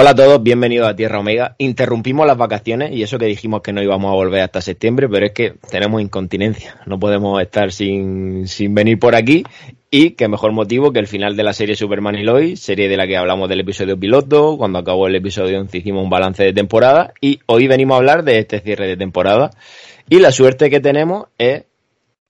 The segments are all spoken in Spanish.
Hola a todos, bienvenidos a Tierra Omega. Interrumpimos las vacaciones y eso que dijimos que no íbamos a volver hasta septiembre, pero es que tenemos incontinencia. No podemos estar sin, sin venir por aquí y qué mejor motivo que el final de la serie Superman y Lois, serie de la que hablamos del episodio piloto, cuando acabó el episodio 11 hicimos un balance de temporada y hoy venimos a hablar de este cierre de temporada. Y la suerte que tenemos es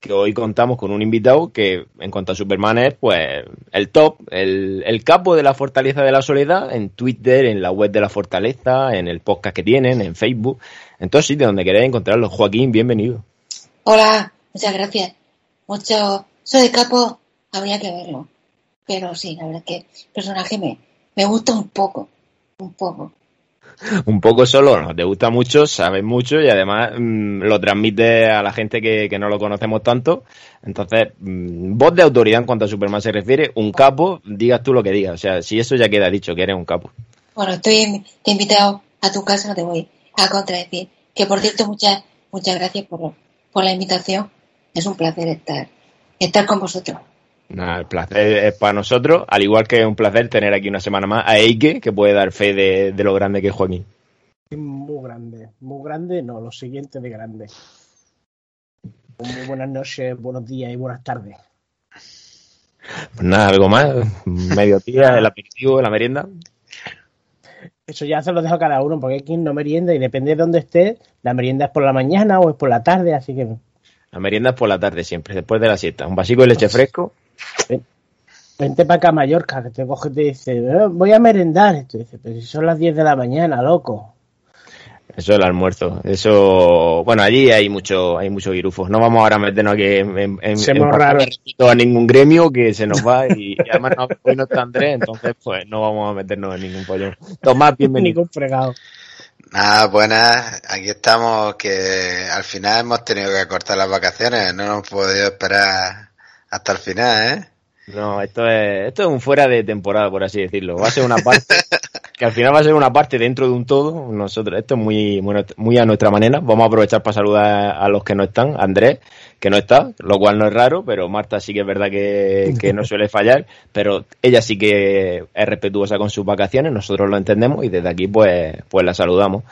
que hoy contamos con un invitado que en cuanto a Superman es pues el top, el, el, capo de la Fortaleza de la Soledad en Twitter, en la web de la Fortaleza, en el podcast que tienen, en Facebook, en todos sitios donde queréis encontrarlo. Joaquín, bienvenido. Hola, muchas gracias. Mucho, soy de capo, habría que verlo. Pero sí, la verdad es que el personaje me, me gusta un poco, un poco un poco solo, no te gusta mucho, sabes mucho y además mmm, lo transmite a la gente que, que, no lo conocemos tanto. Entonces, mmm, voz de autoridad en cuanto a Superman se refiere, un capo, digas tú lo que digas. O sea, si eso ya queda dicho, que eres un capo. Bueno, estoy invitado a tu casa, no te voy a contradecir. Que por cierto, muchas, muchas gracias por, por la invitación. Es un placer estar, estar con vosotros. Nada, el placer es para nosotros, al igual que es un placer tener aquí una semana más a Eike, que puede dar fe de, de lo grande que es Joaquín. Muy grande, muy grande, no, lo siguiente de grande. Muy buenas noches, buenos días y buenas tardes. Pues nada, algo más, mediodía, el aperitivo, la merienda. Eso ya se lo dejo a cada uno, porque hay quien no merienda y depende de dónde esté, la merienda es por la mañana o es por la tarde, así que... La merienda es por la tarde siempre, después de la siesta. Un vasico de leche fresco. Vente para acá a Mallorca, que te coge y te dice, voy a merendar. Y tú dices, pero si son las 10 de la mañana, loco. Eso es el almuerzo. Eso, bueno, allí hay mucho, hay mucho virufos. No vamos ahora a meternos aquí en, en, en a ningún gremio que se nos va y, y además no, hoy no está Andrés, entonces pues no vamos a meternos en ningún pollón. Tomás, bienvenido. Ningún fregado. Nada, buenas. Aquí estamos que al final hemos tenido que cortar las vacaciones. No hemos podido esperar hasta el final, ¿eh? No, esto es, esto es un fuera de temporada, por así decirlo. Va a ser una parte, que al final va a ser una parte dentro de un todo. Nosotros, esto es muy, muy, muy a nuestra manera. Vamos a aprovechar para saludar a los que no están. Andrés, que no está, lo cual no es raro, pero Marta sí que es verdad que, que no suele fallar, pero ella sí que es respetuosa con sus vacaciones, nosotros lo entendemos y desde aquí pues, pues la saludamos.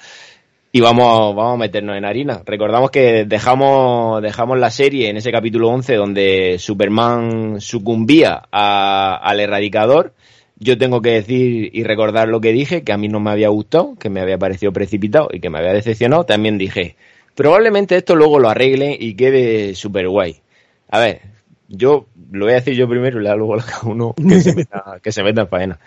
Y vamos, vamos a meternos en harina. Recordamos que dejamos, dejamos la serie en ese capítulo 11 donde Superman sucumbía a, al erradicador. Yo tengo que decir y recordar lo que dije, que a mí no me había gustado, que me había parecido precipitado y que me había decepcionado. También dije, probablemente esto luego lo arreglen y quede súper guay. A ver, yo lo voy a decir yo primero y le luego a cada uno que se meta, que se meta en faena.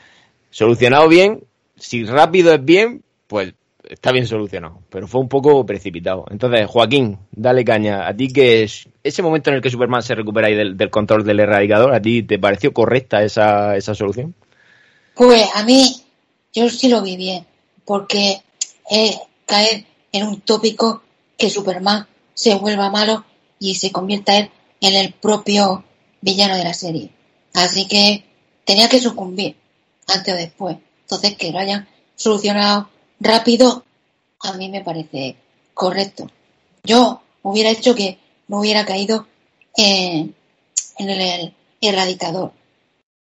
Solucionado bien, si rápido es bien, pues está bien solucionado, pero fue un poco precipitado. Entonces, Joaquín, dale caña. ¿A ti que es ese momento en el que Superman se recupera ahí del, control del erradicador, ¿a ti te pareció correcta esa, esa solución? Pues a mí, yo sí lo vi bien, porque es caer en un tópico que Superman se vuelva malo y se convierta él en el propio villano de la serie. Así que tenía que sucumbir antes o después. Entonces, que lo hayan solucionado rápido, a mí me parece correcto. Yo hubiera hecho que no hubiera caído en, en el, el, erradicador.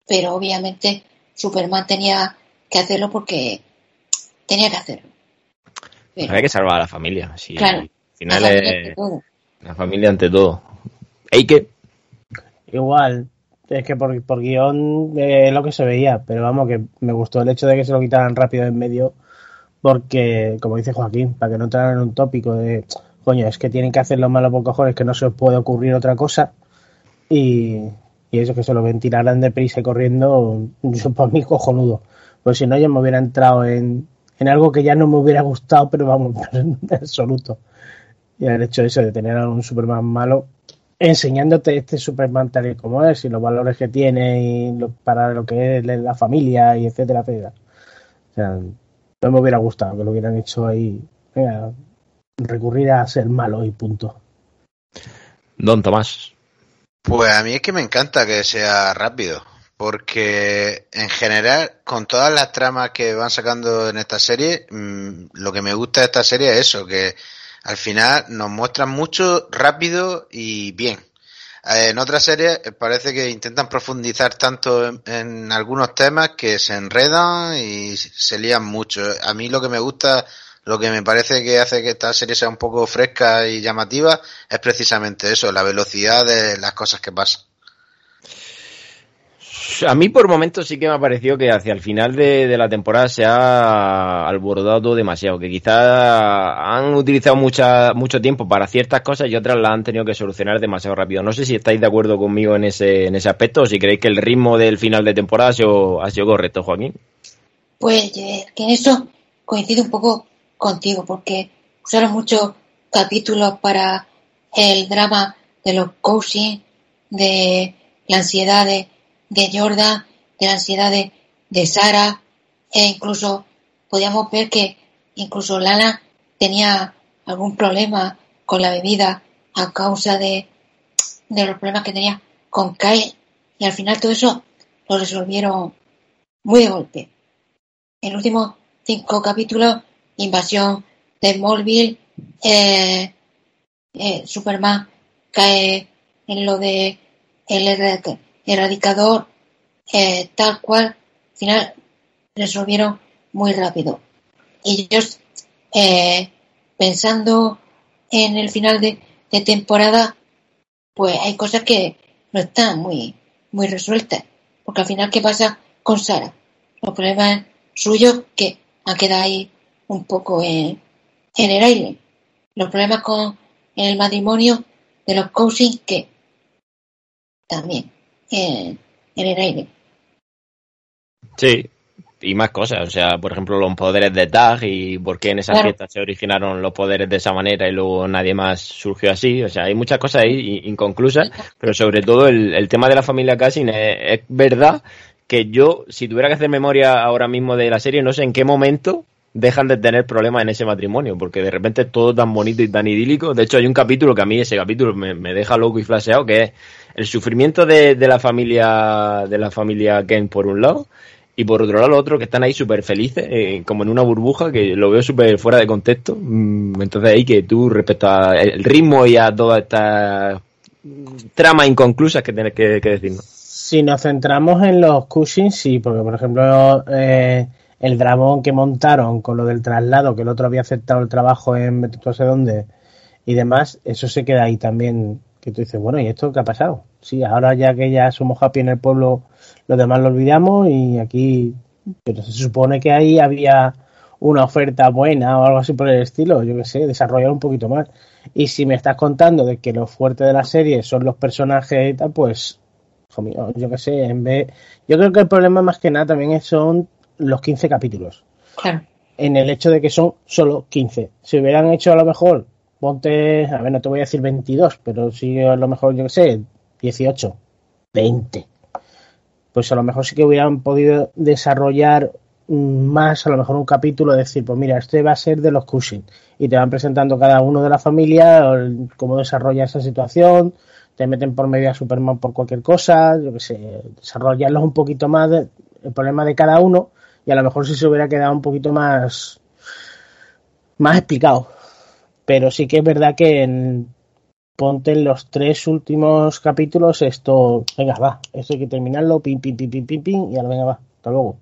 Pero obviamente Superman tenía que hacerlo porque tenía que hacerlo. Pero, Había que salvar a la familia. Sí, claro. Al final la familia, es, la familia ante todo. Eike. Igual. Es que por, por guion es eh, lo que se veía, pero vamos, que me gustó el hecho de que se lo quitaran rápido en medio porque, como dice Joaquín, para que no entraran en un tópico de, coño, es que tienen que hacer lo malo por cojones, que no se os puede ocurrir otra cosa, y, eso que se lo ventilaran deprisa y corriendo, yo por mí cojonudo. Pues si no, yo me hubiera entrado en, en algo que ya no me hubiera gustado, pero vamos, en absoluto. Y el hecho eso de tener a un Superman malo, enseñándote este Superman tal y como es, y los valores que tiene, y lo, para lo que es la familia, y etcétera, etcétera. O sea, no me hubiera gustado que lo hubieran hecho ahí. Recurrir a ser malo y punto. Don Tomás. Pues a mí es que me encanta que sea rápido, porque en general, con todas las tramas que van sacando en esta serie, mmm, lo que me gusta de esta serie es eso, que al final nos muestran mucho rápido y bien. En otras series eh, parece que intentan profundizar tanto en, en, algunos temas que se enredan y se lían mucho. A mí lo que me gusta, lo que me parece que hace que esta serie sea un poco fresca y llamativa es precisamente eso, la velocidad de las cosas que pasan. A mí por momentos sí que me ha parecido que hacia el final de, la temporada se ha alborotado demasiado, que quizás han utilizado mucha, mucho tiempo para ciertas cosas y otras las han tenido que solucionar demasiado rápido. No sé si estáis de acuerdo conmigo en ese, en ese aspecto o si creéis que el ritmo del final de temporada ha sido, ha sido correcto, Joaquín. Pues eh, que en eso coincido un poco contigo, porque usaron muchos capítulos para el drama de los coaching, de la ansiedad de de Jordan, de la ansiedad de, de Sara, e incluso podíamos ver que incluso Lana tenía algún problema con la bebida a causa de, de los problemas que tenía con Kyle y al final todo eso lo resolvieron muy de golpe. En los últimos cinco capítulos, invasión de Smallville, eh, eh, Superman cae en lo de el erradicador, eh, tal cual, al final resolvieron muy rápido. Ellos, eh, pensando en el final de, de, temporada, pues hay cosas que no están muy, muy resueltas. Porque al final, ¿qué pasa con Sara? Los problemas suyos que han quedado ahí un poco en, en el aire. Los problemas con el matrimonio de los coaching que también en, en el aire. Sí, y más cosas. O sea, por ejemplo, los poderes de Tag y por qué en esa claro. fiesta se originaron los poderes de esa manera y luego nadie más surgió así. O sea, hay muchas cosas ahí inconclusas, pero sobre todo el, el tema de la familia Cassin es, es, verdad que yo, si tuviera que hacer memoria ahora mismo de la serie, no sé en qué momento dejan de tener problemas en ese matrimonio, porque de repente es todo tan bonito y tan idílico. De hecho, hay un capítulo que a mí ese capítulo me, me deja loco y flasheado, que es el sufrimiento de, de, la familia de la familia Ken por un lado y por otro lado los otros que están ahí súper felices, eh, como en una burbuja, que lo veo súper fuera de contexto. Mm, entonces ahí que tú respecto al ritmo y a todas estas tramas inconclusas que tienes que, que, decirnos. Si nos centramos en los Cushing, sí, porque por ejemplo eh, el dramón que montaron con lo del traslado, que el otro había aceptado el trabajo en no sé dónde y demás, eso se queda ahí también que tú dices, bueno, ¿y esto qué ha pasado? Sí, ahora ya que ya somos happy en el pueblo, los demás lo olvidamos y aquí, pero se supone que ahí había una oferta buena o algo así por el estilo, yo qué sé, desarrollar un poquito más. Y si me estás contando de que lo fuerte de la serie son los personajes y tal, pues, mío, yo qué sé, en vez... Yo creo que el problema más que nada también son los 15 capítulos. Claro. En el hecho de que son solo 15. Si hubieran hecho a lo mejor ponte, a ver, no te voy a decir 22, pero sí a lo mejor, yo que sé, 18, 20. Pues a lo mejor sí que hubieran podido desarrollar más, a lo mejor un capítulo, decir, pues mira, este va a ser de los Cushing. Y te van presentando cada uno de la familia, cómo desarrolla esa situación, te meten por medio a Superman por cualquier cosa, yo que sé, desarrollarlos un poquito más, de, el problema de cada uno, y a lo mejor si se hubiera quedado un poquito más, más explicado pero sí que es verdad que en, ponte en los tres últimos capítulos esto, venga, va, esto hay que terminarlo, pim, pim, pim, pim, pim, pim, y ahora venga, va, hasta luego.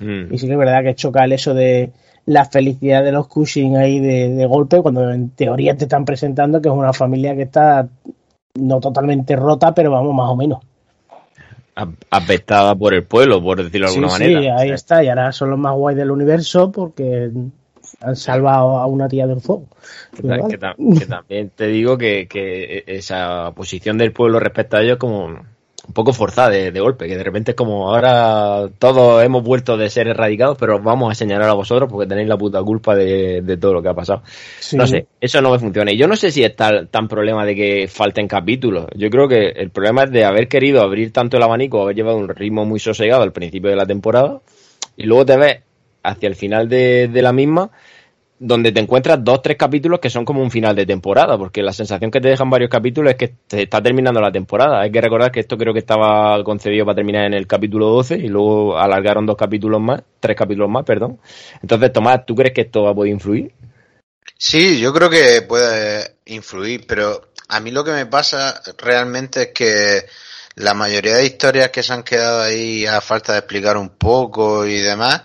Mm. Y sí que es verdad que choca el eso de la felicidad de los Cushing ahí de, de, golpe, cuando en teoría te están presentando que es una familia que está no totalmente rota, pero vamos, más o menos. Afectada por el pueblo, por decirlo de alguna sí, manera. Sí, ahí está, y ahora son los más guay del universo porque han salvado a una tía del fuego. Que, que, que, también te digo que, que, esa posición del pueblo respecto a ellos como un poco forzada de, de, golpe, que de repente es como ahora todos hemos vuelto de ser erradicados, pero vamos a señalar a vosotros porque tenéis la puta culpa de, de todo lo que ha pasado. Sí. No sé, eso no me funciona. Y yo no sé si es tal, tan problema de que falten capítulos. Yo creo que el problema es de haber querido abrir tanto el abanico, haber llevado un ritmo muy sosegado al principio de la temporada, y luego te ves hacia el final de, de la misma donde te encuentras dos, tres capítulos que son como un final de temporada, porque la sensación que te dejan varios capítulos es que te está terminando la temporada. Hay que recordar que esto creo que estaba concebido para terminar en el capítulo 12 y luego alargaron dos capítulos más, tres capítulos más, perdón. Entonces, Tomás, ¿tú crees que esto va a poder influir? Sí, yo creo que puede influir, pero a mí lo que me pasa realmente es que la mayoría de historias que se han quedado ahí a falta de explicar un poco y demás,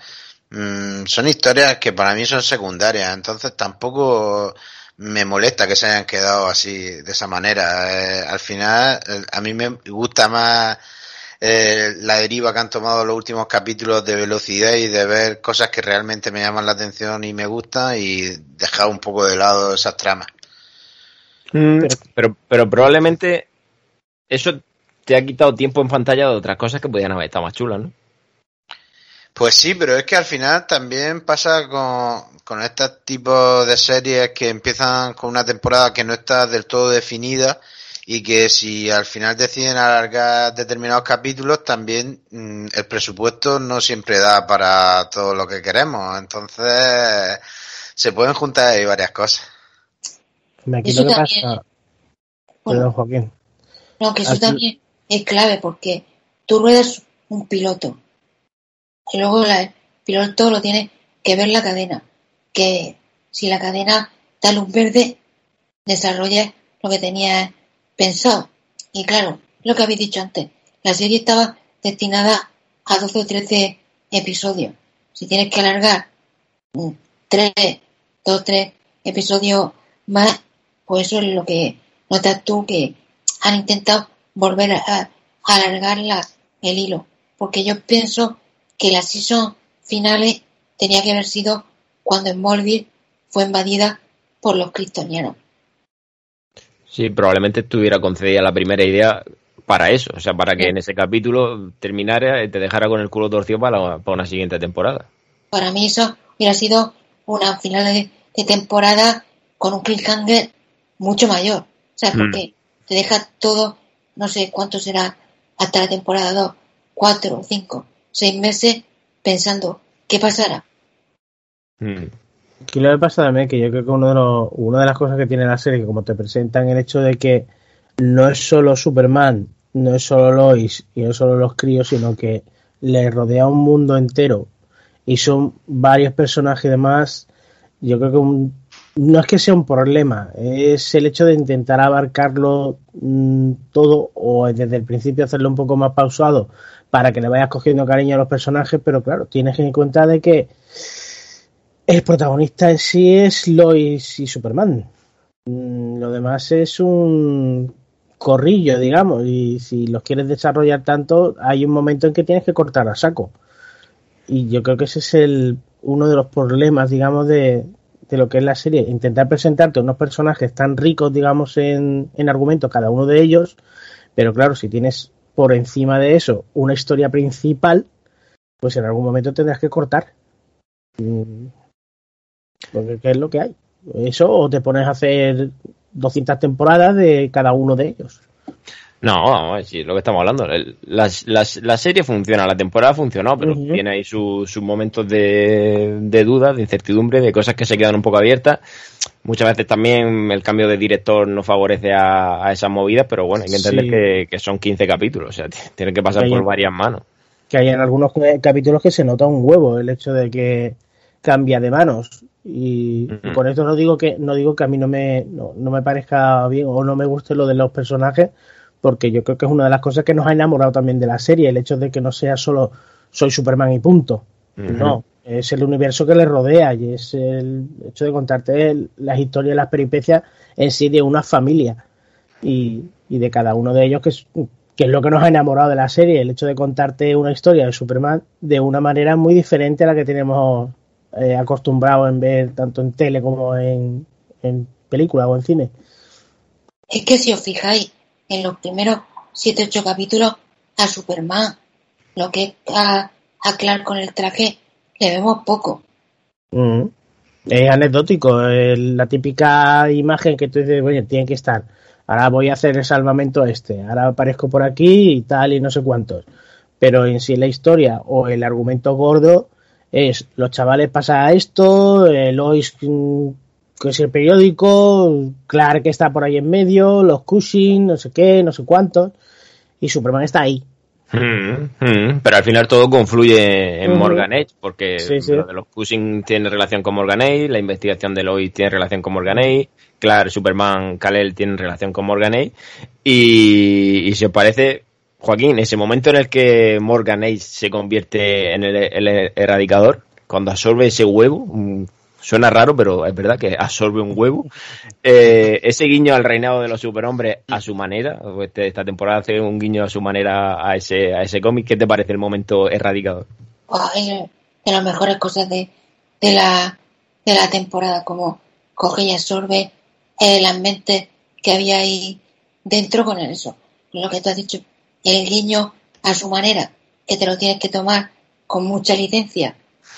mmm, son historias que para mí son secundarias, entonces tampoco me molesta que se hayan quedado así, de esa manera. Eh, al final, a mí me gusta más eh, la deriva que han tomado los últimos capítulos de velocidad y de ver cosas que realmente me llaman la atención y me gustan y dejar un poco de lado esas tramas. Mm, pero, pero probablemente eso te ha quitado tiempo en pantalla de otras cosas que podían haber estado más chulas, ¿no? Pues sí, pero es que al final también pasa con, con este tipo de series que empiezan con una temporada que no está del todo definida y que si al final deciden alargar determinados capítulos, también mm, el presupuesto no siempre da para todo lo que queremos. Entonces, se pueden juntar ahí varias cosas. Aquí lo que pasa. Perdón, Joaquín. No, que eso también es clave porque tú ruedas un piloto y luego el piloto lo tiene que ver la cadena. Que si la cadena da luz verde, desarrolla lo que tenía pensado. Y claro, lo que habéis dicho antes, la serie estaba destinada a 12 o 13 episodios. Si tienes que alargar 3, 2, 3 episodios más, pues eso es lo que notas tú que han intentado volver a, alargar el hilo. Porque yo pienso que la season finales tenía que haber sido cuando Smallville fue invadida por los cristonianos. Sí, probablemente estuviera concedida la primera idea para eso, o sea, para que en ese capítulo terminara y te dejara con el culo torcido para, una siguiente temporada. Para mí eso hubiera sido una final de, temporada con un cliffhanger mucho mayor, o sea, mm. porque te deja todo, no sé cuánto será hasta la temporada 2, 4, 5, 6 meses pensando qué pasará. Mm. Aquí lo que pasa también que yo creo que uno de los, una de las cosas que tiene la serie, que como te presentan el hecho de que no es solo Superman, no es solo Lois y no es solo los críos, sino que le rodea un mundo entero y son varios personajes y demás, yo creo que no es que sea un problema, es el hecho de intentar abarcarlo mm, todo o desde el principio hacerlo un poco más pausado para que le vayas cogiendo cariño a los personajes, pero claro, tienes que en cuenta de que el protagonista en sí es Lois y Superman. Mm, lo demás es un corrillo, digamos, y si los quieres desarrollar tanto, hay un momento en que tienes que cortar a saco. Y yo creo que ese es el uno de los problemas, digamos, de, lo que es la serie. Intentar presentarte unos personajes tan ricos, digamos, en, en argumento, cada uno de ellos, pero claro, si tienes por encima de eso una historia principal, pues en algún momento tendrás que cortar. Mm, porque ¿qué es lo que hay? Eso o te pones a hacer 200 temporadas de cada uno de ellos. No, vamos a decir lo que estamos hablando. La, la, serie funciona, la temporada funcionó, pero tiene ahí sus momentos de, de duda, de incertidumbre, de cosas que se quedan un poco abiertas. Muchas veces también el cambio de director no favorece a, esas movidas, pero bueno, hay que entender que, son 15 capítulos, o sea, tienen que pasar por varias manos. Que hay en algunos capítulos que se nota un huevo el hecho de que cambia de manos. Y con esto no digo que no digo que a mí no me, no, me parezca bien o no me guste lo de los personajes, porque yo creo que es una de las cosas que nos ha enamorado también de la serie, el hecho de que no sea solo soy Superman y punto. No, es el universo que le rodea y es el hecho de contarte las historias, las peripecias en sí de una familia y, y de cada uno de ellos, que es, que es lo que nos ha enamorado de la serie, el hecho de contarte una historia de Superman de una manera muy diferente a la que tenemos eh, acostumbrado en ver tanto en tele como en, en película o en cine. Es que si os fijáis, en los primeros 7-8 capítulos a Superman, lo que es a, Clark con el traje, le vemos poco. Mm. Es anecdótico, la típica imagen que tú dices, oye, tiene que estar. Ahora voy a hacer el salvamento este, ahora aparezco por aquí y tal y no sé cuántos. Pero en sí la historia o el argumento gordo es los chavales pasa esto, Lois que es el periódico, Clark que está por ahí en medio, los Cushing, no sé qué, no sé cuántos, y Superman está ahí. Mm, mm, pero al final todo confluye en. Morgan Age, porque Sí, sí. lo de los Cushing tiene relación con Morgan Age, la investigación de Lois tiene relación con Morgan Age, claro, Superman, Kal-El tienen relación con Morgan Age, y, os parece, Joaquín, ese momento en el que Morgan Age se convierte en el, el erradicador, cuando absorbe ese huevo, suena raro, pero es verdad que absorbe un huevo, eh, ese guiño al reinado de los superhombres a su manera, este- esta temporada hace un guiño a su manera a ese, a ese cómic, ¿qué te parece el momento erradicador? Oh, de las mejores cosas de, de la de la temporada, como coge y absorbe eh, las mentes que había ahí dentro con eso. Lo que tú has dicho, el guiño a su manera, que te lo tienes que tomar con mucha licencia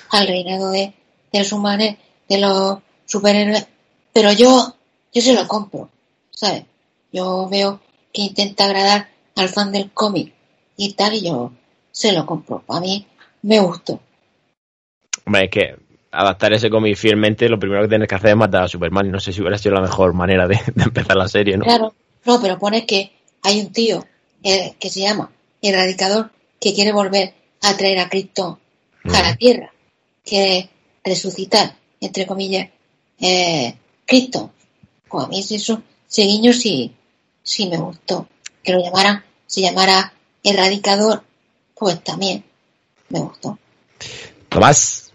al reinado de, de los humanos, de los superhéroes, pero yo, yo se lo compro, ¿sabes? Yo veo que intenta agradar al fan del cómic y tal, y yo se lo compro. A mí me gustó. Hombre, es que adaptar ese cómic fielmente, lo primero que tienes que hacer es matar a Superman, y no sé si hubiera sido la mejor manera de, de empezar la serie, ¿no? Claro, no, pero pone que hay un tío eh, que se llama Erradicador que quiere volver a traer a Cristo a la tierra, quiere resucitar, entre comillas, eh, Cristo. Pues a mí eso, ese guiño sí, sí me gustó. Que lo llamaran, se llamara Erradicador, pues también me gustó. Tomás,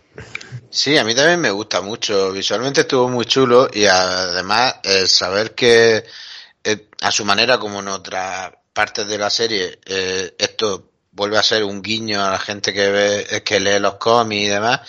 Sí, a mí también me gusta mucho. Visualmente estuvo muy chulo y además el saber que eh, a su manera, como en otras partes de la serie, eh, esto vuelve a ser un guiño a la gente que ve, que lee los cómics y demás,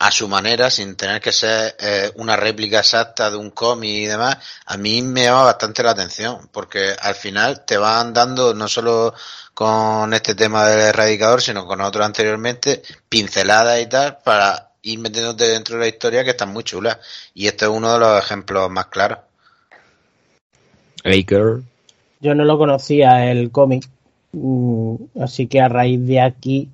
a su manera, sin tener que ser eh, una réplica exacta de un cómic y demás, a mí me llama bastante la atención, porque al final te van dando no solo con este tema del erradicador, sino con otros anteriormente, pinceladas y tal, para ir metiéndote dentro de la historia que están muy chulas. Y este es uno de los ejemplos más claros. Baker. Yo no lo conocía el cómic, mm, así que a raíz de aquí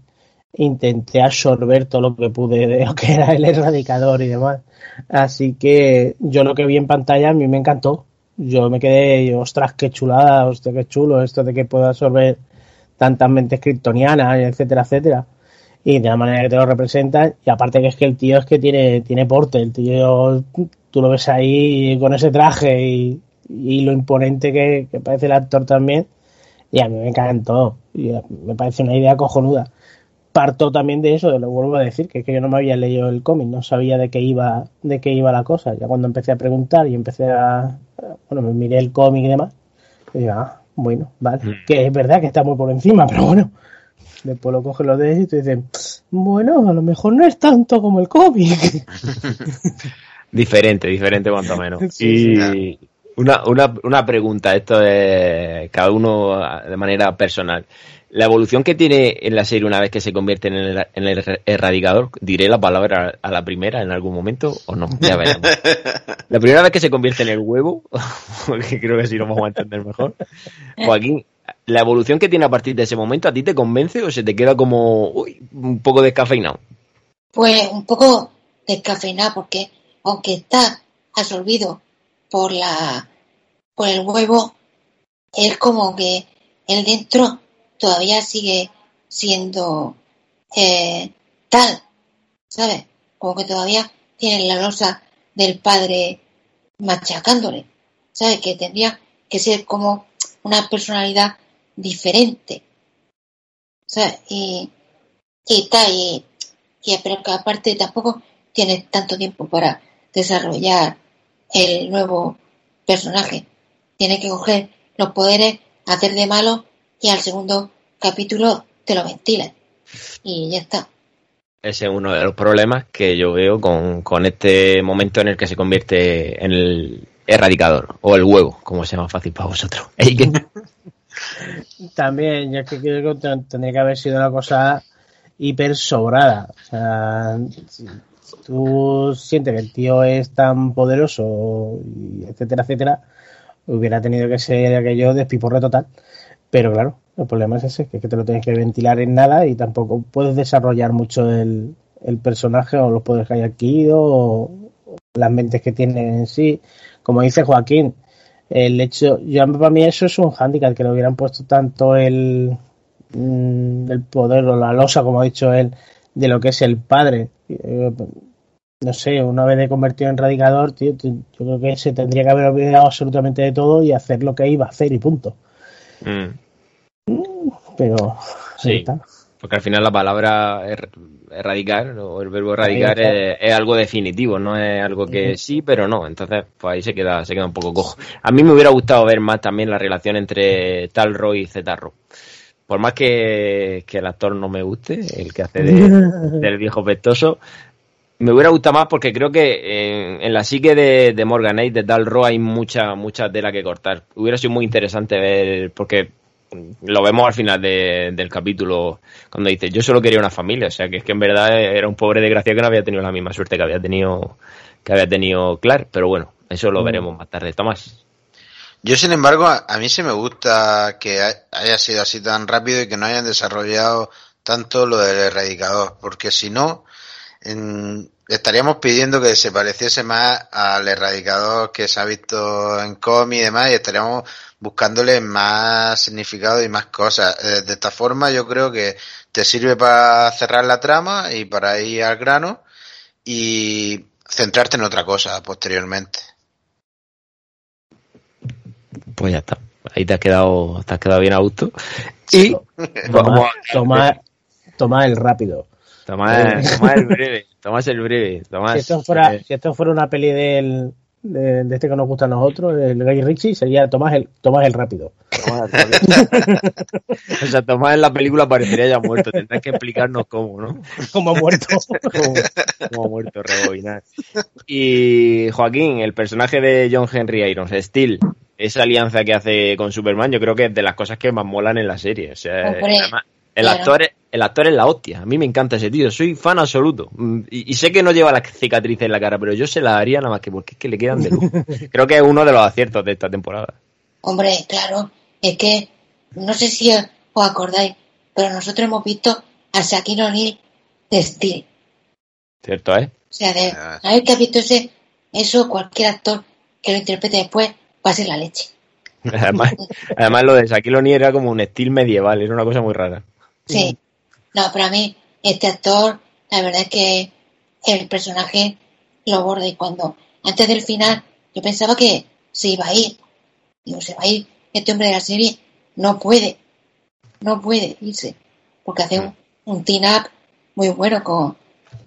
intenté absorber todo lo que pude de lo que era el erradicador y demás. Así que yo lo que vi en pantalla a mí me encantó. Yo me quedé, ostras, qué chulada, hostia, qué chulo esto de que puedo absorber tantas mentes kryptonianas, etcétera, etcétera. Y de la manera que te lo representan. Y aparte que es que el tío es que tiene, tiene porte, el tío, tú lo ves ahí con ese traje y, y lo imponente que, que parece el actor también. Y a mí me encantó. Y me parece una idea cojonuda. Parto también de eso, lo vuelvo a decir, que es que yo no me había leído el cómic, no sabía de qué iba, de qué iba la cosa. Ya cuando empecé a preguntar y empecé a, bueno, me miré el cómic y demás, y digo, ah, bueno, vale, Mm. que es verdad que está muy por encima, pero bueno, después lo coges los dedos y te dicen, bueno, a lo mejor no es tanto como el cómic. Diferente, diferente cuanto menos. Sí, y una, una, una pregunta, esto es cada uno de manera personal. La evolución que tiene en la serie una vez que se convierte en el, en el erradicador, diré la palabra a la primera en algún momento o no, ya veremos. La primera vez que se convierte en el huevo, porque creo que así lo vamos a entender mejor. Joaquín, la evolución que tiene a partir de ese momento, ¿a ti te convence o se te queda como uy, un poco descafeinado? Pues un poco descafeinado porque aunque está absorbido por la por el huevo, es como que el dentro todavía sigue siendo eh, tal, ¿sabes? Como que todavía tiene la losa del padre machacándole, ¿sabes? Que tendría que ser como una personalidad diferente, ¿sabes? Y, y tal, y, y- pero que aparte tampoco tiene tanto tiempo para desarrollar el nuevo personaje. Tiene que coger los poderes, hacer de malo y al segundo capítulo te lo ventilan. Y ya está. Ese es uno de los problemas que yo veo con, con este momento en el que se convierte en el erradicador o el huevo, como sea más fácil para vosotros. También, ya que creo que ten- tendría que haber sido una cosa hiper sobrada. O sea, si tú sientes que el tío es tan poderoso, y etcétera, etcétera, hubiera tenido que ser aquello despiporre total. Pero claro, el problema es ese, que es que te lo tienes que ventilar en nada y tampoco puedes desarrollar mucho el, el personaje o los poderes que hay adquirido o las mentes que tiene en sí. Como dice Joaquín, el hecho, yo para mí eso es un hándicap, que lo hubieran puesto tanto el mm, el poder o la losa, como ha dicho él, de lo que es el padre. Eh, no sé, una vez de convertido en radicador, tío, yo creo que se tendría que haber olvidado absolutamente de todo y hacer lo que iba a hacer y punto. Mm. Pero Sí. está. Porque al final la palabra er- erradicar o el verbo erradicar es, es algo definitivo, no es algo que sí, pero no. Entonces, pues ahí se queda, se queda un poco cojo. A mí me hubiera gustado ver más también la relación entre Tal Roy y Z-Ro. Por más que, que el actor no me guste, el que hace de- del viejo pestoso, me hubiera gustado más porque creo que en, en la psique de, de Morganate, de Tal Roy, hay mucha, mucha tela que cortar. Hubiera sido muy interesante ver, porque lo vemos al final de- del capítulo cuando dice yo solo quería una familia o sea que es que en verdad era un pobre desgraciado que no había tenido la misma suerte que había tenido que había tenido Clark pero bueno eso lo Mm. veremos más tarde Tomás Yo, sin embargo, a, a mí sí me gusta que ha- haya sido así tan rápido y que no hayan desarrollado tanto lo del erradicador, porque si no, en- estaríamos pidiendo que se pareciese más al erradicador que se ha visto en cómic y demás, y estaríamos buscándole más significado y más cosas. Eh, de esta forma, yo creo que te sirve para cerrar la trama y para ir al grano y centrarte en otra cosa posteriormente. pues ya está ahí te has quedado te has quedado bien a gusto y vamos Tomás, Tomás, Tomás el rápido. Tomás, Tomás el breve Tomás el breve Tomás Si esto fuera, eh, si esto fuera una peli del, de, de este que nos gusta a nosotros, el Guy Ritchie, sería Tomás el, Tomás el rápido. O sea Tomás en la película parecería ya muerto tendrás que explicarnos cómo ¿no? Como muerto. como, como muerto, rebobinar. Y Joaquín, el personaje de John Henry Irons, Steel, esa alianza que hace con Superman, yo creo que es de las cosas que más molan en la serie. O sea, además, el, claro. actor, es- el actor es la hostia. A mí me encanta ese tío, soy fan absoluto. Mm, Y, y sé que no lleva las cicatrices en la cara, pero yo se la haría nada más que porque es que le quedan de lujo. Creo que es uno de los aciertos de esta temporada. Hombre, claro, es que no sé si os acordáis, pero nosotros hemos visto a Shaquille O'Neal de Steel. ¿Cierto, eh? O sea, de, Ah. a ver que ha visto ese, eso, cualquier actor que lo interprete después va a ser la leche. Además, además lo de Shaquille O'Neal era como un estilo medieval, era una cosa muy rara. Sí. No, pero a mí, este actor, la verdad es que el personaje lo borda y cuando, antes del final, yo pensaba que se iba a ir. Digo, se va a ir este hombre de la serie. No puede. No puede irse. Porque hace un, un team-up muy bueno con,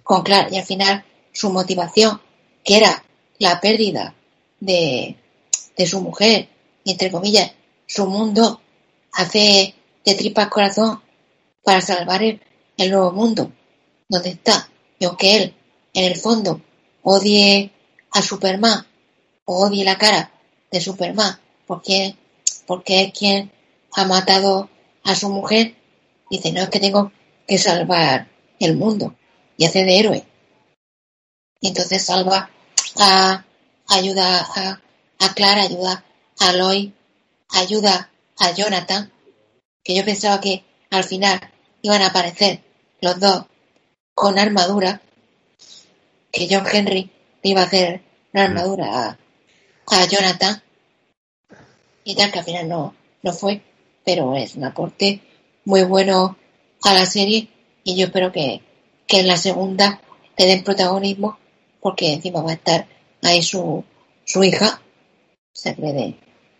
con Clark. Y al final, su motivación, que era la pérdida de, de su mujer, y entre comillas, su mundo, hace de tripas corazón para salvar el, nuevo mundo donde está. Y aunque él, en el fondo, odie a Superman odie la cara de Superman porque, porque es quien ha matado a su mujer, dice, no es que tengo que salvar el mundo y hace de héroe. Y entonces salva a, ayuda a, a Clara, ayuda a Lois, ayuda a Jonathan, que yo pensaba que al final iban a aparecer los dos con armadura, que John Henry le iba a hacer una armadura a, a Jonathan, y tal, que al final no, no fue, pero es un aporte muy bueno a la serie, y yo espero que, que en la segunda le den protagonismo, porque encima va a estar ahí su, su hija, se le dé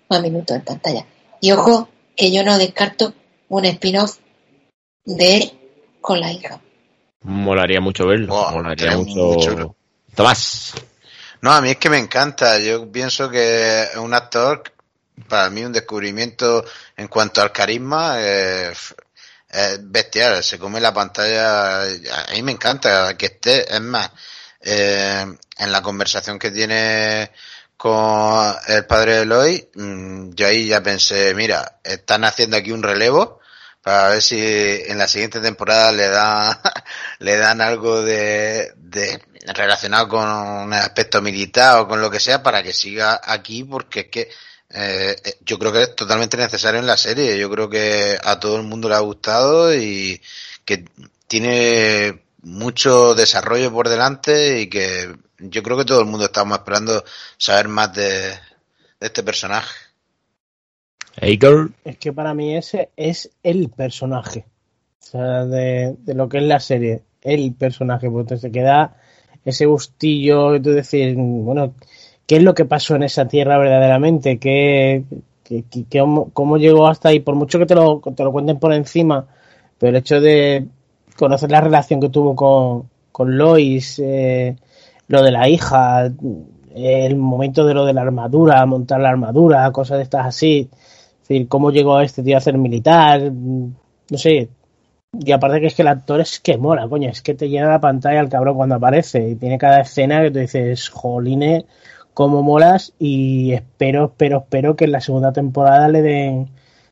más minutos en pantalla. Y ojo, que yo no descarto un spin-off de él con la hija. Molaría mucho verlo. Molaría mucho. muy chulo. Tomás. No, a mí es que me encanta. Yo pienso que es un actor, para mí un descubrimiento en cuanto al carisma, eh, es bestial. Se come la pantalla. A mí me encanta que esté. Es más, eh, en la conversación que tiene con el padre Eloy, mm, yo ahí ya pensé, mira, están haciendo aquí un relevo para ver si en la siguiente temporada le dan le dan algo de, de relacionado con un aspecto militar o con lo que sea para que siga aquí porque es que eh, yo creo que es totalmente necesario en la serie. Yo creo que a todo el mundo le ha gustado y que tiene mucho desarrollo por delante y que yo creo que todo el mundo estamos esperando saber más de, de este personaje Hey girl. Es que para mí ese es el personaje. O sea, de, de lo que es la serie. El personaje. Porque se queda ese gustillo tú decir, bueno, ¿qué es lo que pasó en esa tierra verdaderamente? ¿Qué, qué, qué- qué- cómo llegó hasta ahí? Por mucho que te lo, te lo cuenten por encima, pero el hecho de conocer la relación que tuvo con, con Lois, eh, lo de la hija, el momento de lo de la armadura, montar la armadura, cosas de estas así. Es decir, cómo llegó este tío a ser militar, no sé. Y aparte que es que el actor es que mola, coño, es que te llena la pantalla el cabrón cuando aparece y tiene cada escena que tú dices, joline, cómo molas y espero, espero, espero que en la segunda temporada le den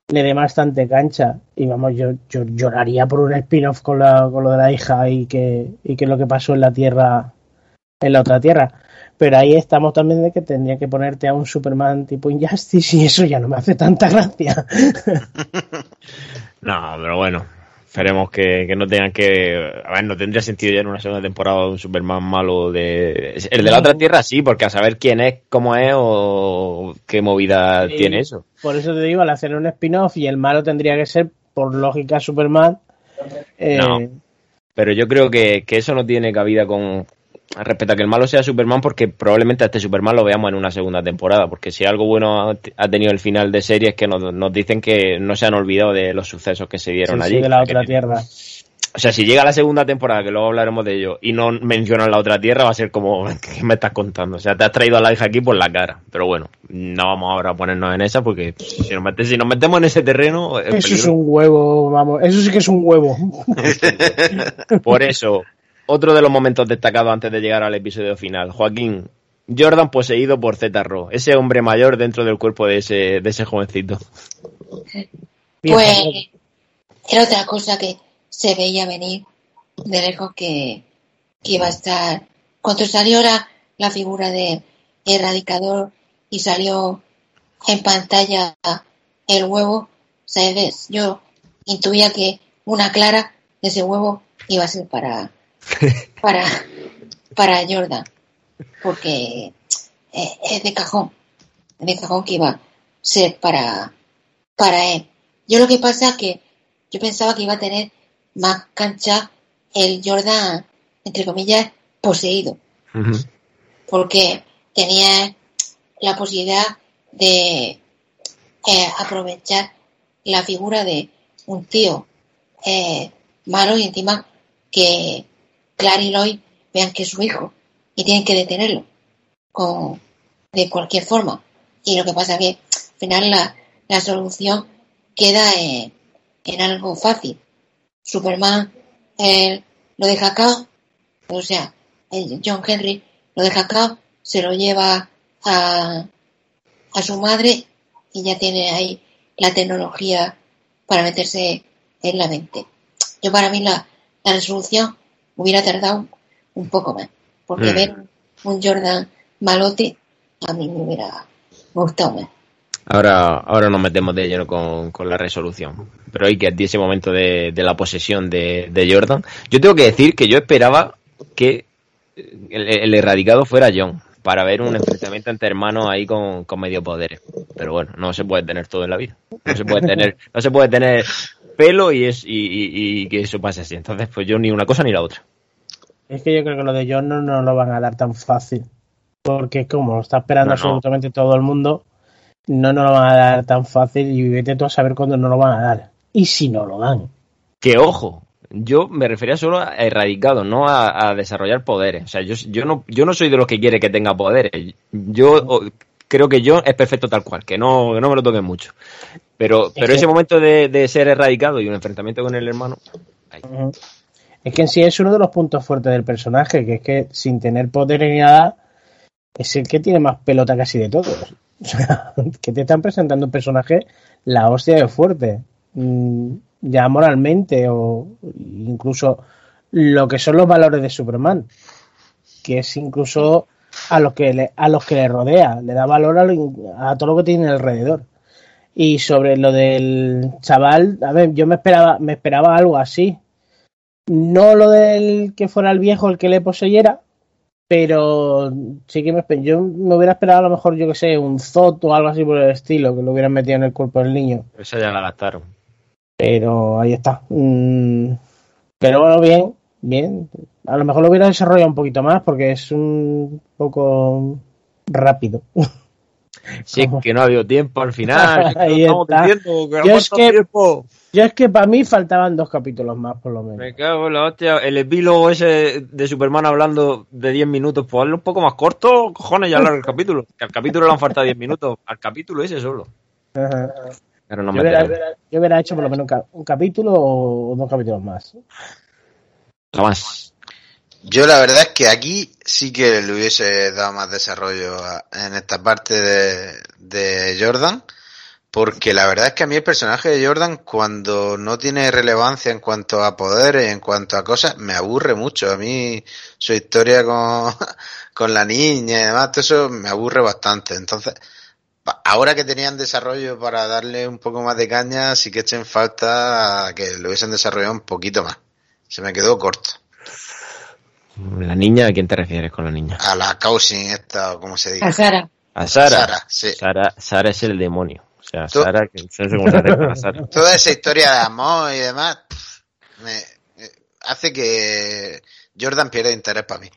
le dé bastante cancha y vamos, yo, yo lloraría por un spin-off con, la, con lo de la hija y que, y que lo que pasó en la tierra, en la otra tierra. Pero ahí estamos también de que tendría que ponerte a un Superman tipo Injustice y eso ya no me hace tanta gracia. No, pero bueno. Esperemos que, que no tengan que. A ver, no tendría sentido ya en una segunda temporada un Superman malo de. El de la otra tierra sí, porque a saber quién es, cómo es o qué movida Sí. tiene eso. Por eso te digo, al hacer un spin-off y el malo tendría que ser, por lógica, Superman. eh, No. Pero yo creo que, que eso no tiene cabida con. Respecto a que el malo sea Superman, porque probablemente a este Superman lo veamos en una segunda temporada. Porque si algo bueno ha tenido el final de serie es que nos, nos dicen que no se han olvidado de los sucesos que se dieron sí, allí. sí, de la otra que- tierra. O sea, si llega la segunda temporada, que luego hablaremos de ello, y no mencionan la otra tierra, va a ser como, ¿qué me estás contando? O sea, te has traído a la hija aquí por la cara. Pero bueno, no vamos ahora a ponernos en esa, porque si nos, mete- si nos metemos en ese terreno, es Eso es un huevo, vamos, eso sí que es un huevo. Por eso, otro de los momentos destacados antes de llegar al episodio final. Joaquín, Jordan poseído por Z-Ro, ese hombre mayor dentro del cuerpo de ese, de ese jovencito. Pues era otra cosa que se veía venir de lejos que, que iba a estar. Cuando salió la, la figura de Erradicador y salió en pantalla el huevo, ¿sabes? Yo intuía que una clara de ese huevo iba a ser para, para, para Jordan, porque eh, es de cajón, es de cajón que iba a ser para, para él. Yo lo que pasa es que yo pensaba que iba a tener más cancha el Jordan, entre comillas, poseído, porque tenía la posibilidad de eh, aprovechar la figura de un tío eh, malo y encima que Clara y Lloyd vean que es su hijo y tienen que detenerlo de cualquier forma. Y lo que pasa que al final la, la solución queda en, en algo fácil. Superman lo deja acá, o sea, John Henry lo deja acá, se lo lleva a, a su madre y ya tiene ahí la tecnología para meterse en la mente. Yo para mí la, la resolución hubiera tardado un poco más, porque Mm. ver un Jordan malote a mí me hubiera gustado más. Ahora, ahora nos metemos de lleno con, con la resolución. Pero hay que a ese momento de, de la posesión de, de Jordan. Yo tengo que decir que yo esperaba que el, el erradicado fuera John para ver un enfrentamiento entre hermanos ahí con, con medio poderes. Pero bueno, no se puede tener todo en la vida. No se puede tener, no se puede tener pelo y es y, y- y que eso pase así. Entonces, pues yo ni una cosa ni la otra. Es que yo creo que lo de John no nos lo van a dar tan fácil. Porque como lo está esperando No, no. absolutamente todo el mundo, no nos lo van a dar tan fácil y vete tú a saber cuándo no lo van a dar. Y si no lo dan. Que ojo, yo me refería solo a erradicado, no a, a desarrollar poderes. O sea, yo, yo no yo no soy de los que quiere que tenga poderes. Yo creo que yo es perfecto tal cual, que no, que no me lo toquen mucho. Pero, pero que- ese momento de, de ser erradicado y un enfrentamiento con el hermano, ahí. Es que en sí es uno de los puntos fuertes del personaje, que es que sin tener poder ni nada, es el que tiene más pelota casi de todos. O sea, que te están presentando un personaje la hostia de fuerte. Mm, Ya moralmente o incluso lo que son los valores de Superman. Que es incluso a los que le, a los que le rodea. Le da valor a, lo- a todo lo que tiene alrededor. Y sobre lo del chaval, a ver, yo me esperaba, me esperaba algo así. No lo del que fuera el viejo el que le poseyera, Pero sí que me yo me hubiera esperado a lo mejor, yo que sé, un Zot o algo así por el estilo, que lo hubieran metido en el cuerpo del niño. Esa ya la gastaron. Pero ahí está. Mm, pero bueno, bien, bien. A lo mejor lo hubiera desarrollado un poquito más porque es un poco rápido. Sí, es que no ha habido tiempo al final. yo, es que, yo es que para mí faltaban dos capítulos más, por lo menos. Me cago en la hostia. El epílogo ese de Superman hablando de 10 minutos, pues hazlo un poco más corto, cojones, ya hablar el capítulo. Que al capítulo le han faltado 10 minutos. Al capítulo ese solo. Pero no yo, hubiera, yo, hubiera, hecho por lo menos un capítulo o dos capítulos más. Jamás. Yo la verdad es que aquí sí que le hubiese dado más desarrollo en esta parte de, Jordan, porque la verdad es que a mí el personaje de Jordan cuando no tiene relevancia en cuanto a poderes, en cuanto a cosas, me aburre mucho. A mí su historia con, con la niña y demás, todo eso me aburre bastante. Entonces, ahora que tenían desarrollo para darle un poco más de caña, sí que echen falta que lo hubiesen desarrollado un poquito más. Se me quedó corto. ¿La niña? ¿A quién te refieres con la niña? A la Cousin esta, ¿cómo se dice? A Sara. A Sara. Sara, Sara, es el demonio. O sea, Sara, que no sé cómo se hace Sara. Toda esa historia de amor y demás me, hace que Jordan pierda interés para mí.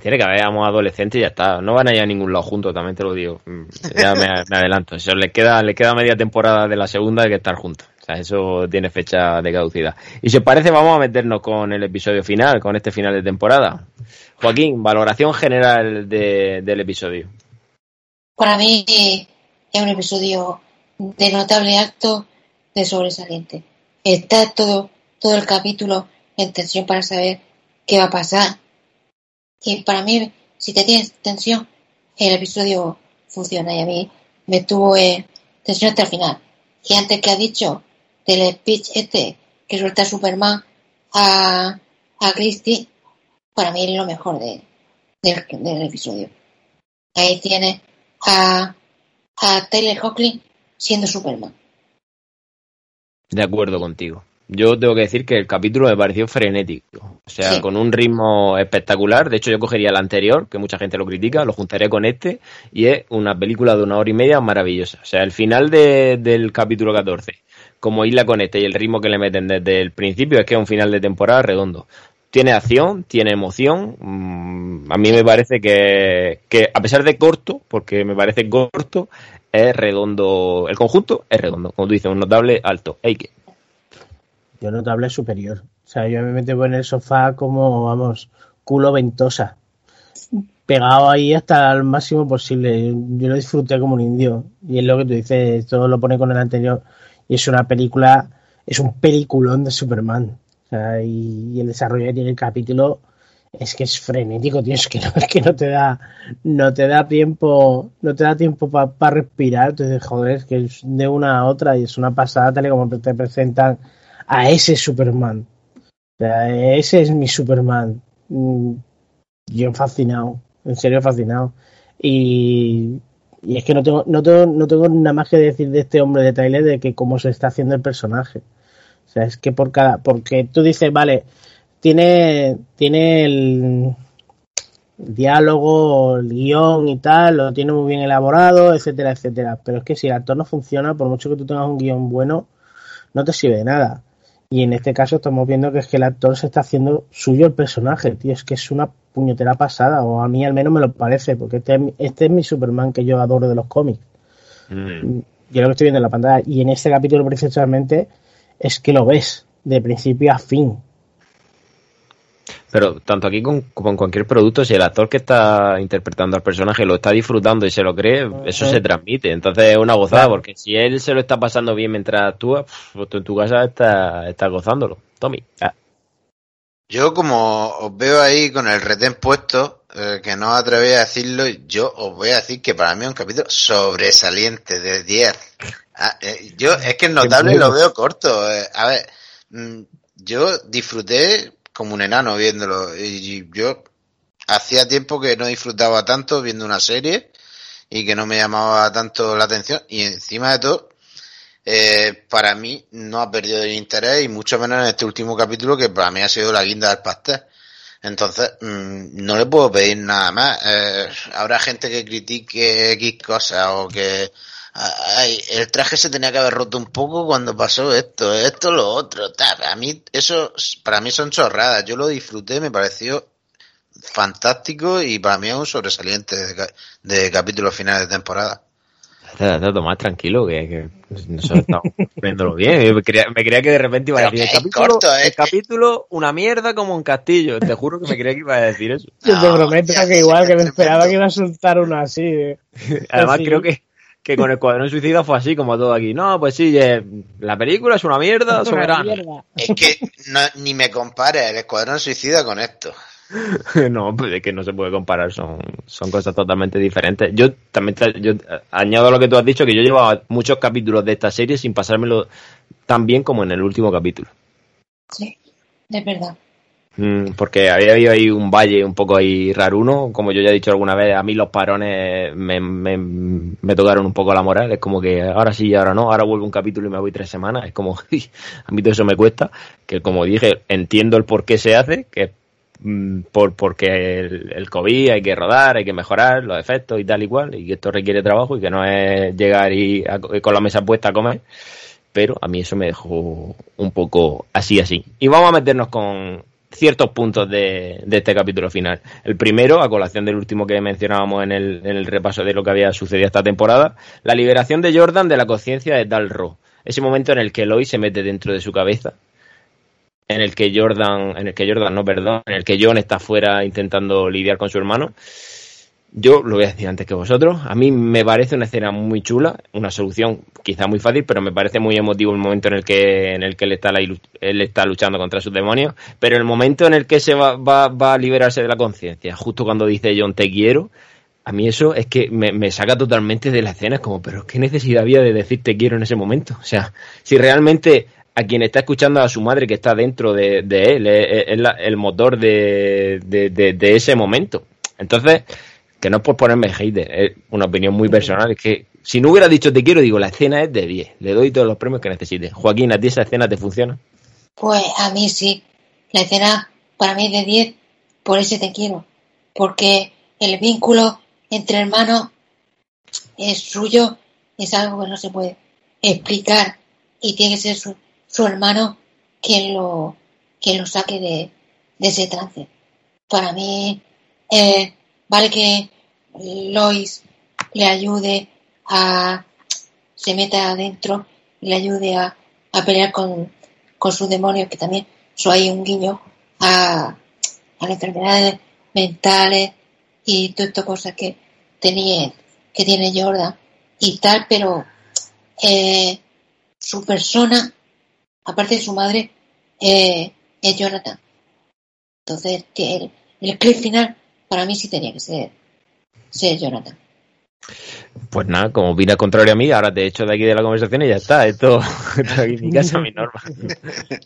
Tiene que haber amor adolescente y ya está. No van a ir a ningún lado juntos, también te lo digo. Mm, ya me, adelanto. Eso le queda, le queda media temporada de la segunda de que estar juntos. O sea, eso tiene fecha de caducidad. Y si os parece, vamos a meternos con el episodio final, con este final de temporada. Joaquín, valoración general del episodio. Para mí es un episodio de notable acto de sobresaliente. Está todo, todo el capítulo en tensión para saber qué va a pasar. Y para mí, si te tienes tensión, el episodio funciona y a mí me tuvo en tensión hasta el final. Y antes que ha dicho del speech este que suelta Superman a, a Christie, para mí es lo mejor de, del, episodio. Ahí tiene a, a Taylor Hockley siendo Superman. De acuerdo contigo. Yo tengo que decir que el capítulo me pareció frenético. O sea, con un ritmo espectacular. De hecho, yo cogería el anterior, que mucha gente lo critica, lo juntaría con este, y es una película de una hora y media maravillosa. O sea, el final del capítulo 14 como Isla Conecta y el ritmo que le meten desde el principio es que es un final de temporada redondo. Tiene acción, tiene emoción. Mm, a mí me parece que, a pesar de corto, porque me parece corto, es redondo. El conjunto es redondo, como tú dices, un notable alto. que Yo notable superior. O sea, yo me meto en el sofá como, vamos, culo ventosa. Pegado ahí hasta el máximo posible. Yo lo disfruté como un indio. Y es lo que tú dices, todo lo pone con el anterior y es una película, es un peliculón de Superman. y, el desarrollo que tiene el capítulo es que es frenético, tío, es que no, que no te da, no te da tiempo, no te da tiempo para respirar, entonces joder, es que es de una a otra y es una pasada tal y como te presentan a ese Superman. O sea, ese es mi Superman. Mm, yo fascinado, en serio fascinado. Y, y es que no tengo, no tengo, no tengo nada más que decir de este hombre de Tyler de que cómo se está haciendo el personaje. O sea, es que por cada, porque tú dices, vale, tiene, tiene el, diálogo, el guion y tal, lo tiene muy bien elaborado, etcétera, etcétera. Pero es que si el actor no funciona, por mucho que tú tengas un guion bueno, no te sirve de nada. Y en este caso estamos viendo que es que el actor se está haciendo suyo el personaje, tío. Es que es una puñetera pasada, o a mí al menos me lo parece, porque este, este es mi Superman que yo adoro de los cómics. Mm. Yo lo que estoy viendo en la pantalla. Y en este capítulo precisamente es que lo ves de principio a fin. Pero tanto aquí como con cualquier producto, si el actor que está interpretando al personaje lo está disfrutando y se lo cree, eso se transmite. Entonces es una gozada, porque si él se lo está pasando bien mientras actúa, pues tú en tu casa estás está gozándolo. Tommy. Ah. Yo como os veo ahí con el retén puesto, eh, que no os atrevéis a decirlo, yo os voy a decir que para mí es un capítulo sobresaliente de 10. Ah, eh, yo es que es notable y lo veo corto. Eh, a ver, mm, yo disfruté como un enano viéndolo. Y yo hacía tiempo que no disfrutaba tanto viendo una serie y que no me llamaba tanto la atención. Y encima de todo, eh, para mí no ha perdido el interés y mucho menos en este último capítulo que para mí ha sido la guinda del pastel. Entonces, mm, no le puedo pedir nada más. Eh, habrá gente que critique X cosas o que ay, el traje se tenía que haber roto un poco cuando pasó esto, esto, lo otro. Tal. A mí, eso, para mí son chorradas. Yo lo disfruté, me pareció fantástico y para mí es un sobresaliente de, de capítulos finales de temporada. Está, más tranquilo que, que nosotros estamos viéndolo bien. Me creía, me creía, que de repente iba a decir el capítulo, corto, ¿eh? el capítulo, una mierda como un castillo. Te juro que me creía que iba a decir eso. Yo te prometo que igual que me esperaba que iba a soltar uno así. ¿eh? Además creo que, que con el Escuadrón Suicida fue así como todo aquí. No, pues sí, eh, la película es una mierda, soberana. Es que no, ni me compare el Escuadrón Suicida con esto. no, pues es que no se puede comparar, son, son cosas totalmente diferentes. Yo también yo añado a lo que tú has dicho, que yo llevaba muchos capítulos de esta serie sin pasármelo tan bien como en el último capítulo. Sí, es verdad. Mm, porque había habido ahí un valle un poco ahí raruno, como yo ya he dicho alguna vez, a mí los parones me, me, me tocaron un poco la moral, es como que ahora sí y ahora no, ahora vuelvo un capítulo y me voy tres semanas, es como, a mí todo eso me cuesta, que como dije, entiendo el por qué se hace, que es por, porque el, el, COVID hay que rodar, hay que mejorar los efectos y tal y cual, y que esto requiere trabajo y que no es llegar y con la mesa puesta a comer, pero a mí eso me dejó un poco así así. Y vamos a meternos con ciertos puntos de, de este capítulo final. El primero, a colación del último que mencionábamos en el, en el repaso de lo que había sucedido esta temporada, la liberación de Jordan de la conciencia de Dalro. Ese momento en el que Eloy se mete dentro de su cabeza en el que Jordan, en el que Jordan, no, perdón, en el que John está fuera intentando lidiar con su hermano. Yo lo voy a decir antes que vosotros. A mí me parece una escena muy chula, una solución quizá muy fácil, pero me parece muy emotivo el momento en el que, en el que él, está él está luchando contra sus demonios. Pero el momento en el que se va, va, va a liberarse de la conciencia, justo cuando dice John te quiero, a mí eso es que me, me, saca totalmente de la escena. Es como, pero ¿qué necesidad había de decir te quiero en ese momento? O sea, si realmente a quien está escuchando a su madre que está dentro de, él, es, el motor de, de, ese momento. Entonces, que no es por ponerme hate, es una opinión muy personal, es que si no hubiera dicho te quiero, digo, la escena es de 10, le doy todos los premios que necesite. Joaquín, ¿a ti esa escena te funciona? Pues a mí sí, la escena para mí es de 10 por ese te quiero, porque el vínculo entre hermanos es suyo, es algo que no se puede explicar y tiene que ser su, su hermano quien lo, quien lo saque de, ese trance. Para mí, eh, vale que Lois le ayude a, se meta adentro y le ayude a, a pelear con, con sus demonios, que también eso hay un guiño a, a las enfermedades mentales y todas estas cosas que tenía, que tiene Jordan y tal, pero eh, su persona aparte de su madre, eh, es Jonathan. Entonces, el, el clip final para mí sí tenía que ser, ser Jonathan. Pues nada, como vine a contrario a mí, ahora te echo de aquí de la conversación y ya está. Esto, esto aquí mi casa, mi norma.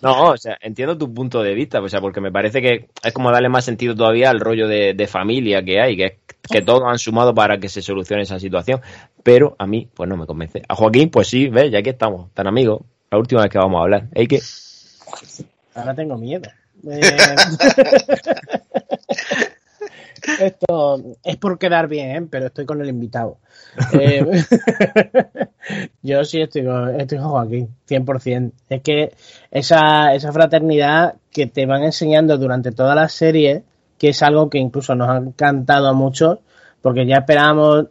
No, o sea, entiendo tu punto de vista, o sea, porque me parece que es como darle más sentido todavía al rollo de, de familia que hay, que, que todos han sumado para que se solucione esa situación. Pero a mí, pues no me convence. A Joaquín, pues sí, ves, ya que estamos, tan amigos, la última vez que vamos a hablar. ¿Hay que? Ahora tengo miedo. Eh, esto es por quedar bien, ¿eh? pero estoy con el invitado. Eh, yo sí estoy con, estoy con Joaquín, 100%. Es que esa, esa fraternidad que te van enseñando durante toda la serie, que es algo que incluso nos ha encantado a muchos, porque ya esperábamos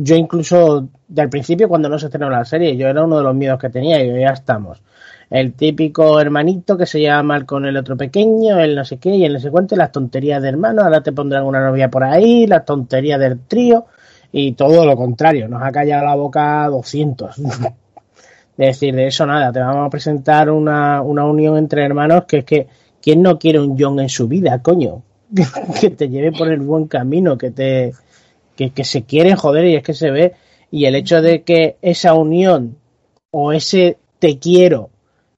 yo incluso del principio cuando no se estrenó la serie, yo era uno de los miedos que tenía y ya estamos. El típico hermanito que se llama mal con el otro pequeño, el no sé qué, y el no sé las tonterías de hermano, ahora te pondrán una novia por ahí, las tonterías del trío, y todo lo contrario, nos ha callado la boca 200. de decir, de eso nada, te vamos a presentar una, una unión entre hermanos que es que, ¿quién no quiere un John en su vida, coño? que te lleve por el buen camino, que te, que, se quieren joder y es que se ve. Y el hecho de que esa unión o ese te quiero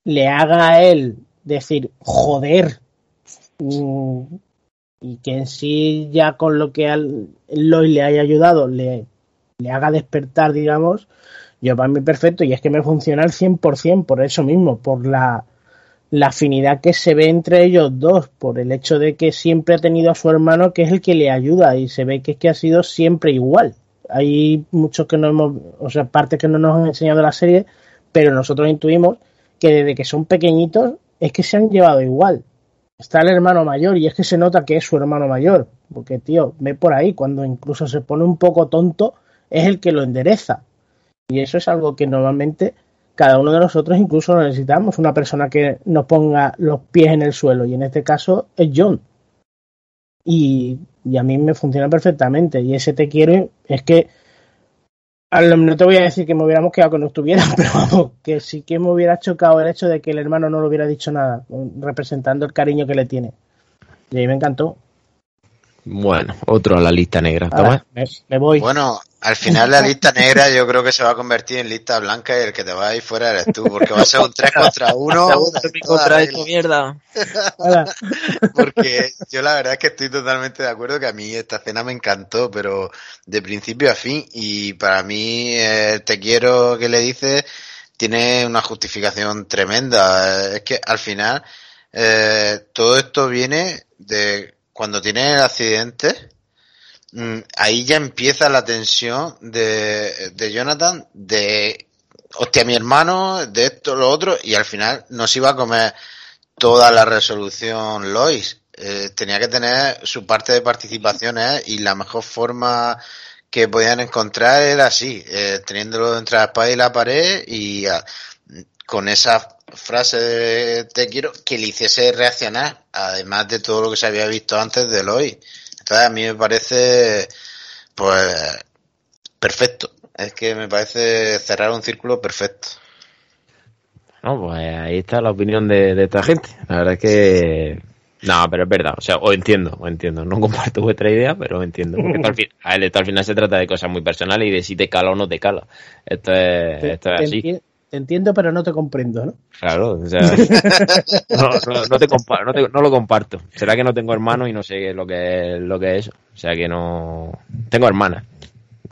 le haga a él decir joder mm, y que en sí ya con lo que al Loy le haya ayudado le, le haga despertar, digamos, yo para mí perfecto y es que me funciona al 100% por eso mismo, por la la afinidad que se ve entre ellos dos por el hecho de que siempre ha tenido a su hermano que es el que le ayuda y se ve que es que ha sido siempre igual. Hay muchos que no hemos, o sea, partes que no nos han enseñado la serie, pero nosotros intuimos que desde que son pequeñitos es que se han llevado igual. Está el hermano mayor y es que se nota que es su hermano mayor, porque tío, ve por ahí, cuando incluso se pone un poco tonto, es el que lo endereza. Y eso es algo que normalmente cada uno de nosotros incluso necesitamos una persona que nos ponga los pies en el suelo y en este caso es John. Y, a mí me funciona perfectamente y ese te quiero es que no te voy a decir que me hubiéramos quedado con no estuviera, pero vamos, que sí que me hubiera chocado el hecho de que el hermano no le hubiera dicho nada, representando el cariño que le tiene. Y ahí me encantó. Bueno, otro a la lista negra. me, voy. Bueno, al final la lista negra yo creo que se va a convertir en lista blanca y el que te va a ir fuera eres tú, porque va a ser un 3 contra 1. contra esto, mierda. porque yo la verdad es que estoy totalmente de acuerdo que a mí esta escena me encantó, pero de principio a fin y para mí eh, te quiero que le dices tiene una justificación tremenda. Es que al final eh, todo esto viene de cuando tiene el accidente ahí ya empieza la tensión de, de Jonathan de hostia mi hermano de esto lo otro y al final no se iba a comer toda la resolución Lois. Eh, tenía que tener su parte de participaciones y la mejor forma que podían encontrar era así eh, teniéndolo entre la espada y la pared y ah, con esa frase de te quiero que le hiciese reaccionar además de todo lo que se había visto antes de Lois a mí me parece, pues, perfecto. Es que me parece cerrar un círculo perfecto. No, pues ahí está la opinión de, esta gente. La verdad es que no, pero es verdad, o sea, o entiendo, o entiendo. No comparto vuestra idea, pero entiendo. Porque al, al final se trata de cosas muy personales y de si te cala o no te cala. Esto es, esto es así. Te entiendo, pero no te comprendo, ¿no? Claro, o sea, no, te no, lo comparto. Será que no tengo hermanos y no sé lo que, lo que es. O sea que no. Tengo hermanas.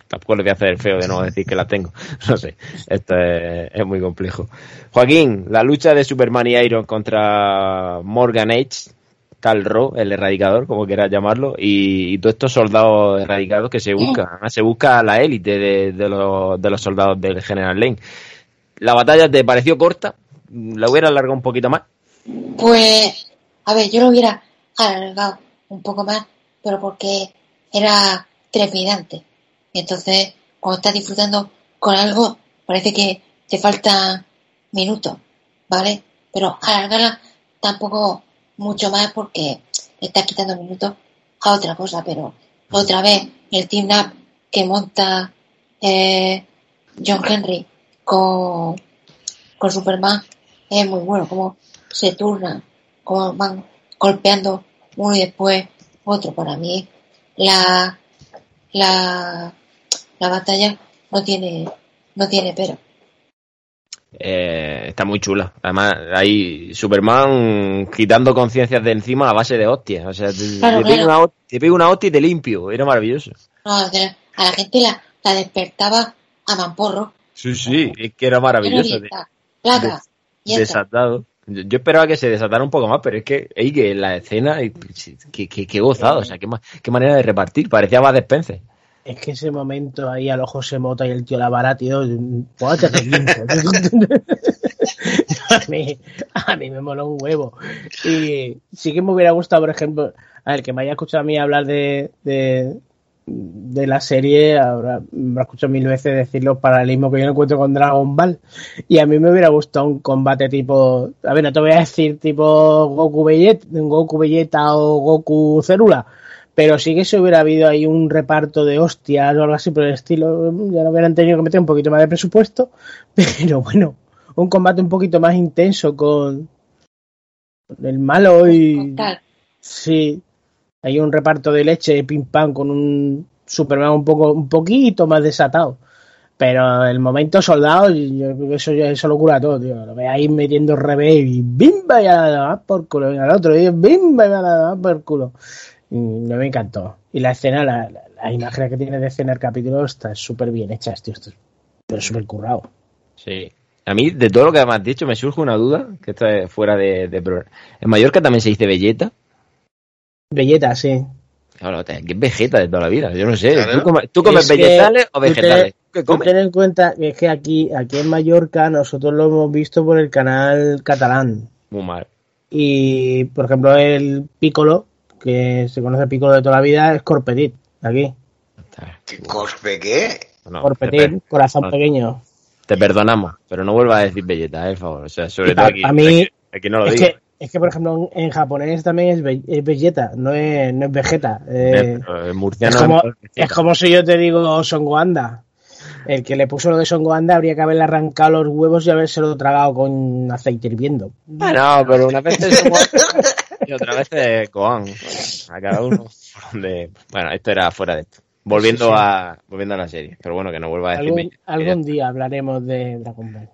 Tampoco le voy a hacer feo de no decir que las tengo. No sé. Esto es, muy complejo. Joaquín, la lucha de Superman y Iron contra Morgan H. Tal Ro, el erradicador, como quieras llamarlo, y, todos estos soldados erradicados que se buscan. se busca la élite de, de, los, de los soldados del General Lane. ¿La batalla te pareció corta? ¿La hubiera alargado un poquito más? Pues, a ver, yo lo hubiera alargado un poco más, pero porque era trepidante. Entonces, cuando estás disfrutando con algo, parece que te faltan minutos, ¿vale? Pero alargarla tampoco mucho más porque estás quitando minutos a otra cosa, pero otra vez el team up que monta eh, John Henry con, con Superman es muy bueno, como se turnan, como van golpeando uno y después otro. Para mí, la, la, la batalla no tiene, no tiene pero. Eh, está muy chula. Además, hay Superman quitando conciencias de encima a base de hostias. O sea, te, pego una, hostia y te limpio. Era maravilloso. a la gente la, la despertaba a mamporro Sí, sí, es que era maravilloso. desatado. Yo, esperaba que se desatara un poco más, pero es que, ey, que la escena, que, que, gozado, o sea, qué, qué manera de repartir, parecía más despense. Es que ese momento ahí al ojo se mota y el tío la vara, tío, pues a mí, a mí me moló un huevo. Y sí que me hubiera gustado, por ejemplo, a ver, que me haya escuchado a mí hablar de, de la serie, ahora me escuchado mil veces decir los paralelismos que yo encuentro con Dragon Ball. Y a mí me hubiera gustado un combate tipo, a ver, no te voy a decir tipo Goku Vegeta, Goku Vegeta o Goku Célula, pero sí que se hubiera habido ahí un reparto de hostias o algo así por el estilo. Ya no hubieran tenido que meter un poquito más de presupuesto, pero bueno, un combate un poquito más intenso con el malo y. Sí, hay un reparto de leche pim pam con un Superman un poco un poquito más desatado. Pero el momento soldado, yo eso, eso lo cura todo, tío. Lo ve ahí metiendo revés y bimba y a por culo. Venga, al otro, y bimba y a por culo. Y me encantó. Y la escena, la, la, imagen que tiene de escena el capítulo está súper bien hecha, tío. Es súper currado. Sí. A mí, de todo lo que me has dicho, me surge una duda, que esto es fuera de, de. ¿En Mallorca también se dice belleta? Belleta, sí. Claro, que es vegeta de toda la vida, yo no sé. Claro. ¿Tú comes, tú comes Es que vegetales o tú ten- vegetales? ¿Qué Tú comes? ten en cuenta que es que aquí, aquí en Mallorca nosotros lo hemos visto por el canal catalán. Muy mal. Y, por ejemplo, el pícolo, que se conoce pícolo de toda la vida, es corpetit, aquí. ¿Qué corpe qué? no, corpetit, per- corazón no. pequeño. te perdonamos, pero no vuelvas a decir belleta, eh, por favor. O sea, sobre Y todo aquí. a mí- aquí, aquí no lo Es digo. que, es que, por ejemplo, en japonés también es, be- es belleta, no es, no es vegeta. Eh, Eh, en es, murciano como, es vegeta. es como si yo te digo Songoanda. El que le puso lo de Songoanda habría que haberle arrancado los huevos y habérselo tragado con aceite hirviendo. Ah, no, pero una vez es y otra vez es Gohan. A cada uno. donde- Bueno, esto era fuera de esto. Volviendo Sí, sí. a volviendo a la serie. Pero bueno, que no vuelva a decir Algún, algún día hablaremos de Dragon Ball.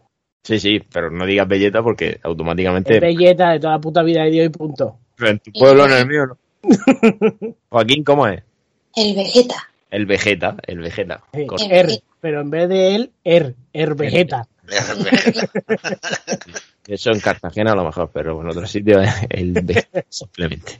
Sí, sí, pero no digas belleta porque automáticamente. Es belleta de toda la puta vida de Dios y punto. Pero en tu pueblo, en el mío, no. Joaquín, ¿cómo es? El Vegeta. El Vegeta, el Vegeta. Sí, Correcto. Er, pero en vez de él, Er, Er Vegeta. Eso en Cartagena a lo mejor, pero en otros sitios es el Vegeta, simplemente.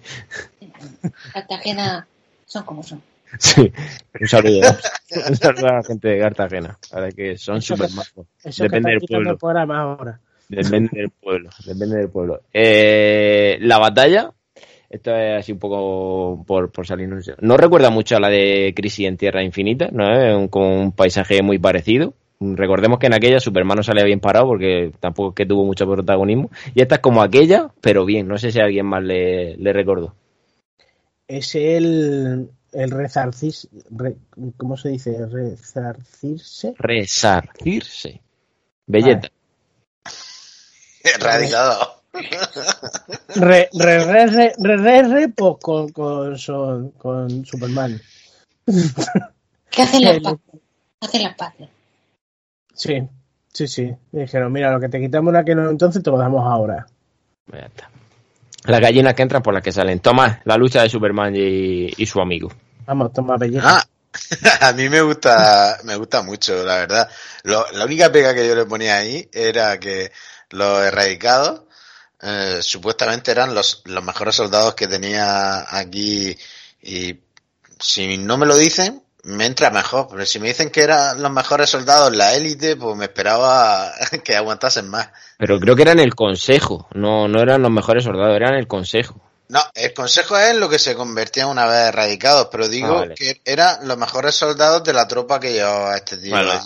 Cartagena son como son. Sí, un saludo. Un saludo a la gente de Cartagena. Para que son súper majos. Depende del pueblo. ahora. Depende del pueblo, depende del pueblo. Eh, la batalla, esto es así un poco por, por salirnos. No recuerda mucho a la de Crisis en Tierra Infinita, ¿no? Es un, como un paisaje muy parecido. Recordemos que en aquella Superman no salía bien parado porque tampoco es que tuvo mucho protagonismo. Y esta es como aquella, pero bien. No sé si a alguien más le, le recordó. Es el, el rezarcis, re- ¿cómo se dice? Rezarcirse. Resarcirse. Belleta. Erradicado. Re, re, re, re, re, re, re, pues con, con, son- con Superman. ¿Qué hacen las paces? Hacen las paces. Sí, sí, sí. Dijeron, mira, lo que te quitamos en aquel entonces te lo damos ahora. Ya está. Las gallinas que entran por las que salen. Toma, la lucha de Superman y, y su amigo. Vamos, toma belleza. Ah, a mí me gusta, me gusta mucho, la verdad. Lo- la única pega que yo le ponía ahí era que los erradicados eh, supuestamente eran los, los mejores soldados que tenía aquí y si no me lo dicen, me entra mejor. Pero si me dicen que eran los mejores soldados, la élite, pues me esperaba que aguantasen más. Pero creo que eran el consejo, no, no eran los mejores soldados, eran el consejo. No, el consejo es lo que se convertía una vez erradicados, pero digo Ah, vale. que eran los mejores soldados de la tropa que llevaba a este tío. Bueno.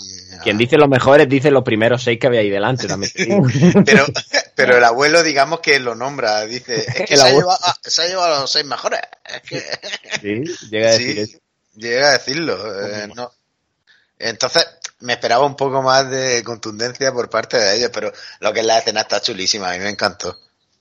Quien dice los mejores dice los primeros seis que había ahí delante también. Pero, pero el abuelo, digamos que lo nombra, dice, es que se ha, llevado, se ha llevado a los seis mejores. Es que, Sí, llega a decir sí, eso. llega a decirlo. eh, no. Entonces, me esperaba un poco más de contundencia por parte de ellos, pero lo que es la escena está chulísima, a mí me encantó.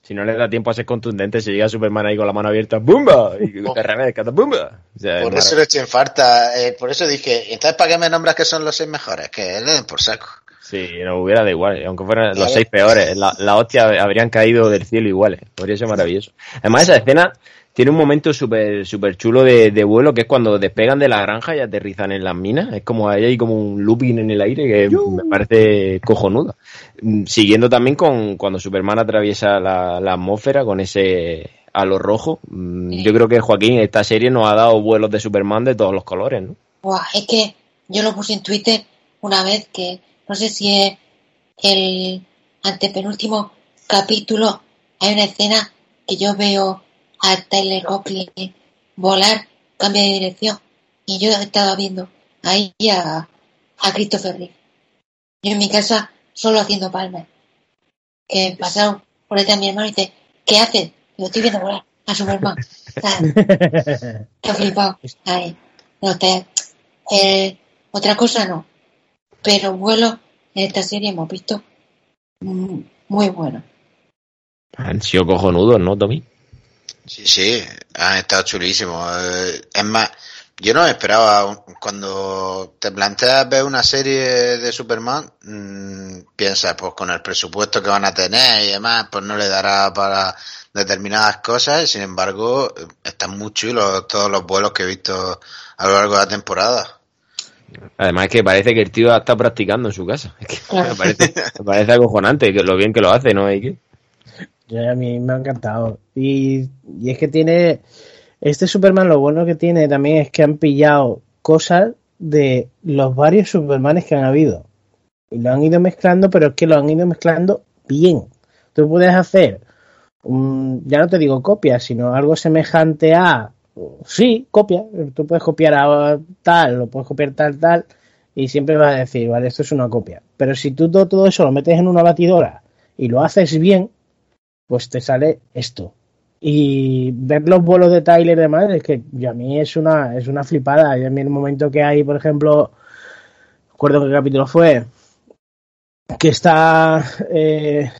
Si no le da tiempo a ser contundente, se llega Superman ahí con la mano abierta, ¡bumba! Y Oh. cata, ¡bumba! O sea, Por es eso le en falta, eh, por eso dije, entonces ¿para qué me nombras que son los seis mejores? Que le den por saco. Sí, nos hubiera da igual, aunque fueran los seis peores, la, la hostia habrían caído del cielo iguales, podría ser maravilloso. Además, esa escena tiene un momento súper super chulo de, de vuelo, que es cuando despegan de la granja y aterrizan en las minas, es como ahí hay como un looping en el aire que me parece cojonuda. Mm, Siguiendo también con cuando Superman atraviesa la, la atmósfera con ese halo rojo, Mm, yo creo que Joaquín, esta serie nos ha dado vuelos de Superman de todos los colores, ¿no? Buah, es que yo lo puse en Twitter una vez que no sé si es el antepenúltimo capítulo. Hay una escena que yo veo a Tyler Hoechlin volar, cambia de dirección y yo estaba viendo ahí a, a Christopher Reeve. Yo en mi casa solo haciendo palmas. Que pasaron por detrás de mi hermano y dice, ¿qué haces? Digo, estoy viendo volar a Superman. ¿Sabes? Qué flipado. Ahí. No, te- eh, otra cosa no. Pero vuelo en esta serie hemos visto mm, muy bueno. Han sido cojonudos, ¿no, Tommy? Sí, sí, han estado chulísimos. Eh, Es más, yo no esperaba, un- cuando te planteas ver una serie de Superman, mm, piensas, pues con el presupuesto que van a tener y demás, pues no le dará para determinadas cosas, y sin embargo, están muy chulos todos los vuelos que he visto a lo largo de la temporada. Además es que parece que el tío está practicando en su casa. Es que Claro. me, parece, me parece acojonante lo bien que lo hace, ¿no? ¿Y qué? A mí me ha encantado. Y, y es que tiene. Este Superman, lo bueno que tiene también es que han pillado cosas de los varios Supermanes que han habido. Y lo han ido mezclando, pero es que lo han ido mezclando bien. Tú puedes hacer, ya no te digo copia, sino algo semejante a. Sí, copia. Tú puedes copiar a tal, o puedes copiar tal, tal. Y siempre vas a decir, vale, esto es una copia. Pero si tú todo eso lo metes en una batidora y lo haces bien, pues te sale esto. Y ver los vuelos de Tyler y demás, es que yo- a mí es una, es una flipada. Y a mí el momento que hay, por ejemplo, recuerdo qué capítulo fue, que está eh,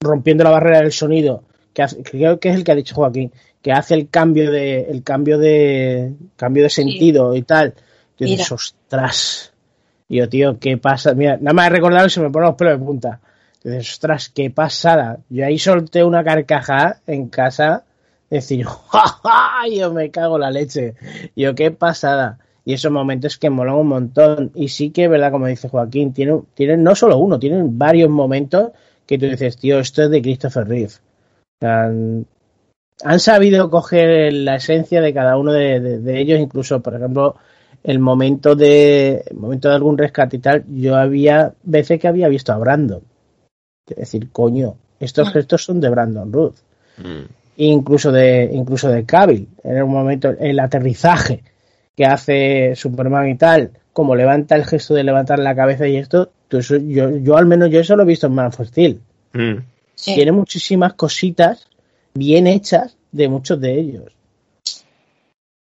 rompiendo la barrera del sonido, que hace- que creo que es el que ha dicho Joaquín, que hace el cambio de, el cambio de, cambio de sentido y tal. Y dices, ostras. Y yo, tío, ¿qué pasa? Mira, nada más de recordarlo y se me ponen los pelos de punta. Ostras, qué pasada. Yo ahí solté una carcajada en casa, decir, ¡ja, ja! Yo me cago la leche. Yo, qué pasada. Y esos momentos que molan un montón. Y sí que, verdad, como dice Joaquín, tienen, tienen no solo uno, tienen varios momentos que tú dices, tío, esto es de Christopher Reeve. Han, han sabido coger la esencia de cada uno de, de- de ellos, incluso, por ejemplo, el momento de el momento de algún rescate y tal, yo había veces que había visto a Brandon. Es decir, coño, estos Mm. gestos son de Brandon Ruth. Mm. Incluso de, incluso de Cavill, en un momento, el aterrizaje que hace Superman y tal, como levanta el gesto de levantar la cabeza y esto, yo, yo al menos yo eso lo he visto en Man of Steel. Mm. Sí. Tiene muchísimas cositas bien hechas de muchos de ellos.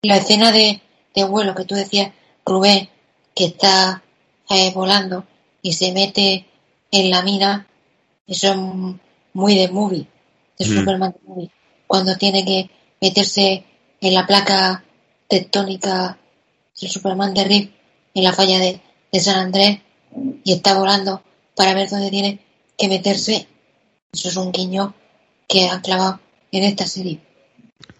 La escena de, de vuelo que tú decías, Rubén, que está eh, volando y se mete en la mina, eso es muy de movie, de Mm. Superman de movie. Cuando tiene que meterse en la placa tectónica del Superman de Rip en la falla de, de San Andrés y está volando para ver dónde tiene que meterse. Eso es un guiño que han clavado en esta serie.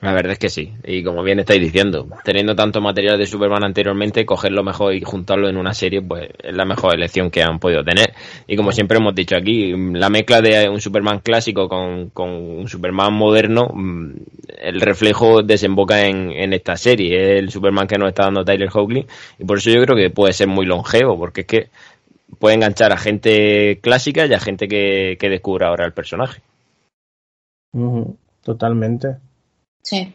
La verdad es que sí. Y como bien estáis diciendo, teniendo tanto material de Superman anteriormente, cogerlo mejor y juntarlo en una serie, pues es la mejor elección que han podido tener. Y como siempre hemos dicho aquí, la mezcla de un Superman clásico con, con un Superman moderno, mm, el reflejo desemboca en, en esta serie. Es el Superman que nos está dando Tyler Hoechlin. Y por eso yo creo que puede ser muy longevo, porque es que puede enganchar a gente clásica y a gente que, que descubra ahora el personaje. Totalmente. Sí.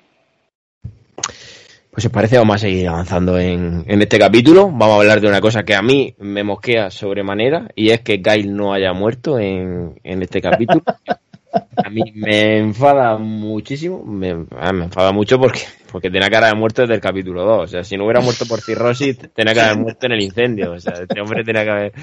Pues si os parece, vamos a seguir avanzando en, en este capítulo. Vamos a hablar de una cosa que a mí me mosquea sobremanera y es que Kyle no haya muerto en, en este capítulo. A mí me enfada muchísimo, me, me enfada mucho porque, porque tenía cara de muerto desde el capítulo 2. O sea, si no hubiera muerto por cirrosis, tenía que haber muerto en el incendio. O sea, este hombre tenía que haber.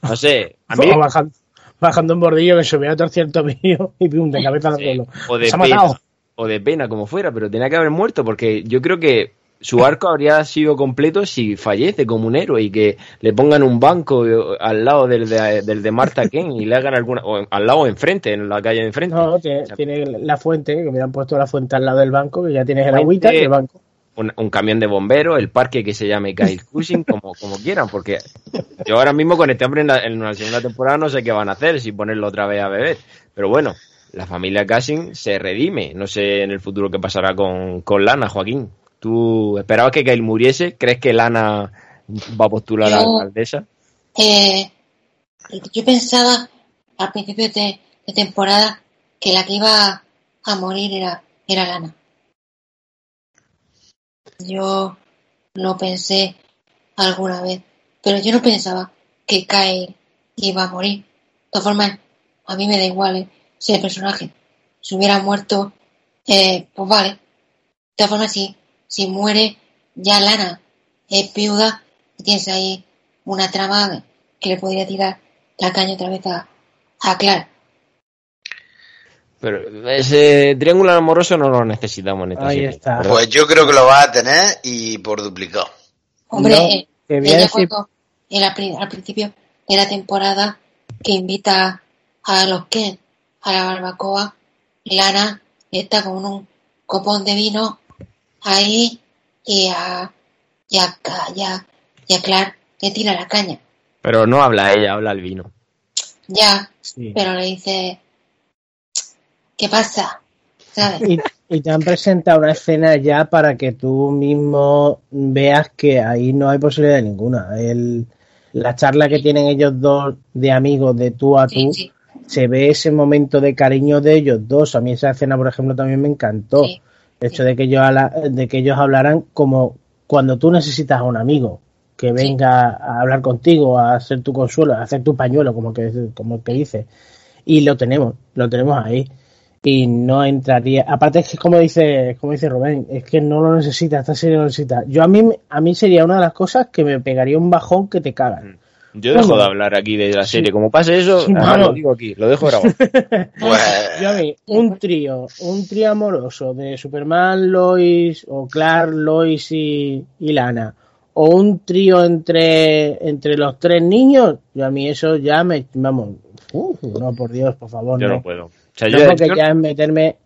No sé, a mí. Bajando, bajando un bordillo que se hubiera torcido el tobillo y pum, de cabeza al Sí, suelo. o de Se ha matado. O de pena, como fuera, pero tenía que haber muerto porque yo creo que su arco habría sido completo si fallece como un héroe y que le pongan un banco eh, al lado del de, del de Martha Kent y le hagan alguna, o al lado enfrente, en la calle de enfrente. No, tiene, tiene la fuente, que me han puesto la fuente al lado del banco, que ya tienes el agüita y el banco. Un, un camión de bomberos, el parque que se llame Kyle Cushing, como, como quieran, porque yo ahora mismo con este hombre en, la, en una segunda temporada no sé qué van a hacer, si ponerlo otra vez a beber. Pero bueno, la familia Cushing se redime. No sé en el futuro qué pasará con, con Lana, Joaquín. ¿Tú esperabas que Kyle muriese? ¿Crees que Lana va a postular a Yo- alcaldesa? Eh, yo pensaba al principio de, de temporada que la que iba a morir era, era Lana. Yo lo pensé alguna vez, pero yo no pensaba que Kyle iba a morir. De todas formas, a mí me da igual eh, ese personaje. Si hubiera muerto, eh, pues vale. De todas formas, si, si muere, ya Lana es viuda y tienes ahí una trama que le podría tirar la caña otra vez a, a Clara. Pero ese triángulo amoroso no lo necesitamos en esta Ahí serie, está. Pues yo creo que lo vas a tener y por duplicado. Hombre, No, eh, ella cuando pri- al principio de la temporada que invita a los Ken a la barbacoa, Lana está con un copón de vino ahí y a, y a, y a- y a Clark le tira la caña. Pero no habla ella, habla el vino. Ya, Sí. pero le dice, ¿qué pasa? ¿Sabes? Y, y te han presentado una escena ya para que tú mismo veas que ahí no hay posibilidad ninguna. El, la charla que tienen ellos dos de amigos de tú a Sí, tú, sí, se ve ese momento de cariño de ellos dos. A mí esa escena, por ejemplo, también me encantó. sí. El hecho de que ellos, habla- de que ellos hablaran como cuando tú necesitas a un amigo que venga a hablar contigo, a hacer tu consuelo, a hacer tu pañuelo, como que, como que dice. Y lo tenemos, lo tenemos ahí. Y no entraría. Aparte es que como dice, como dice Rubén, es que no lo necesita, esta serie lo necesita. Yo a mí, a mí sería una de las cosas que me pegaría un bajón que te cagan. Yo dejo Bueno. de hablar aquí de la Sí. serie. Como pase eso, Sí, vamos. lo digo aquí, lo dejo grabado. Yo a mí, un trío, un trío amoroso de Superman, Lois, o Clark, Lois y, y Lana, o un trío entre, entre los tres niños, yo a mí eso ya me, vamos, uf, no, por Dios, por favor, Yo no. no puedo. O sea, No, yo, yo- ya es meterme,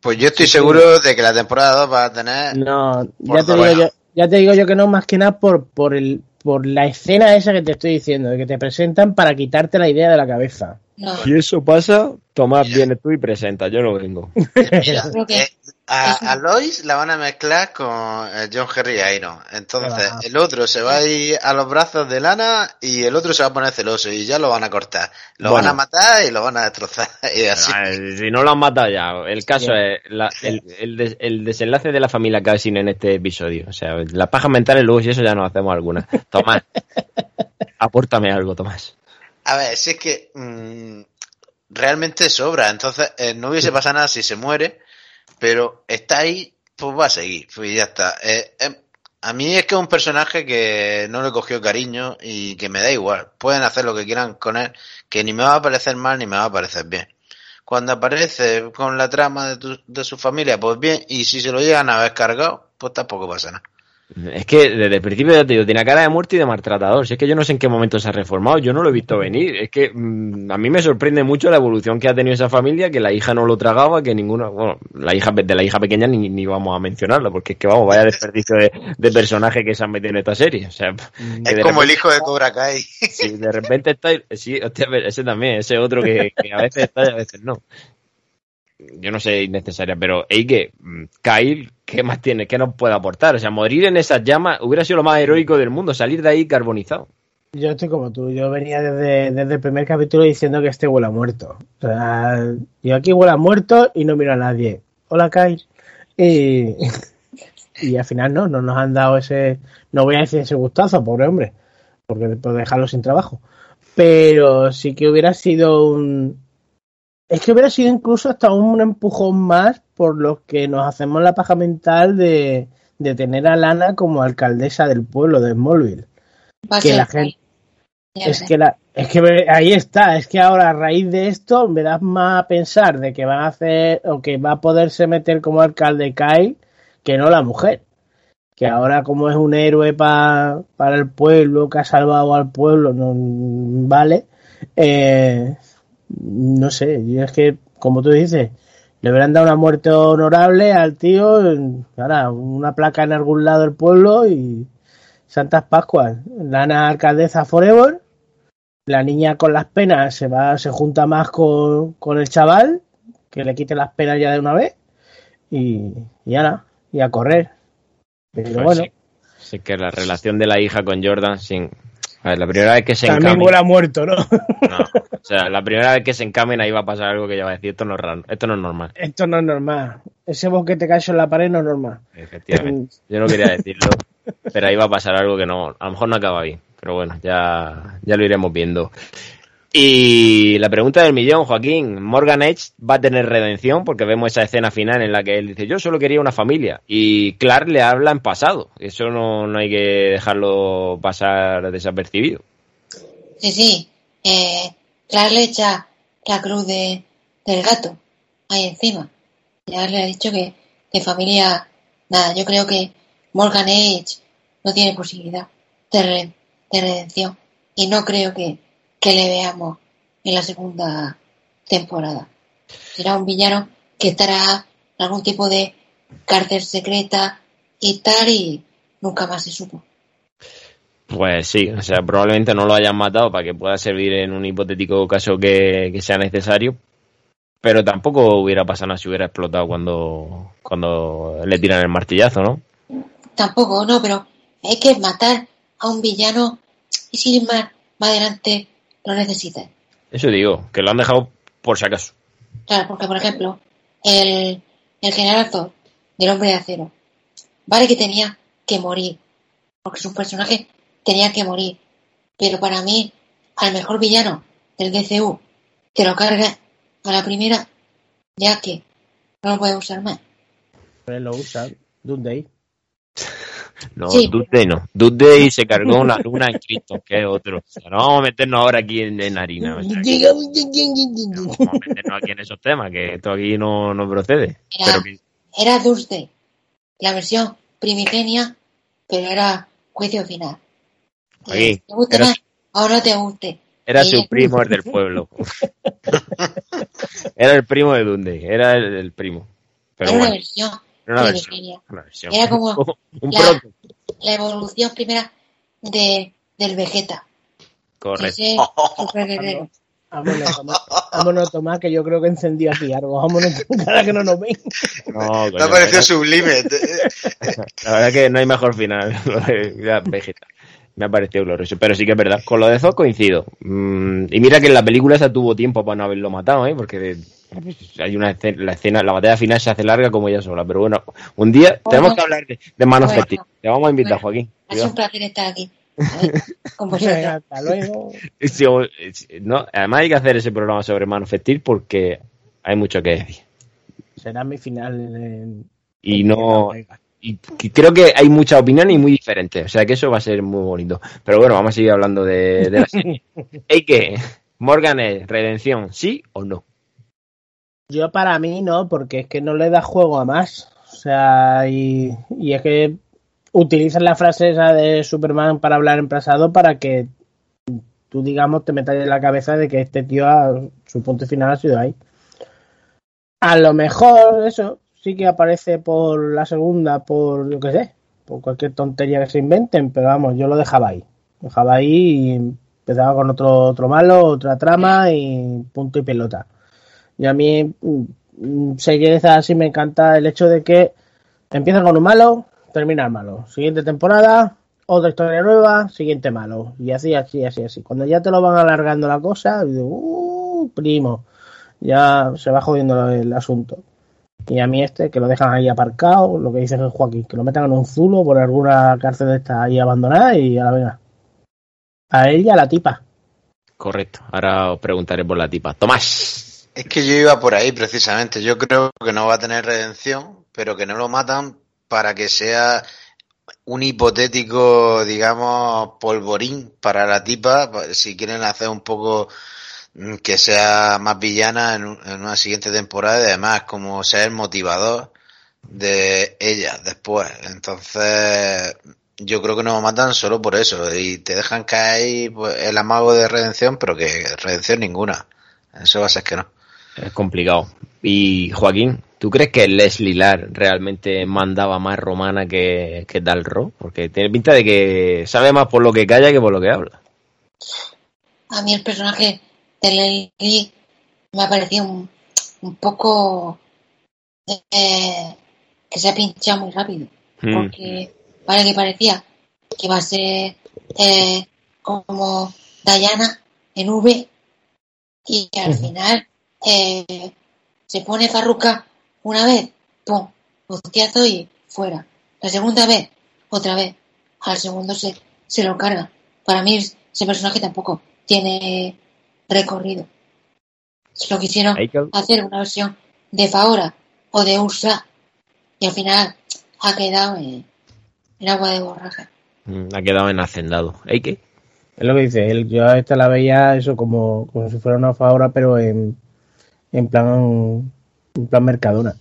Pues yo estoy seguro de que la temporada 2 va a tener. no, ya te digo yo, ya te digo yo que no, más que nada por, por el, por la escena esa que te estoy diciendo, de que te presentan para quitarte la idea de la cabeza. No, Si eso pasa, Tomás, vienes tú y presenta. Yo no vengo. Mira, eh, a, a Lois la van a mezclar con eh, John Henry Iron. Entonces, Ah. el otro se va a ir a los brazos de Lana y el otro se va a poner celoso y ya lo van a cortar. Lo Bueno. van a matar y lo van a destrozar. Y así. Ah, Si no lo han matado ya. El caso es la- el, el des- el desenlace de la familia Cassin en este episodio. O sea, las pajas mentales luego si eso ya nos hacemos algunas. Tomás, apórtame algo, Tomás. A ver, si es que mm, realmente sobra. Entonces, eh, no hubiese pasado nada si se muere, pero está ahí, pues va a seguir. Pues ya está. Eh, eh, a mí es que es un personaje que no le cogió cariño y que me da igual. Pueden hacer lo que quieran con él, que ni me va a parecer mal ni me va a parecer bien. Cuando aparece con la trama de, tu- de su familia, pues bien, y si se lo llegan a haber cargado, pues tampoco pasa nada. Es que desde el principio ya te digo, tiene cara de muerte y de maltratador. Si es que yo no sé en qué momento se ha reformado, yo no lo he visto venir. Es que mm, a mí me sorprende mucho la evolución que ha tenido esa familia, que la hija no lo tragaba, que ninguna, bueno, la hija de la hija pequeña ni, ni vamos a mencionarla, porque es que vamos, vaya desperdicio de, de personaje que se han metido en esta serie. O sea, que Es de como el hijo de Cobra Kai. si de repente está, sí, hostia, ese también, ese otro que, que a veces está y a veces no. Yo no sé innecesaria, pero Eike, mm, Kyle, ¿qué más tiene? ¿Qué nos puede aportar? O sea, morir en esas llamas hubiera sido lo más heroico del mundo, salir de ahí carbonizado. Yo estoy como tú, yo venía desde, desde el primer capítulo diciendo que este huele a muerto. O sea, yo aquí huele a muerto y no miro a nadie. Hola, Kyle. Y, y al final no, no nos han dado ese, no voy a decir ese gustazo, pobre hombre, porque de dejarlo sin trabajo. Pero sí que hubiera sido un... Es que hubiera sido incluso hasta un empujón más por lo que nos hacemos la paja mental de, de tener a Lana como alcaldesa del pueblo de Smallville. va que la gente- Es que, la, es que ahí está, es que ahora a raíz de esto me das más a pensar de que van a hacer o que va a poderse meter como alcalde Kyle que no la mujer. Que ahora como es un héroe pa- para el pueblo, que ha salvado al pueblo, no vale. Eh, no sé, yo es que, como tú dices, le hubieran dado una muerte honorable al tío, ahora una placa en algún lado del pueblo y Santas Pascuas, Lana alcaldesa forever, la niña con las penas se va, se junta más con, con el chaval, que le quite las penas ya de una vez, y, y ahora, y a correr. Pero Pues bueno, sí. Sí que la relación de la hija con Jordan sin... A ver, la primera vez que se también encamen... huele a muerto, ¿no? No, o sea, la primera vez que se encamen ahí va a pasar algo que ya va a decir, esto no es raro, esto no es normal. Esto no es normal. Ese boquete que ha hecho en la pared no es normal. Efectivamente. Yo no quería decirlo, pero ahí va a pasar algo que no, a lo mejor no acaba bien. Pero bueno, ya, ya lo iremos viendo. Y la pregunta del millón, Joaquín, Morgan Edge va a tener redención porque vemos esa escena final en la que él dice, yo solo quería una familia. Y Clark le habla en pasado. Eso no, no hay que dejarlo pasar desapercibido. Sí, sí. Eh, Clark le echa la cruz de, del gato ahí encima. Ya le ha dicho que de familia, nada, yo creo que Morgan Edge no tiene posibilidad de, de redención y no creo que, que le veamos en la segunda temporada. Será un villano que estará en algún tipo de cárcel secreta y tal y nunca más se supo. Pues sí, o sea, probablemente no lo hayan matado para que pueda servir en un hipotético caso que, que sea necesario, pero tampoco hubiera pasado nada si hubiera explotado cuando, cuando le tiran el martillazo, ¿no? Tampoco, no, pero hay que matar a un villano y sin más, más adelante lo necesitan. Eso digo, que lo han dejado por si acaso. Claro, porque por ejemplo, el, el general Thor del hombre de acero, vale que tenía que morir, porque su personaje tenía que morir, pero para mí, al mejor villano del DCU, te lo carga a la primera, ya que no lo puede usar más. Pero él lo usa, Dundee. No, Sí. Dude Day no. Dude Day se cargó una luna en Cristo, que es otro. O sea, no vamos a meternos ahora aquí en, en harina. o sea, que no vamos a meternos aquí en esos temas, que esto aquí no, no procede. Era, Pero que, era Doomsday, la versión primigenia, pero era juicio final. Aquí, ¿Te gusta era- más o no te guste? era su primo, el del pueblo. era el primo de Dundee, era el, el primo. Pero era una versión era una versión. primigenia. Una versión. Era como un la- evolución primera de, del Vegeta. Correcto. Ese super guerrero. Vámonos, Tomás, vámonos, Tomás, que yo creo que encendió aquí algo. Vámonos, cara que no nos ven. No, Me ha la, parecido verdad, sublime. la verdad que no hay mejor final. lo de la Vegeta. Me ha parecido glorioso. Pero sí que es verdad. Con lo de Zod coincido. Mm, y mira que en la película esa tuvo tiempo para no haberlo matado, ¿eh? Porque de- hay una escena, la escena, la batalla final se hace larga como ella sola. Pero bueno, un día tenemos que hablar de, de Man of Bueno. Te vamos a invitar, Bueno. Joaquín. Ha sido un placer estar aquí con vosotros. Hasta luego. Sí, o- no, además hay que hacer ese programa sobre Man of Steel porque hay mucho que decir. Será mi final en... Y en no. Y que- creo que hay muchas opiniones y muy diferentes. O sea que eso va a ser muy bonito. Pero bueno, vamos a seguir hablando de, de la serie. ¿Y qué? Morgan es redención, ¿sí o no? Yo para mí no, porque es que no le da juego a más. O sea, y, y es que utilizan la frase esa de Superman para hablar en pasado para que tú, digamos, te metas en la cabeza de que este tío, ha- su punto final ha sido ahí. A lo mejor eso sí que aparece por la segunda, por yo qué sé, por cualquier tontería que se inventen, pero vamos, yo lo dejaba ahí. Dejaba ahí y empezaba con otro, otro malo, otra trama y punto y pelota. Y a mí, mm, series así me encanta el hecho de que empieza con un malo, termina malo. Siguiente temporada, otra historia nueva, siguiente malo. Y así, así, así, así. Cuando ya te lo van alargando la cosa, uh, primo, ya se va jodiendo el asunto. Y a mí este, que lo dejan ahí aparcado, lo que dice Joaquín, que lo metan en un zulo por alguna cárcel de esta ahí abandonada y a la venga. A él y a la tipa. Correcto. Ahora os preguntaré por la tipa. Tomás. Es que yo iba por ahí precisamente. Yo creo que no va a tener redención, pero que no lo matan para que sea un hipotético, digamos, polvorín para la tipa, pa- si quieren hacer un poco que sea más villana en, un- en una siguiente temporada y además como ser motivador de ella después. Entonces, yo creo que no lo matan solo por eso y te dejan caer pues, el amago de redención, pero que redención ninguna. Eso va a ser que no. Es complicado. Y Joaquín, ¿tú crees que Leslie Lar realmente mandaba más romana que, que Dalro? Porque tiene pinta de que sabe más por lo que calla que por lo que habla. A mí el personaje de Lily me ha parecido un, un poco eh, que se ha pinchado muy rápido. Mm. Porque vale que parecía que iba a ser eh, como Diana en V y al Ujú. final eh, se pone farruca una vez, pum, hostiazo y fuera. La segunda vez, otra vez. Al segundo se, se lo carga. Para mí ese personaje tampoco tiene recorrido. Se lo quisieron hacer una versión de Faora o de Ursa y al final ha quedado en, en agua de borraja. Mm, Ha quedado en hacendado. ¿Hay que? Es lo que dice él. Yo a esta la veía eso como, como si fuera una favora, pero en, en plan en plan Mercadona.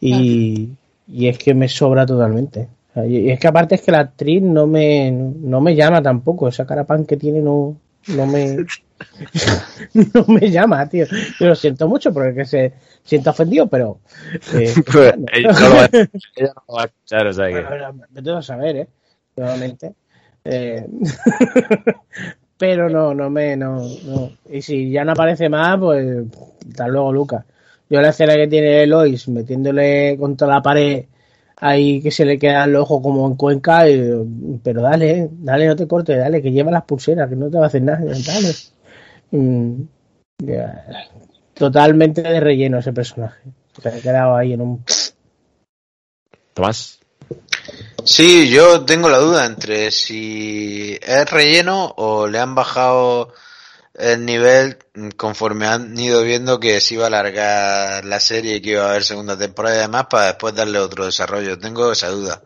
Y, y es que me sobra totalmente. Y es que aparte es que la actriz no me, no me llama tampoco. Esa cara pan que tiene no, no me no me llama, tío. Yo lo siento mucho porque que se sienta ofendido, pero eh, Pues, ella, no lo va, ella no lo va a escuchar, o sea que. Vete a saber, ¿eh? Nuevamente. Eh, pero no, no me, no, no. Y si ya no aparece más, pues hasta luego, Lucas. Yo la escena que tiene Lois metiéndole contra la pared ahí que se le queda el ojo como en Cuenca, pero dale, dale, no te cortes, dale, que lleva las pulseras, que no te va a hacer nada, dale. Mm, totalmente de relleno ese personaje. Se ha quedado ahí en un... Tomás. Sí, yo tengo la duda entre si es relleno o le han bajado el nivel conforme han ido viendo que se iba a alargar la serie y que iba a haber segunda temporada y demás para después darle otro desarrollo. Tengo esa duda.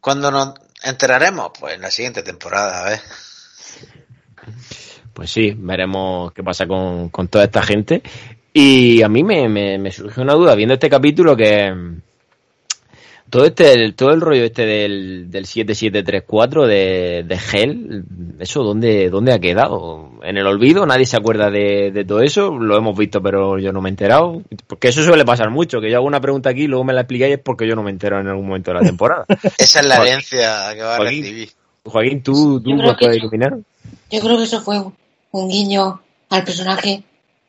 ¿Cuándo nos enteraremos? Pues en la siguiente temporada, a ver. Pues sí, veremos qué pasa con, toda esta gente. Y a mí me, me, me surge una duda viendo este capítulo que todo este todo el rollo este del, del 7734 de, de Hell, eso dónde, dónde ha quedado? En el olvido, nadie se acuerda de, todo eso, lo hemos visto pero yo no me he enterado, porque eso suele pasar mucho, que yo hago una pregunta aquí y luego me la explicáis es porque yo no me entero en algún momento de la temporada. Esa es la herencia que va a recibir. Joaquín, tú, tú puedes iluminar. Yo creo que eso fue un, guiño al personaje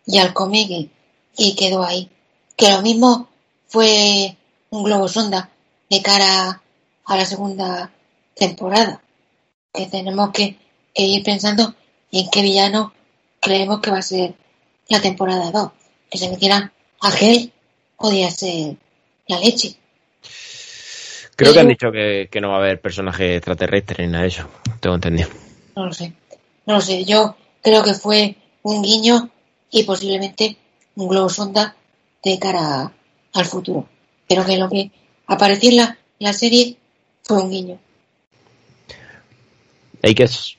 y al cómic y quedó ahí. Que lo mismo fue un globo sonda de cara a la segunda temporada. Que tenemos que, ir pensando en qué villano creemos que va a ser la temporada 2. Que se metiera a Gel podría ser la leche. Creo que han dicho que, no va a haber personaje extraterrestre ni nada de eso. Tengo entendido. No lo sé. No lo sé. Yo creo que fue un guiño y posiblemente un globo sonda de cara al futuro. Pero que lo que apareció en la, serie fue un guiño. es?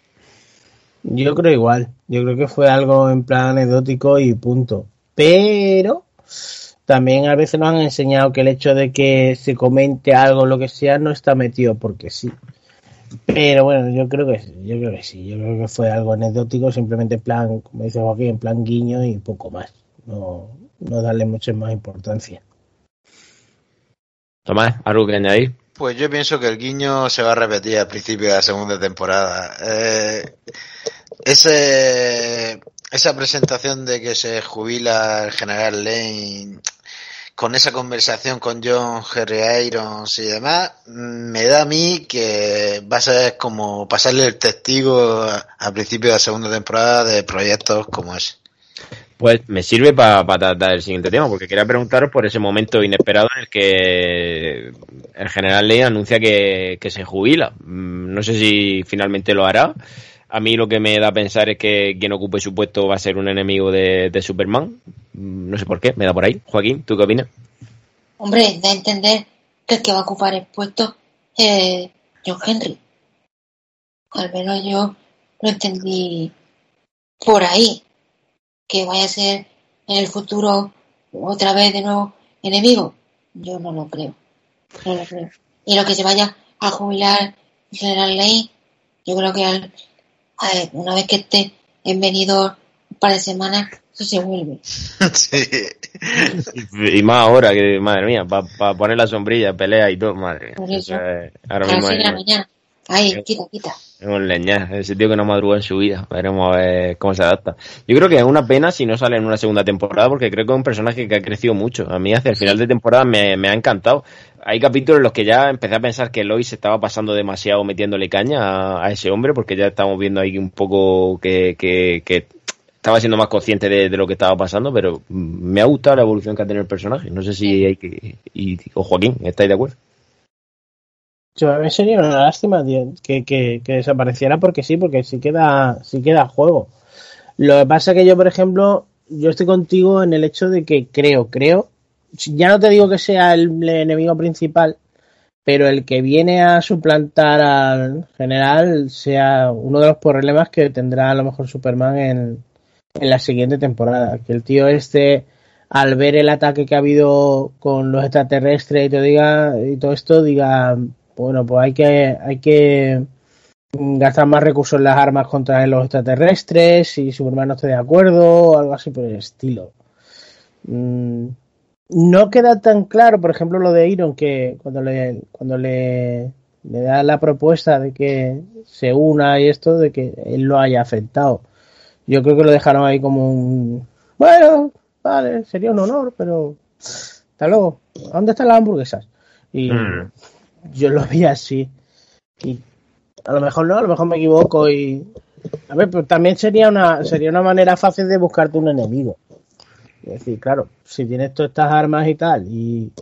Yo creo igual. Yo creo que fue algo en plan anecdótico y punto. Pero también a veces nos han enseñado que el hecho de que se comente algo, lo que sea, no está metido porque sí. Pero bueno, yo creo que yo creo que sí. Yo creo que fue algo anecdótico, simplemente en plan, como dice Joaquín, en plan guiño y poco más. No, no darle mucha más importancia. Tomás, ¿algo que añadir? Pues yo pienso que el guiño se va a repetir al principio de la segunda temporada. Eh, ese, esa presentación de que se jubila el general Lane con esa conversación con John Harry Irons y demás, me da a mí que va a ser como pasarle el testigo al principio de la segunda temporada de proyectos como ese. Pues me sirve para tratar el siguiente tema, porque quería preguntaros por ese momento inesperado en el que el general Ley anuncia que, se jubila. Mm, no sé si finalmente lo hará. A mí lo que me da a pensar es que quien ocupe su puesto va a ser un enemigo de, Superman. Mm, no sé por qué, me da por ahí. Joaquín, ¿tú qué opinas? Hombre, da a entender que el que va a ocupar el puesto es John Henry. Al menos yo lo entendí por ahí que vaya a ser en el futuro otra vez de nuevo enemigo? Yo no lo creo. No lo creo. Y lo que se vaya a jubilar el general Ley, yo creo que al, una vez que esté en venido un par de semanas, eso se vuelve. Sí. Y, más ahora que, madre mía, para poner la sombrilla, pelea y todo, madre mía. ahora mismo. la mañana. Ahí, quita, quita. Un leñar, ese tío que no madruga en su vida. Veremos a ver cómo se adapta. Yo creo que es una pena si no sale en una segunda temporada, porque creo que es un personaje que ha crecido mucho. A mí hacia el final de temporada me, ha encantado. Hay capítulos en los que ya empecé a pensar que Lois estaba pasando demasiado metiéndole caña a, ese hombre, porque ya estamos viendo ahí un poco que, estaba siendo más consciente de, lo que estaba pasando, pero me ha gustado la evolución que ha tenido el personaje. No sé si hay que... Y, o Joaquín, ¿estáis de acuerdo? Yo, sería una lástima que, que, desapareciera porque sí, porque sí queda, sí queda juego. Lo que pasa es que yo, por ejemplo, yo estoy contigo en el hecho de que creo, creo, ya no te digo que sea el enemigo principal, pero el que viene a suplantar al general sea uno de los problemas que tendrá a lo mejor Superman en, en la siguiente temporada. Que el tío este, al ver el ataque que ha habido con los extraterrestres y todo, diga, y todo esto, diga, bueno, pues hay que, hay que gastar más recursos en las armas contra los extraterrestres, si Superman no esté de acuerdo, o algo así por el estilo. Mm, no queda tan claro, por ejemplo, lo de Iron, que cuando le, cuando le, da la propuesta de que se una y esto, de que él lo haya afectado. Yo creo que lo dejaron ahí como un, bueno, vale, sería un honor, pero hasta luego. ¿Dónde están las hamburguesas? Y Mm. Yo lo vi así. Y a lo mejor no, a lo mejor me equivoco y a ver, pero también sería una sería una manera fácil de buscarte un enemigo. Es decir, claro, si tienes todas estas armas y tal y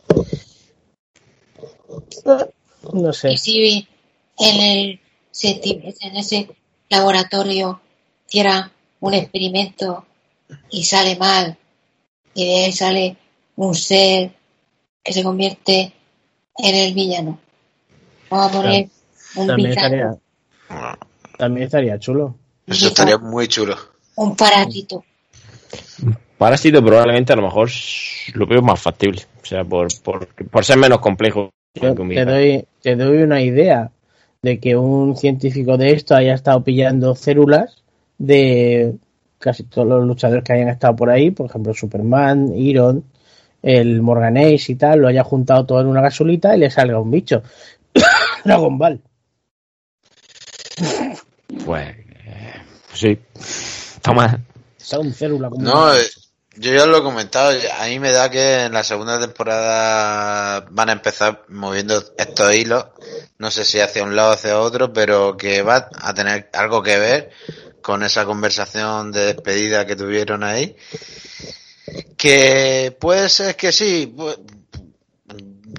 no sé. Si en, el, en ese laboratorio hiciera un experimento y sale mal, y de ahí sale un ser que se convierte en el villano. Vamos a poner un También estaría también estaría chulo. Eso estaría muy chulo. un parásito. Parásito probablemente a lo mejor lo veo más factible. O sea, por, por, por ser menos complejo. Yo te doy, te doy una idea de que un científico de esto haya estado pillando células de casi todos los luchadores que hayan estado por ahí, por ejemplo Superman, Iron, el Morgan Ace y tal, lo haya juntado todo en una gasolita y le salga un bicho. Dragon Ball. Pues, eh, sí. Toma. Está un célula como No, eh, yo ya lo he comentado. A mí me da que en la segunda temporada van a empezar moviendo estos hilos. No sé si hacia un lado o hacia otro, pero que va a tener algo que ver con esa conversación de despedida que tuvieron ahí. Que puede ser que sí.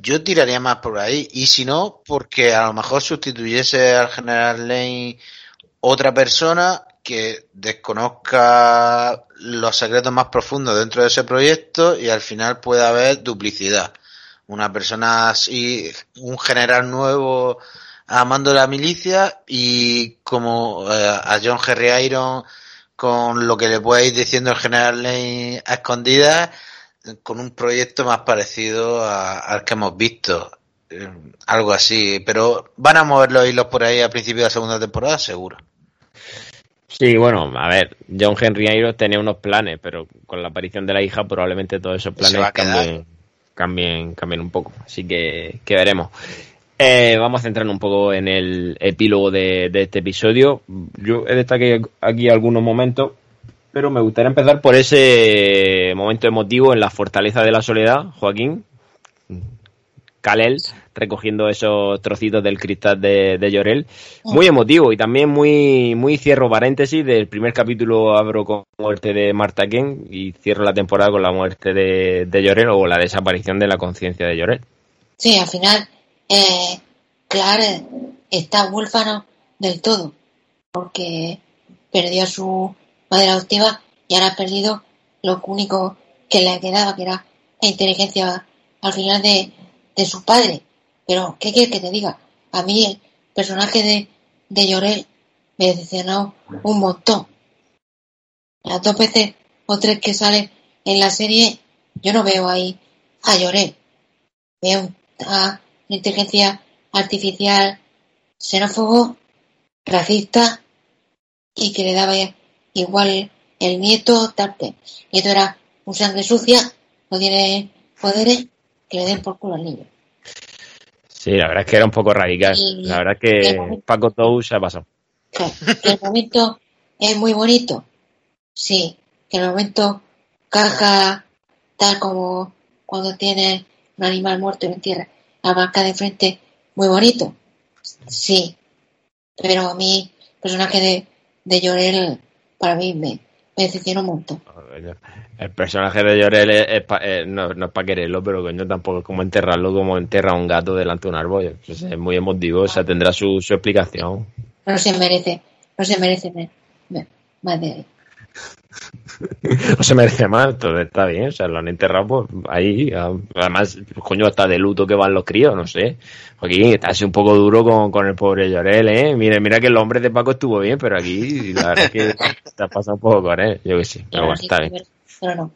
Yo tiraría más por ahí. Y si no, porque a lo mejor sustituyese al General Lane otra persona que desconozca los secretos más profundos dentro de ese proyecto y al final puede haber duplicidad. Una persona así, un general nuevo a mando de la milicia y como eh, a John Henry Iron con lo que le puede ir diciendo el general Lane a escondidas con un proyecto más parecido a- al que hemos visto. Eh, algo así, pero van a mover los hilos por ahí a principio de la segunda temporada, seguro. Sí, bueno, a ver, John Henry tenía unos planes, pero con la aparición de la hija probablemente todos esos planes cambien, cambien, cambien un poco. Así que, que veremos. Eh, vamos a centrarnos un poco en el epílogo de, de este episodio. Yo he destacado aquí algunos momentos, pero me gustaría empezar por ese momento emotivo en la fortaleza de la soledad, Joaquín. Kalel recogiendo esos trocitos del cristal de, de Llorel. Muy emotivo y también muy, muy cierro paréntesis. Del primer capítulo abro con muerte de Marta Ken y cierro la temporada con la muerte de, de Llorel o la desaparición de la conciencia de Llorel. Sí, al final, eh, está huérfano del todo, porque perdió su madre adoptiva y ahora ha perdido lo único que le quedaba, que era la inteligencia al final de, de su padre. Pero, ¿qué quieres que te diga? A mí el personaje de, de Llorel me decepcionó un montón. Las dos veces o tres que sale en la serie, yo no veo ahí a Llorel veo a una inteligencia artificial xenófobo, racista y que le daba igual el nieto, el nieto era un sangre sucia, no tiene poderes, que le den por culo al niño. Sí, la verdad es que era un poco radical. Y- La verdad es que Paco Tou se ha pasado. Que el momento es muy bonito, sí, que el momento caja tal como cuando tiene un animal muerto y lo entierra, la marca de frente, muy bonito, sí, pero a mí, personaje de, de Llorel, para mí me, me decepciona un montón. El personaje de Llorel es, es pa- eh, no, no es para quererlo, pero coño tampoco es como enterrarlo como enterra a un gato delante de un árbol. Es muy emotivo, o sea, tendrá su, su explicación. No se merece, no se merece me- me- más de ahí. No se merece más, entonces está bien, o sea, lo han enterrado pues ahí. Además, coño, está de luto que van los críos, no sé. Joaquín, está así un poco duro con, con el pobre Llorel, ¿eh? Mira, mira que el hombre de Paco estuvo bien, pero aquí la verdad es que te has pasado un poco con él, yo que sé, pero bueno, está bien. Pero no.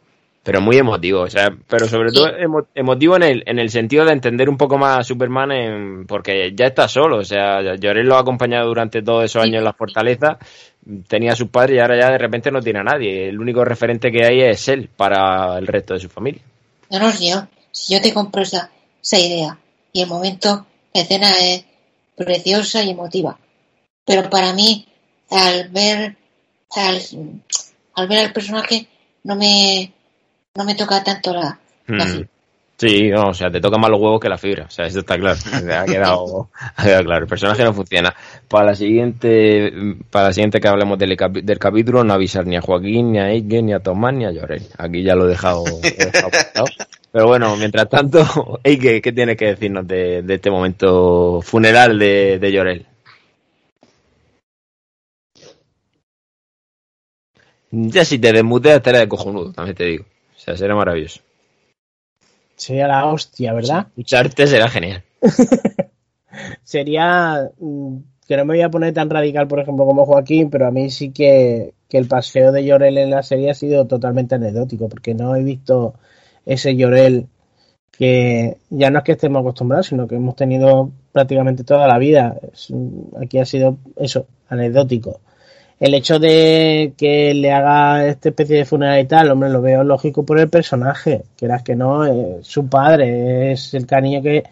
Pero muy emotivo, o sea, pero sobre todo emo- emotivo en el, en el sentido de entender un poco más a Superman en- porque ya está solo, o sea, Llorel lo ha acompañado durante todos esos años en la fortaleza, tenía a sus padres y ahora ya de repente no tiene a nadie, el único referente que hay es él para el resto de su familia. No, no, si yo, si yo te compro esa, esa idea y el momento, la escena es preciosa y emotiva. Pero para mí, al ver al, al ver al personaje, no me, no me toca tanto la, la Mm. fibra. Sí, no, o sea, te toca más los huevos que la fibra. O sea, eso está claro. Ha quedado, ha quedado claro. El personaje no funciona. Para la siguiente, para la siguiente que hablemos del, capítulo, no avisar ni a Joaquín, ni a Eike, ni a Tomás, ni a Llorel. Aquí ya lo he dejado, lo he dejado. Pero bueno, mientras tanto, Eike, ¿qué tienes que decirnos de, de este momento funeral de, de Llorel? Ya si te desmuteas estaría de cojonudo, también te digo. Sea, será maravilloso. Sería la hostia, ¿verdad? Escucharte será genial. Sería mm, que no me voy a poner tan radical, por ejemplo, como Joaquín, pero a mí sí que, que el paseo de Llorel en la serie ha sido totalmente anecdótico, porque no he visto ese Llorel que ya no es que estemos acostumbrados, sino que hemos tenido prácticamente toda la vida. Aquí ha sido eso, anecdótico. El hecho de que le haga esta especie de funeral y tal, hombre, lo veo lógico por el personaje, quieras que no, su padre es el cariño que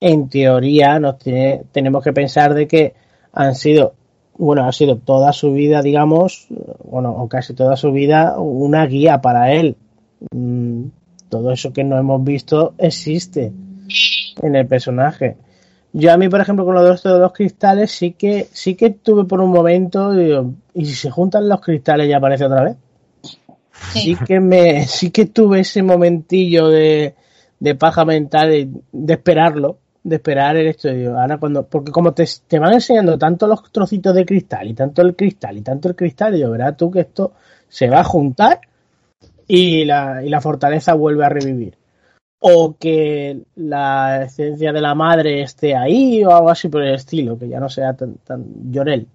en teoría nos tiene, tenemos que pensar de que han sido, bueno, ha sido toda su vida, digamos, bueno, o casi toda su vida, una guía para él. Mm, Todo eso que no hemos visto existe en el personaje. Yo a mí, por ejemplo, con los, de los cristales, sí que, sí que tuve por un momento, ¿y si se juntan los cristales y aparece otra vez? Sí. sí que me sí que tuve ese momentillo de, de paja mental de, de esperarlo de esperar el esto digo, ahora cuando porque como te, te van enseñando tanto los trocitos de cristal y tanto el cristal y tanto el cristal yo verás tú que esto se va a juntar y la, y la fortaleza vuelve a revivir o que la esencia de la madre esté ahí o algo así por el estilo que ya no sea tan, tan llorel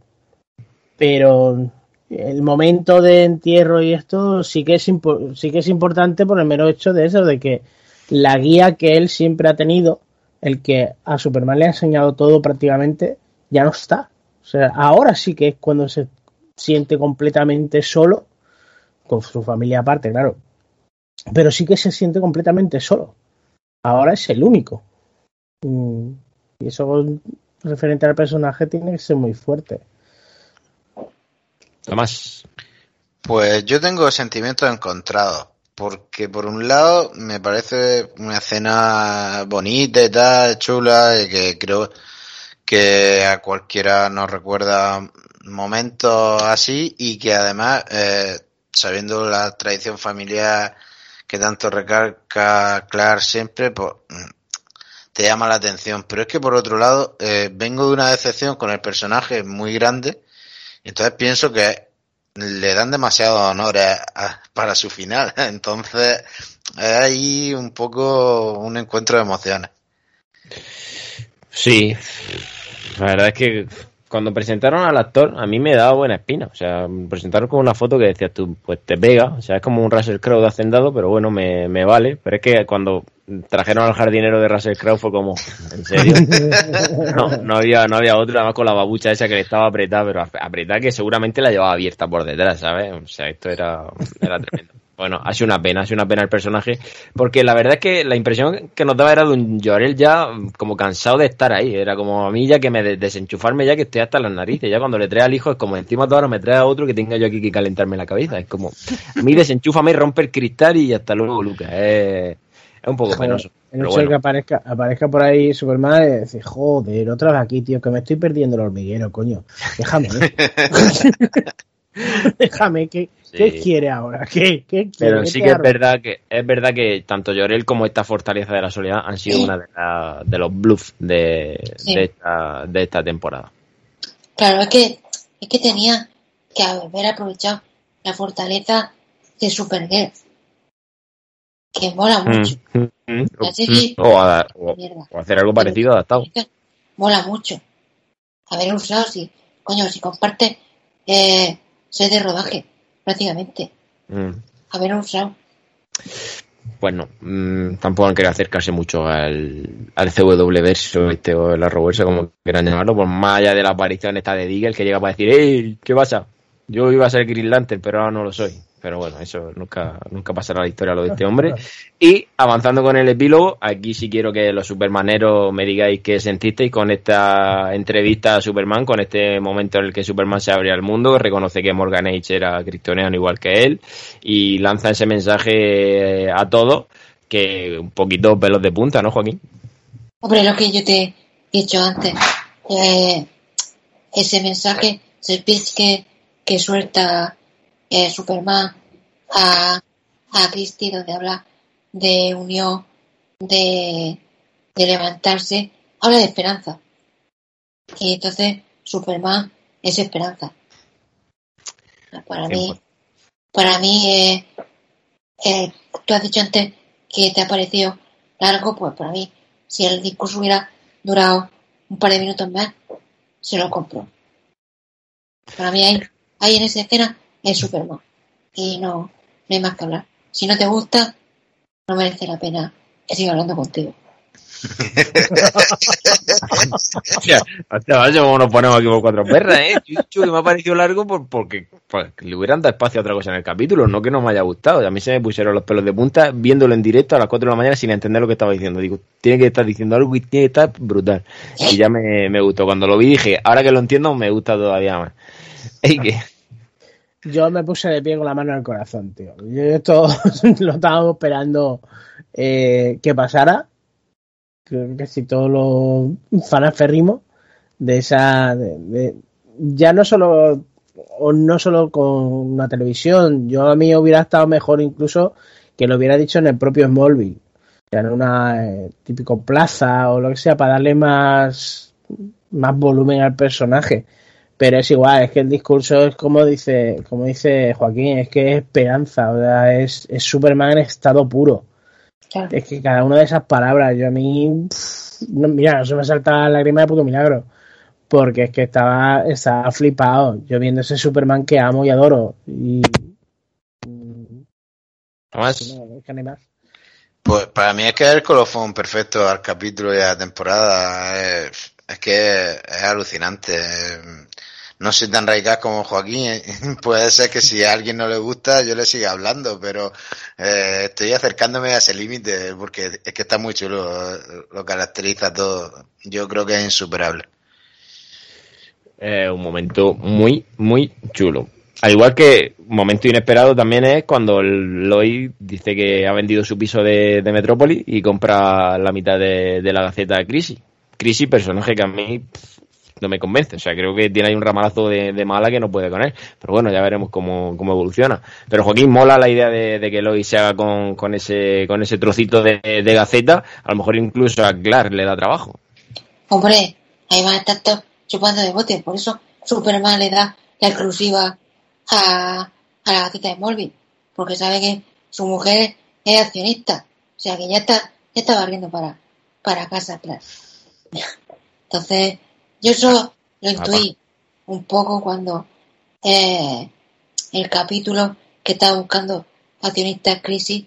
pero el momento de entierro y esto sí que es sí que es importante por el mero hecho de eso de que la guía que él siempre ha tenido el que a Superman le ha enseñado todo prácticamente ya no está. O sea ahora sí que es cuando se siente completamente solo con su familia aparte claro pero sí que se siente completamente solo. Ahora es el único. Mm, y eso referente al personaje tiene que ser muy fuerte Pues yo tengo sentimientos encontrados, porque por un lado me parece una escena bonita y tal, chula, y que creo que a cualquiera nos recuerda momentos así y que además, eh, sabiendo la tradición familiar que tanto recalca Clark siempre, pues mm, te llama la atención. Pero es que por otro lado, eh, vengo de una decepción con el personaje muy grande, entonces pienso que le dan demasiados honores para su final. Entonces, es ahí un poco un encuentro de emociones. Sí, la verdad es que cuando presentaron al actor, a mí me daba buena espina. O sea, presentaron con una foto que decías tú, pues te pega. O sea, es como un Russell Crowe de hacendado, pero bueno, me, me vale. Pero es que cuando trajeron al jardinero de Russell Crowe fue como, ¿en serio? No, no había, no había otro, además con la babucha esa que le estaba apretada, pero ap- apretada que seguramente la llevaba abierta por detrás, ¿sabes? O sea, esto era, era tremendo. Bueno, ha sido una pena, ha sido una pena el personaje, porque la verdad es que la impresión que nos daba era de un Llorel ya mm, como cansado de estar ahí, era como a mí ya que me de- desenchufarme ya que estoy hasta las narices, ya cuando le trae al hijo es como encima de ahora me trae a otro que tenga yo aquí que calentarme la cabeza, es como, a mí desenchúfame, rompe el cristal y hasta luego Lucas, es, es un poco penoso. El hecho de que bueno, aparezca, aparezca por ahí Superman y decir, joder, otra vez aquí, tío, que me estoy perdiendo el hormiguero, coño. Déjame. Déjame, ¿qué, qué Sí. quiere ahora? ¿Qué, qué quiere? Pero ¿Qué sí que es verdad que es verdad que tanto Llorel como esta fortaleza de la soledad han sido una de, la- de los bluffs de, Sí. de, esta, de esta temporada. Claro, es que, es que tenía que haber aprovechado la fortaleza de Supergirl. Que mola mucho. Mm, La serie- mm. O, a- o- Mierda. o hacer algo parecido adaptado. Mola mucho. Haber usado, si, coño, si comparte eh, de rodaje, prácticamente. Mm. Haber usado. Bueno, mm, tampoco han querido acercarse mucho al, al CW verso este, o el Arrowverse, como quieran llamarlo, por más allá de la aparición esta de Deagle que llega para decir, ¡Ey! ¿Qué pasa? Yo iba a ser Green Lantern, pero ahora no lo soy. Pero bueno, eso nunca, nunca pasará la historia lo de este hombre. Y avanzando con el epílogo, aquí sí quiero que los supermaneros me digáis qué sentisteis con esta entrevista a Superman, con este momento en el que Superman se abre al mundo, reconoce que Morgan Age era cristiano igual que él, y lanza ese mensaje a todos, que un poquito pelos de punta, ¿no, Joaquín? Hombre, lo que yo te he dicho antes, eh, ese mensaje, ese que suelta eh, Superman a, a Christie, donde habla de unión, de, de levantarse, habla de esperanza. Y entonces Superman es esperanza. Para mí, para mí, eh, eh, tú has dicho antes que te ha parecido largo, pues para mí, si el discurso hubiera durado un par de minutos más, se lo compro. Para mí hay, hay en esa escena es Superman. Y no, no hay más que hablar. Si no te gusta, no merece la pena que siga hablando contigo. hostia, como nos ponemos aquí por cuatro perras, ¿eh? Chuchu, que me ha parecido largo por, porque pues, le hubieran dado espacio a otra cosa en el capítulo, no que no me haya gustado. A mí se me pusieron los pelos de punta viéndolo en directo a las 4 de la mañana sin entender lo que estaba diciendo. Digo, tiene que estar diciendo algo y tiene que estar brutal. Y ya me, me gustó. Cuando lo vi dije, ahora que lo entiendo, me gusta todavía más. ¿Y qué? Yo me puse de pie con la mano en el corazón, tío. Yo esto lo estábamos esperando eh, que pasara. Creo que si todos los fanaferrimos de esa. De, ya no solo. O no solo con una televisión. Yo a mí hubiera estado mejor incluso que lo hubiera dicho en el propio Smallville. En una eh, típico plaza o lo que sea, para darle más, más volumen al personaje pero es igual, es que el discurso es como dice, como dice Joaquín, es que es esperanza, o sea, es, es Superman en estado puro. Claro. Es que cada una de esas palabras, yo a mí, pff, no, mira, no se me salta la lágrima de puto milagro, porque es que estaba, estaba flipado, yo viendo ese Superman que amo y adoro, y... ¿Más? No, es que más. Pues para mí es que el colofón perfecto al capítulo y a la temporada es, es que es alucinante no soy tan radical como Joaquín. Puede ser que si a alguien no le gusta, yo le siga hablando, pero eh, estoy acercándome a ese límite porque es que está muy chulo, lo caracteriza todo. Yo creo que es insuperable. Eh, un momento muy, muy chulo. Al igual que un momento inesperado también es cuando Lloyd dice que ha vendido su piso de, de Metrópoli y compra la mitad de, la Gaceta Crisis. Crisis, personaje que a mí no me convence. O sea, creo que tiene ahí un ramalazo de, de, mala que no puede con él. Pero bueno, ya veremos cómo, cómo evoluciona. Pero Joaquín, mola la idea de, que Lois se haga con, con, ese, con ese trocito de, de, Gaceta. A lo mejor incluso a Clark le da trabajo. Hombre, ahí va a estar chupando de bote. Por eso Superman le da la exclusiva a, a la Gaceta de Smallville. Porque sabe que su mujer es accionista. O sea, que ya está, ya está barriendo para, para casa, Clark. Entonces, yo eso lo intuí un poco cuando eh, el capítulo que estaba buscando accionistas crisis,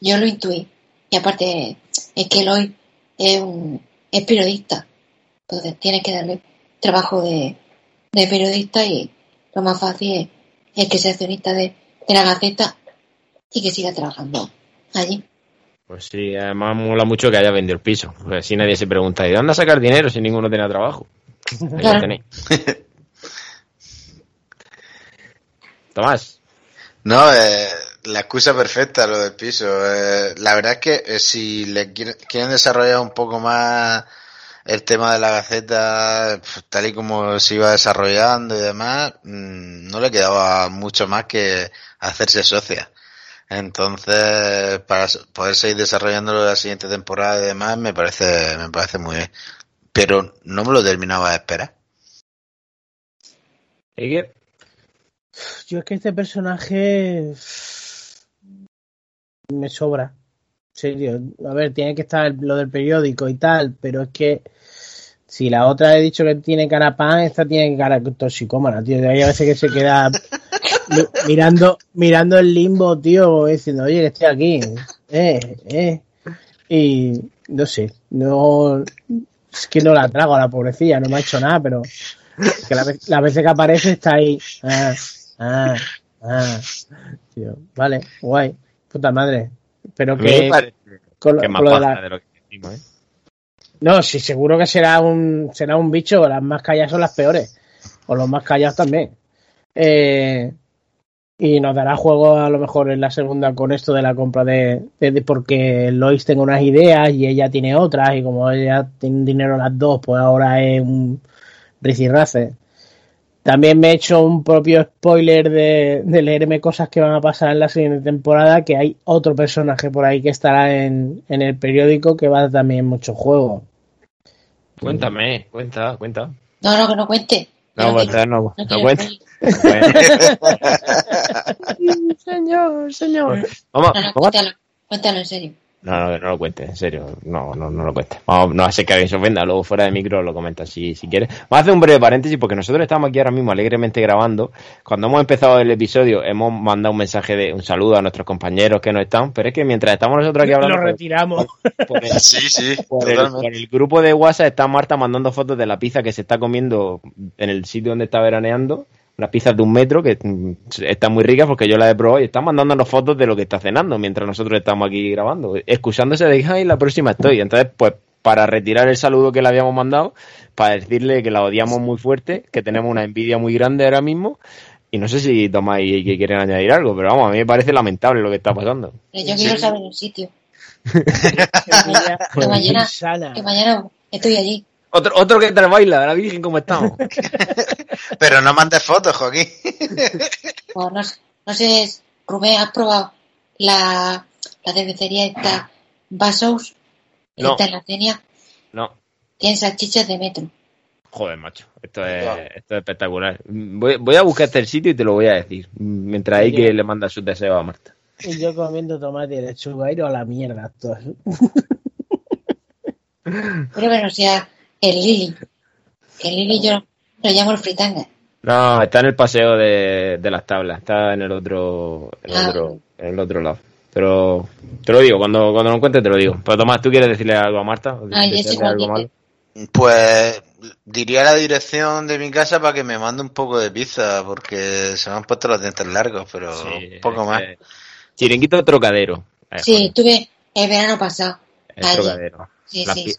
yo lo intuí. Y aparte, es que Eloy es, un, es periodista. Entonces, tiene que darle trabajo de, de periodista y lo más fácil es, es que sea accionista de, de la Gaceta y que siga trabajando allí. Pues sí, además mola mucho que haya vendido el piso. Porque así nadie se pregunta, ¿de dónde a sacar dinero si ninguno tiene trabajo? Ahí Claro. lo tenéis. Tomás. No, eh, la excusa perfecta lo del piso. Eh, la verdad es que eh, si le quieren, quieren desarrollar un poco más el tema de la Gaceta, pues, tal y como se iba desarrollando y demás, mmm, no le quedaba mucho más que hacerse socia. Entonces, para poder seguir desarrollándolo la siguiente temporada y demás, me parece, me parece muy bien. Pero no me lo terminaba de esperar. Yo es que este personaje me sobra. En serio. A ver, tiene que estar lo del periódico y tal, pero es que si la otra he dicho que tiene cara pan, esta tiene cara toxicómana, tío. Hay a veces que se queda mirando, mirando el limbo, tío, diciendo, oye, que estoy aquí. Eh, eh. Y no sé, no. Es que no la trago a la pobrecilla, no me ha hecho nada, pero que la, vez, la veces que aparece está ahí. Ah, ah, Ah, tío. Vale, guay. Puta madre. Pero que. con que más con lo de baja la- de lo que decimos, ¿eh? No, sí, seguro que será un, será un bicho. Las más calladas son las peores. O los más callados también. Eh, y nos dará juego a lo mejor en la segunda con esto de la compra de, de- de- porque Lois tenga unas ideas y ella tiene otras y como ella tiene dinero las dos, pues ahora es un ricirrace. También me he hecho un propio spoiler de, de leerme cosas que van a pasar en la siguiente temporada, que hay otro personaje por ahí que estará en, en el periódico que va a dar también mucho juego. Cuéntame, cuenta, cuenta. No, no, que no cuente. No, no, no, no cuenta. señor, señor. Vamos. cuéntalo, cuéntalo en serio. No, no, no lo cuente, en serio. No, no, no lo cuente. Vamos, no hace que alguien se ofenda, luego fuera de micro lo comenta si, si quiere. Vamos a hacer un breve paréntesis porque nosotros estamos aquí ahora mismo alegremente grabando. Cuando hemos empezado el episodio hemos mandado un mensaje de un saludo a nuestros compañeros que no están, pero es que mientras estamos nosotros aquí hablando Lo retiramos. por el- Sí, sí, por el, por el grupo de WhatsApp está Marta mandando fotos de la pizza que se está comiendo en el sitio donde está veraneando. Unas pizzas de un metro que mm, están muy ricas porque yo las he probado y están mandándonos fotos de lo que está cenando mientras nosotros estamos aquí grabando. Excusándose de ay, la próxima estoy. Entonces, pues, para retirar el saludo que le habíamos mandado, para decirle que la odiamos muy fuerte, que tenemos una envidia muy grande ahora mismo. Y no sé si Tomás y que quieren añadir algo, pero vamos, a mí me parece lamentable lo que está pasando. Yo quiero saber el sitio. Que mañana-. Que mañana estoy allí. Otro, otro que te baila, la Virgen, ¿cómo estamos? Pero no mandes fotos, Joaquín. O no, sé- no sé, Rubén, ¿has probado la, la cervecería esta Vasos? No. Esta en la Cenia. No. Tienen salchichas de metro. Joder, macho, esto es, esto es espectacular. Voy, voy a buscarte el sitio y te lo voy a decir. Mientras hay que le manda sus deseos a Marta. Y yo comiendo tomate y lechuga no a la mierda. Todo. Pero que no sea el Lili. El Lili yo lo llamo el fritanga. No, está en el paseo de, de las tablas, está en el otro, en el Ah. otro, en el otro lado. Pero te lo digo, cuando, cuando lo encuentres te lo digo. Pero Tomás, ¿tú quieres decirle algo a Marta? ¿O Ah, decirle algo malo? Pues diría la dirección de mi casa para que me mande un poco de pizza, porque se me han puesto los dientes largos, pero Sí, un poco más. ese- Chiringuito trocadero. Eh, Sí, estuve el verano pasado. el allí. trocadero. Sí, Las sí. pi-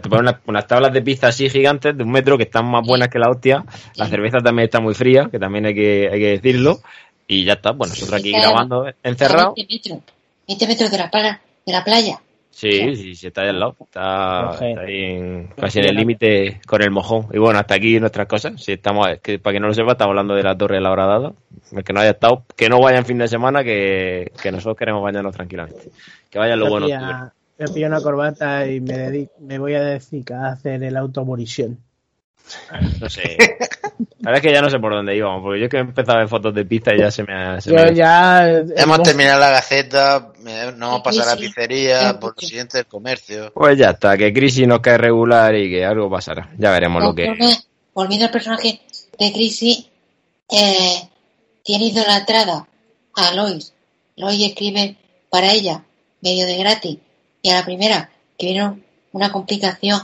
te ponen unas, unas tablas de pizza así gigantes de un metro que están más buenas que la hostia. La cerveza también está muy fría, que también hay que, hay que decirlo. Y ya está, pues nosotros aquí Está- grabando encerrados. 20 metros. 20 metros de la, playa, de la playa. Sí, sí, sí, está ahí al lado. Está, está ahí en- casi en el límite con el mojón. Y bueno, hasta aquí nuestras cosas. Si estamos, que para que no lo sepa, estamos hablando de la Torre de la Horadada. El que no haya estado, que no vaya en fin de semana, que, que nosotros queremos bañarnos tranquilamente. Que vayan lo Me bueno. Me pillo una corbata y me, dedico, me voy a dedicar a hacer el automorición. No sé. La verdad es que ya no sé por dónde íbamos, porque yo es que he empezado a ver fotos de pizza y ya se me ha... se Yo me ya. Hemos terminado la gaceta, eh, nos vamos a pasar a la pizzería, Sí, por lo siguiente el comercio. Pues ya está, que Crisis nos cae regular y que algo pasará. Ya veremos lo que... Volviendo al personaje de Chrissy, eh, tiene idolatrada a Lois. Lois escribe para ella, medio de gratis. Y a la primera, que vino una complicación,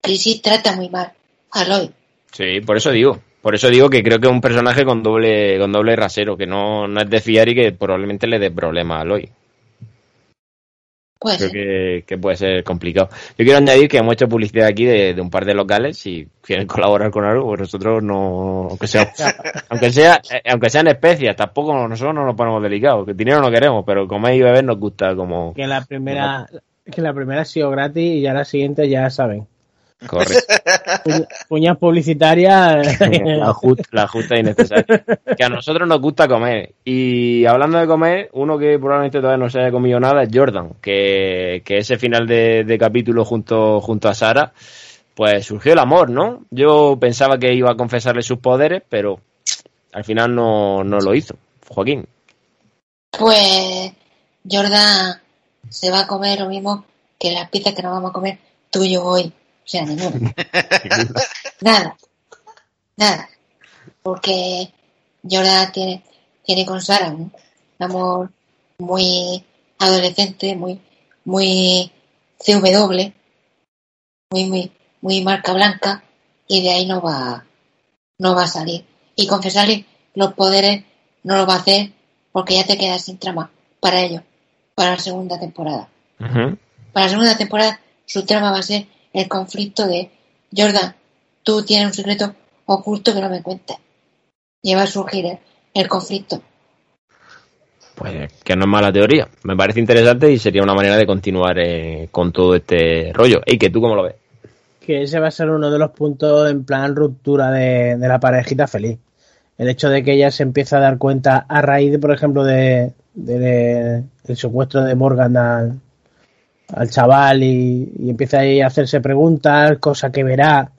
Chrissy trata muy mal a Lois. Sí, por eso digo. Por eso digo que creo que es un personaje con doble con doble rasero, que no, no es de fiar y que probablemente le dé problemas a Aloy. Pues Creo que, que puede ser complicado. Yo quiero añadir que hemos hecho publicidad aquí de, de un par de locales. Si quieren colaborar con algo, pues nosotros no, aunque sea, aunque sea, eh, aunque sean especias, tampoco nosotros no nos ponemos delicados. Que dinero no queremos, pero comer y beber nos gusta como Que la primera. Que la primera ha sido gratis y ya la siguiente ya saben. Correcto. Puña- Puñas publicitarias. la, justa, la justa y necesaria. Que a nosotros nos gusta comer. Y hablando de comer, uno que probablemente todavía no se haya comido nada es Jordan, que, que ese final de, de capítulo junto, junto a Sara, pues surgió el amor, ¿no? Yo pensaba que iba a confesarle sus poderes, pero al final no, no lo hizo. Joaquín. Pues Jordan se va a comer lo mismo que las pizzas que nos vamos a comer tú y yo hoy. O sea, ninguna. nada. Nada. Porque Jordan tiene, tiene con Sara un amor muy adolescente, muy, muy CW, muy, muy, muy marca blanca, y de ahí no va, no va a salir. Y confesarle los poderes no lo va a hacer porque ya te quedas sin trama para ello, para la segunda temporada. Para la segunda temporada su trama va a ser el conflicto de Jordan, tú tienes un secreto oculto que no me cuentes. Y va a surgir el, el conflicto. Pues que no es mala teoría. Me parece interesante y sería una manera de continuar eh, con todo este rollo. ¿Y que tú cómo lo ves? Que ese va a ser uno de los puntos en plan ruptura de, de la parejita feliz. El hecho de que ella se empieza a dar cuenta a raíz, de, por ejemplo, de, de- el secuestro de Morgan al, al chaval y, y empieza ahí a hacerse preguntas, cosa que verá,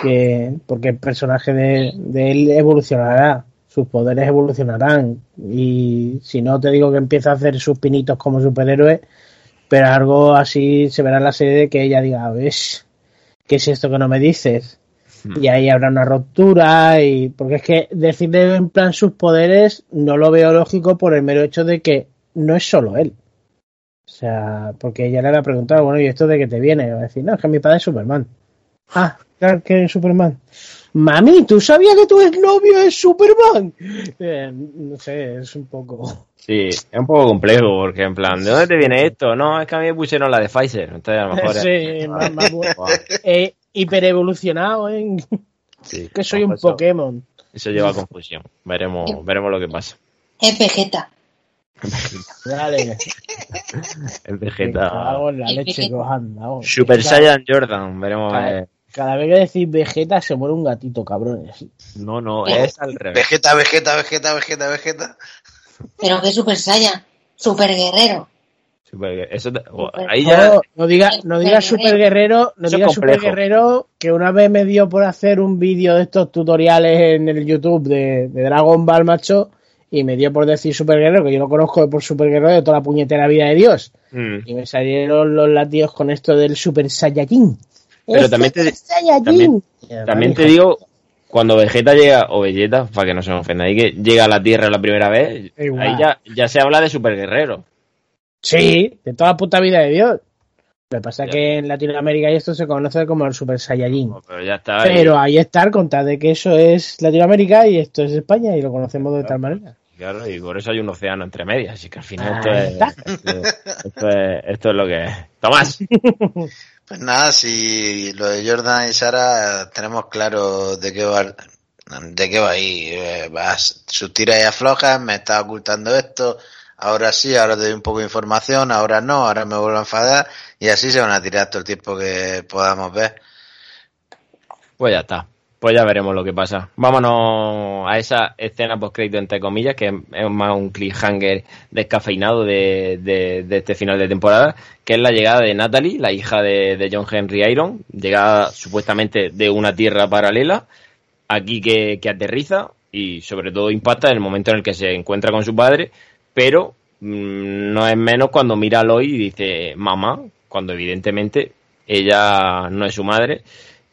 que porque el personaje de, de él evolucionará, sus poderes evolucionarán y si no te digo que empieza a hacer sus pinitos como superhéroe, pero algo así se verá en la serie de que ella diga, ¿ves? ¿Qué es esto que no me dices? Y ahí habrá una ruptura y porque es que decirle en plan sus poderes no lo veo lógico por el mero hecho de que no es solo él. O sea, porque ella le va a preguntar, bueno, ¿y esto de qué te viene? Y va a decir, no, es que mi padre es Superman. Ah, claro que es Superman. Mami, ¿tú sabías que tu exnovio es Superman? Eh, no sé, es un poco... Sí, es un poco complejo porque en plan, ¿de dónde te viene esto? No, es que a mí me pusieron la de Pfizer. Entonces a lo mejor... Sí, más- más bueno. Eh, hiperevolucionado, ¿eh? Sí, que soy un eso- Pokémon. Eso lleva a confusión. Veremos, veremos lo que pasa. Es Vegeta. Dale, El Vegeta. la leche que os han dado. Super Saiyan Jordan. Veremos. Cada, eh. cada vez que decís Vegeta se muere un gatito, cabrones. No, no, es al revés. Vegeta, Vegeta, Vegeta, Vegeta, Vegeta. Pero que Super Saiyan, Super Guerrero. Super- eso te- o- ahí ya. No, no diga, no diga super guerrero, no Eso es diga super guerrero, que una vez me dio por hacer un vídeo de estos tutoriales en el YouTube de, de Dragon Ball, macho, y me dio por decir super guerrero, que yo lo conozco por super guerrero de toda la puñetera vida de Dios. Mm. Y me salieron los latidos con esto del super saiyajin. Pero ¡Es también te- también- te digo, cuando Vegeta llega, o Vegeta, para que no se me ofenda, ahí que llega a la Tierra la primera vez, Igual. ahí ya, ya se habla de super guerrero. Sí, de toda la puta vida de Dios. Lo que pasa es que en Latinoamérica y esto se conoce como el Super Saiyajin. Pero ya está. ahí. Pero ahí está, contad de que eso es Latinoamérica y esto es España y lo conocemos de tal manera. Claro, y por eso hay un océano entre medias, así que al final esto Ahí es, está. esto, esto es, esto es lo que es. Tomás, Pues nada, si lo de Jordan y Sara tenemos claro de qué va, de qué va ahí. Eh, vas, sus tiras y aflojas, me está ocultando esto, ahora sí, ahora te doy un poco de información, ahora no, ahora me vuelvo a enfadar y así se van a tirar todo el tiempo que podamos ver. pues ya está. Pues ya veremos lo que pasa. Vámonos a esa escena post-crédito, entre comillas, que es más un cliffhanger descafeinado de, de, este final de temporada, que es la llegada de Natalie, la hija de, John Henry Iron, llegada supuestamente de una tierra paralela, aquí que, que aterriza y sobre todo impacta en el momento en el que se encuentra con su padre, pero mm, no es menos cuando mira a Lois y dice mamá, cuando evidentemente ella no es su madre.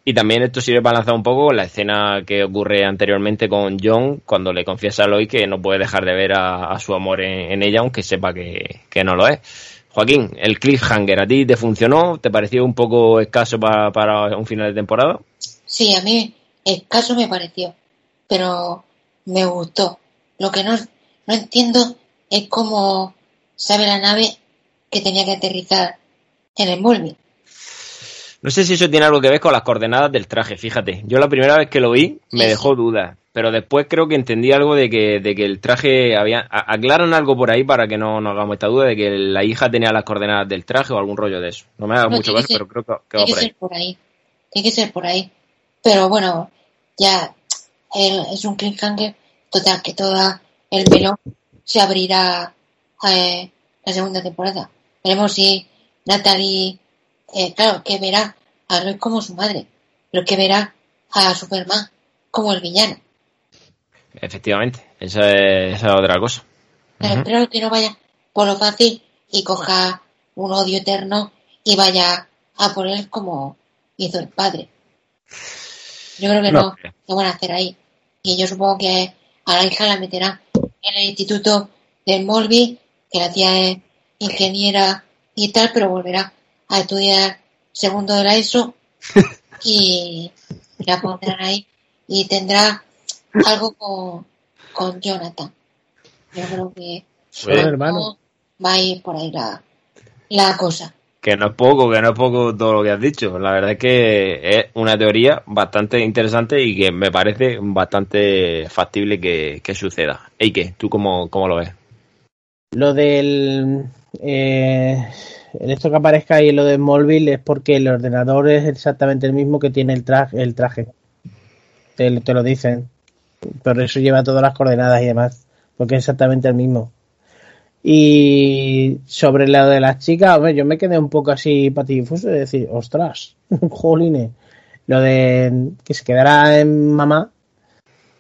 Y también esto sirve para lanzar un poco la escena que ocurre anteriormente con John cuando le confiesa a Lois que no puede dejar de ver a, su amor en, ella, aunque sepa que, que no lo es. Joaquín, el cliffhanger, ¿a ti te funcionó? ¿Te pareció un poco escaso para, para un final de temporada? Sí, a mí escaso me pareció, pero me gustó. Lo que no, no entiendo es cómo sabe la nave que tenía que aterrizar en el Molby. No sé si eso tiene algo que ver con las coordenadas del traje, fíjate. Yo la primera vez que lo vi me Sí, dejó dudas, pero después creo que entendí algo de que, de que el traje había... a- Aclaran algo por ahí para que no nos hagamos esta duda de que la hija tenía las coordenadas del traje o algún rollo de eso. No me haga No, mucho caso, pero creo que, que va Tiene que por ahí. ser por ahí. Tiene que ser por ahí. Pero bueno, ya es un cliffhanger total que toda el melón se abrirá eh, la segunda temporada. Veremos si Natalie, eh, claro, que verá a Lois como su madre, pero que verá a Superman como el villano. Efectivamente, esa es, esa es otra cosa. Pero espero que no vaya por lo fácil y coja un odio eterno y vaya a por él como hizo el padre. Yo creo que No no, van a hacer ahí. Y yo supongo que a la hija la meterá en el instituto del Molby, que la tía es ingeniera y tal, pero volverá a estudiar segundo de la ESO y la pondrán ahí y tendrá algo con, con Jonathan. Yo creo que va a ir por ahí la, la cosa. Que no es poco, que no es poco todo lo que has dicho. La verdad es que es una teoría bastante interesante y que me parece bastante factible que, que suceda. ¿Y qué? ¿Tú cómo, cómo lo ves? Lo del. Eh, esto que aparezca ahí, lo de Smallville, es porque el ordenador es exactamente el mismo que tiene el traje. El traje. Te, te lo dicen. Por eso lleva todas las coordenadas y demás. Porque es exactamente el mismo. Y sobre lo de las chicas, hombre, yo me quedé un poco así patidifuso de decir, ostras, jolines. Lo de que se quedara en mamá.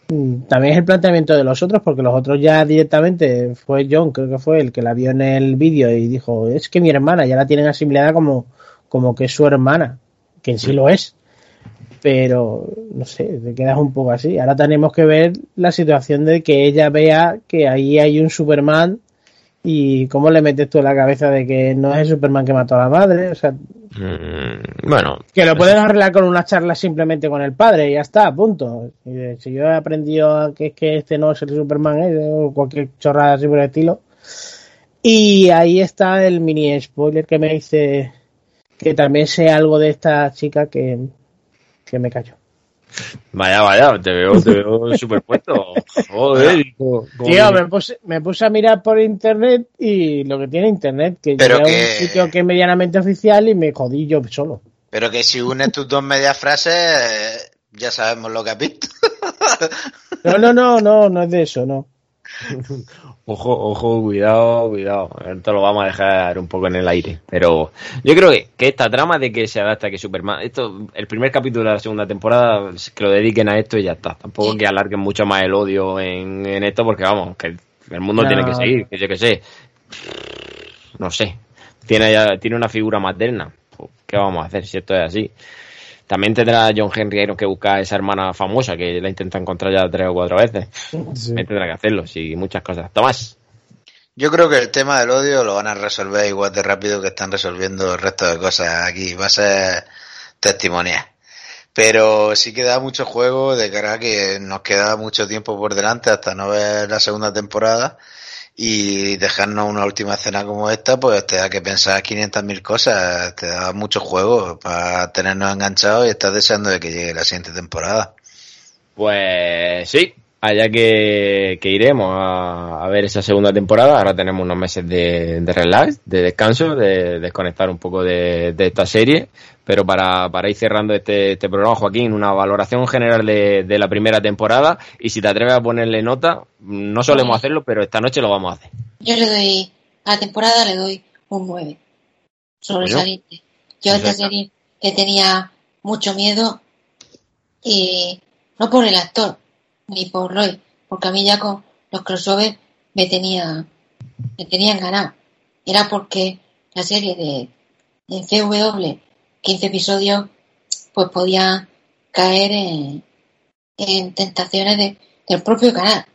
Mm, También es el planteamiento de los otros, porque los otros ya directamente fue John, creo que fue el que la vio en el vídeo y dijo, es que mi hermana ya la tienen asimilada como, como que es su hermana, que en sí lo es. Pero, no sé, te quedas un poco así. Ahora tenemos que ver la situación de que ella vea que ahí hay un Superman y cómo le metes tú en la cabeza de que no es el Superman que mató a la madre. O sea, Mm, bueno, que lo pueden arreglar con una charla simplemente con el padre y ya está, punto. Y de- si yo he aprendido que es que este no es el Superman ¿eh? o cualquier chorrada así por el estilo. Y ahí está el mini spoiler que me dice que también sé algo de esta chica que, que me cayó. Vaya, vaya, te veo, te veo superpuesto. Joder, Tío, me puse, me puse a mirar por internet y lo que tiene internet, que Pero llegué a un sitio que es medianamente oficial y me jodí yo solo. Pero que si unes tus dos medias frases, ya sabemos lo que has visto. No, no, no, no, no es de eso, no. Ojo, ojo, cuidado, cuidado. Esto lo vamos a dejar un poco en el aire. Pero yo creo que, que esta trama de que se adapta que Superman. Esto, el primer capítulo de la segunda temporada, que lo dediquen a esto y ya está. Tampoco Sí. que alarguen mucho más el odio en, en esto, porque vamos, que el mundo No. tiene que seguir, que yo que sé. No sé. Tiene, tiene una figura materna. Pues, ¿Qué vamos a hacer si esto es así? También tendrá John Henry Irons que buscar a esa hermana famosa que la intenta encontrar ya tres o cuatro veces. Sí. También tendrá que hacerlo, sí, muchas cosas. Tomás. Yo creo que el tema del odio lo van a resolver igual de rápido que están resolviendo el resto de cosas aquí. Va a ser testimonial. Pero sí queda mucho juego de cara a que nos queda mucho tiempo por delante hasta no ver la segunda temporada y dejarnos una última escena como esta, pues te da que pensar 500.000 cosas, te da mucho juego para tenernos enganchados y estás deseando de que llegue la siguiente temporada. Pues sí, allá que, que iremos a, a ver esa segunda temporada. Ahora tenemos unos meses de, de relax, de descanso, de desconectar un poco de, de esta serie. Pero para, para ir cerrando este, este programa, Joaquín, una valoración general de, la primera temporada. Y si te atreves a ponerle nota, no solemos hacerlo, pero esta noche lo vamos a hacer. Yo le doy, a la temporada le doy un 9. Sobresaliente. Yo a esta serie le tenía mucho miedo y no por el actor, ni por Roy, porque a mí ya con los crossovers me tenía, me tenían ganado. Era porque la serie de, de CW, 15 episodios, pues podía caer en, en tentaciones de, del propio canal.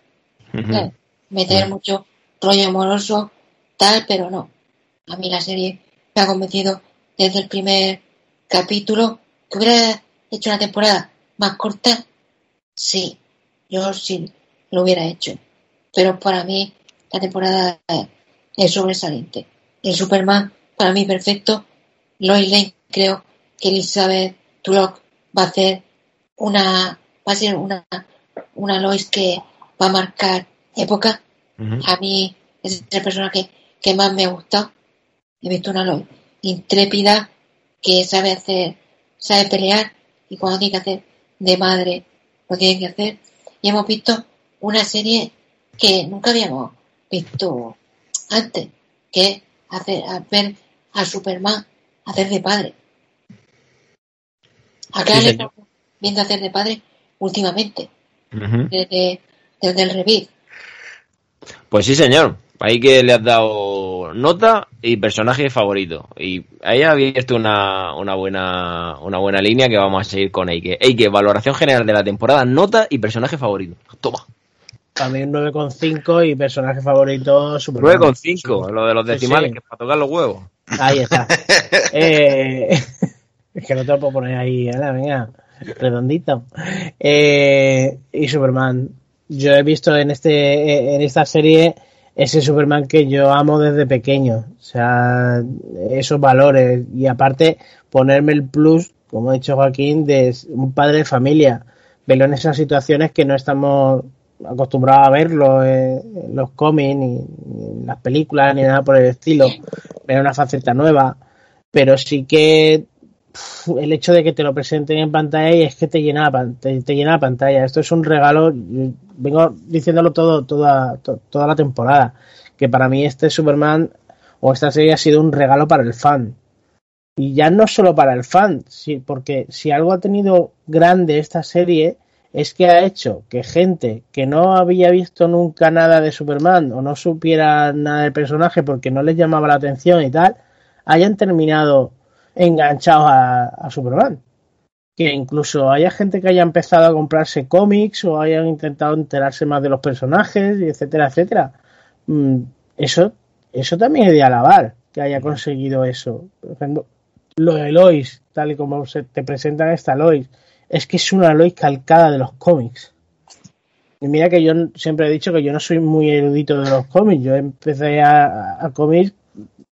Claro, meter mucho rollo amoroso, tal, pero no. A mí la serie me ha convencido desde el primer capítulo. ¿Que hubiera hecho una temporada más corta? Sí, yo sí lo hubiera hecho. Pero para mí la temporada es sobresaliente. El Superman, para mí perfecto. Lois Lane, creo que Elizabeth Tulloch va a hacer una, va a ser una, una Lois que va a marcar época. Ujú. A mí es el personaje que más me ha gustado. He visto una Lois intrépida que sabe hacer, sabe pelear y cuando tiene que hacer de madre lo tiene que hacer. Y hemos visto una serie que nunca habíamos visto antes, que es hacer, a ver a Superman hacer de padre. Acá Sí, le estamos viendo hacer de padre últimamente, desde, desde el revés. Pues sí, señor. Ahí que le has dado nota y personaje favorito. Y ahí ha abierto una, una buena una buena línea que vamos a seguir con Eike. Eike, valoración general de la temporada, nota y personaje favorito. Toma. También 9,5 y personaje favorito Superman. 9,5, lo de los decimales, sí. que es para tocar los huevos. Ahí está. Eh, es que no te lo puedo poner ahí, venga, redondito. Eh, y Superman, yo he visto en este en esta serie ese Superman que yo amo desde pequeño. O sea, esos valores. Y aparte, ponerme el plus, como ha dicho Joaquín, de un padre de familia. Verlo en esas situaciones que no estamos acostumbrados a verlo en los cómics, ni, en las películas, ni nada por el estilo. Ver una faceta nueva. Pero sí que el hecho de que te lo presenten en pantalla y es que te llena, te, te llena la pantalla. Esto es un regalo, vengo diciéndolo todo, toda, toda la temporada, que para mí este Superman o esta serie ha sido un regalo para el fan. Y ya no solo para el fan, porque si algo ha tenido grande esta serie es que ha hecho que gente que no había visto nunca nada de Superman o no supiera nada del personaje porque no les llamaba la atención y tal, hayan terminado enganchados a, Superman. Que incluso haya gente que haya empezado a comprarse cómics o hayan intentado enterarse más de los personajes, etcétera, etcétera. Mm, eso, eso también es de alabar que haya conseguido eso. Por ejemplo, lo de Lois, tal y como se te presentan esta Lois, es que es una Lois calcada de los cómics. Y mira que yo siempre he dicho que yo no soy muy erudito de los cómics. Yo empecé a, a cómics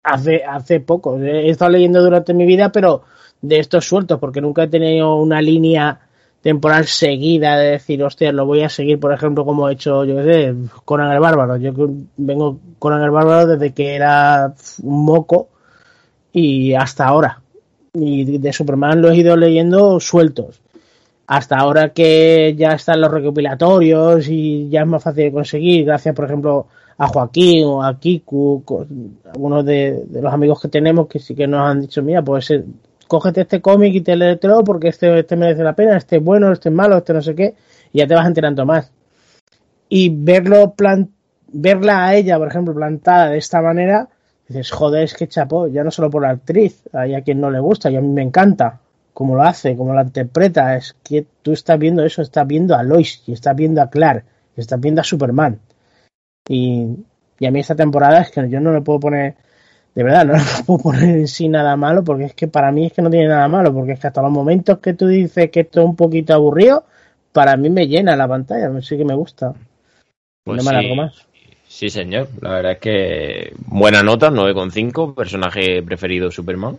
hace, hace poco. He estado leyendo durante mi vida, pero de estos sueltos, porque nunca he tenido una línea temporal seguida de decir, hostia, lo voy a seguir, por ejemplo, como he hecho, yo qué sé, Conan el Bárbaro. Yo vengo Conan el Bárbaro desde que era un moco y hasta ahora. Y de Superman lo he ido leyendo sueltos. Hasta ahora que ya están los recopilatorios y ya es más fácil de conseguir, gracias, por ejemplo, a Joaquín o a Kiku, algunos de, los amigos que tenemos que sí que nos han dicho, mira, pues eh, cógete este cómic y te léetelo porque este, este merece la pena, este es bueno, este es malo, este no sé qué, y ya te vas enterando más. Y verlo plan, verla a ella, por ejemplo, plantada de esta manera, dices, joder, es que chapó, ya no solo por la actriz, hay a quien no le gusta, y a mí me encanta cómo lo hace, cómo la interpreta, es que tú estás viendo eso, estás viendo a Lois, y estás viendo a Clark, y estás viendo a Superman y, a mí esta temporada es que yo no le puedo poner, de verdad, no le puedo poner en sí nada malo, porque es que para mí es que no tiene nada malo, porque es que hasta los momentos que tú dices que esto es un poquito aburrido, para mí me llena la pantalla, sí que me gusta. Pues no me sí, más. Sí, señor. La verdad es que buena nota, 9,5, personaje preferido Superman.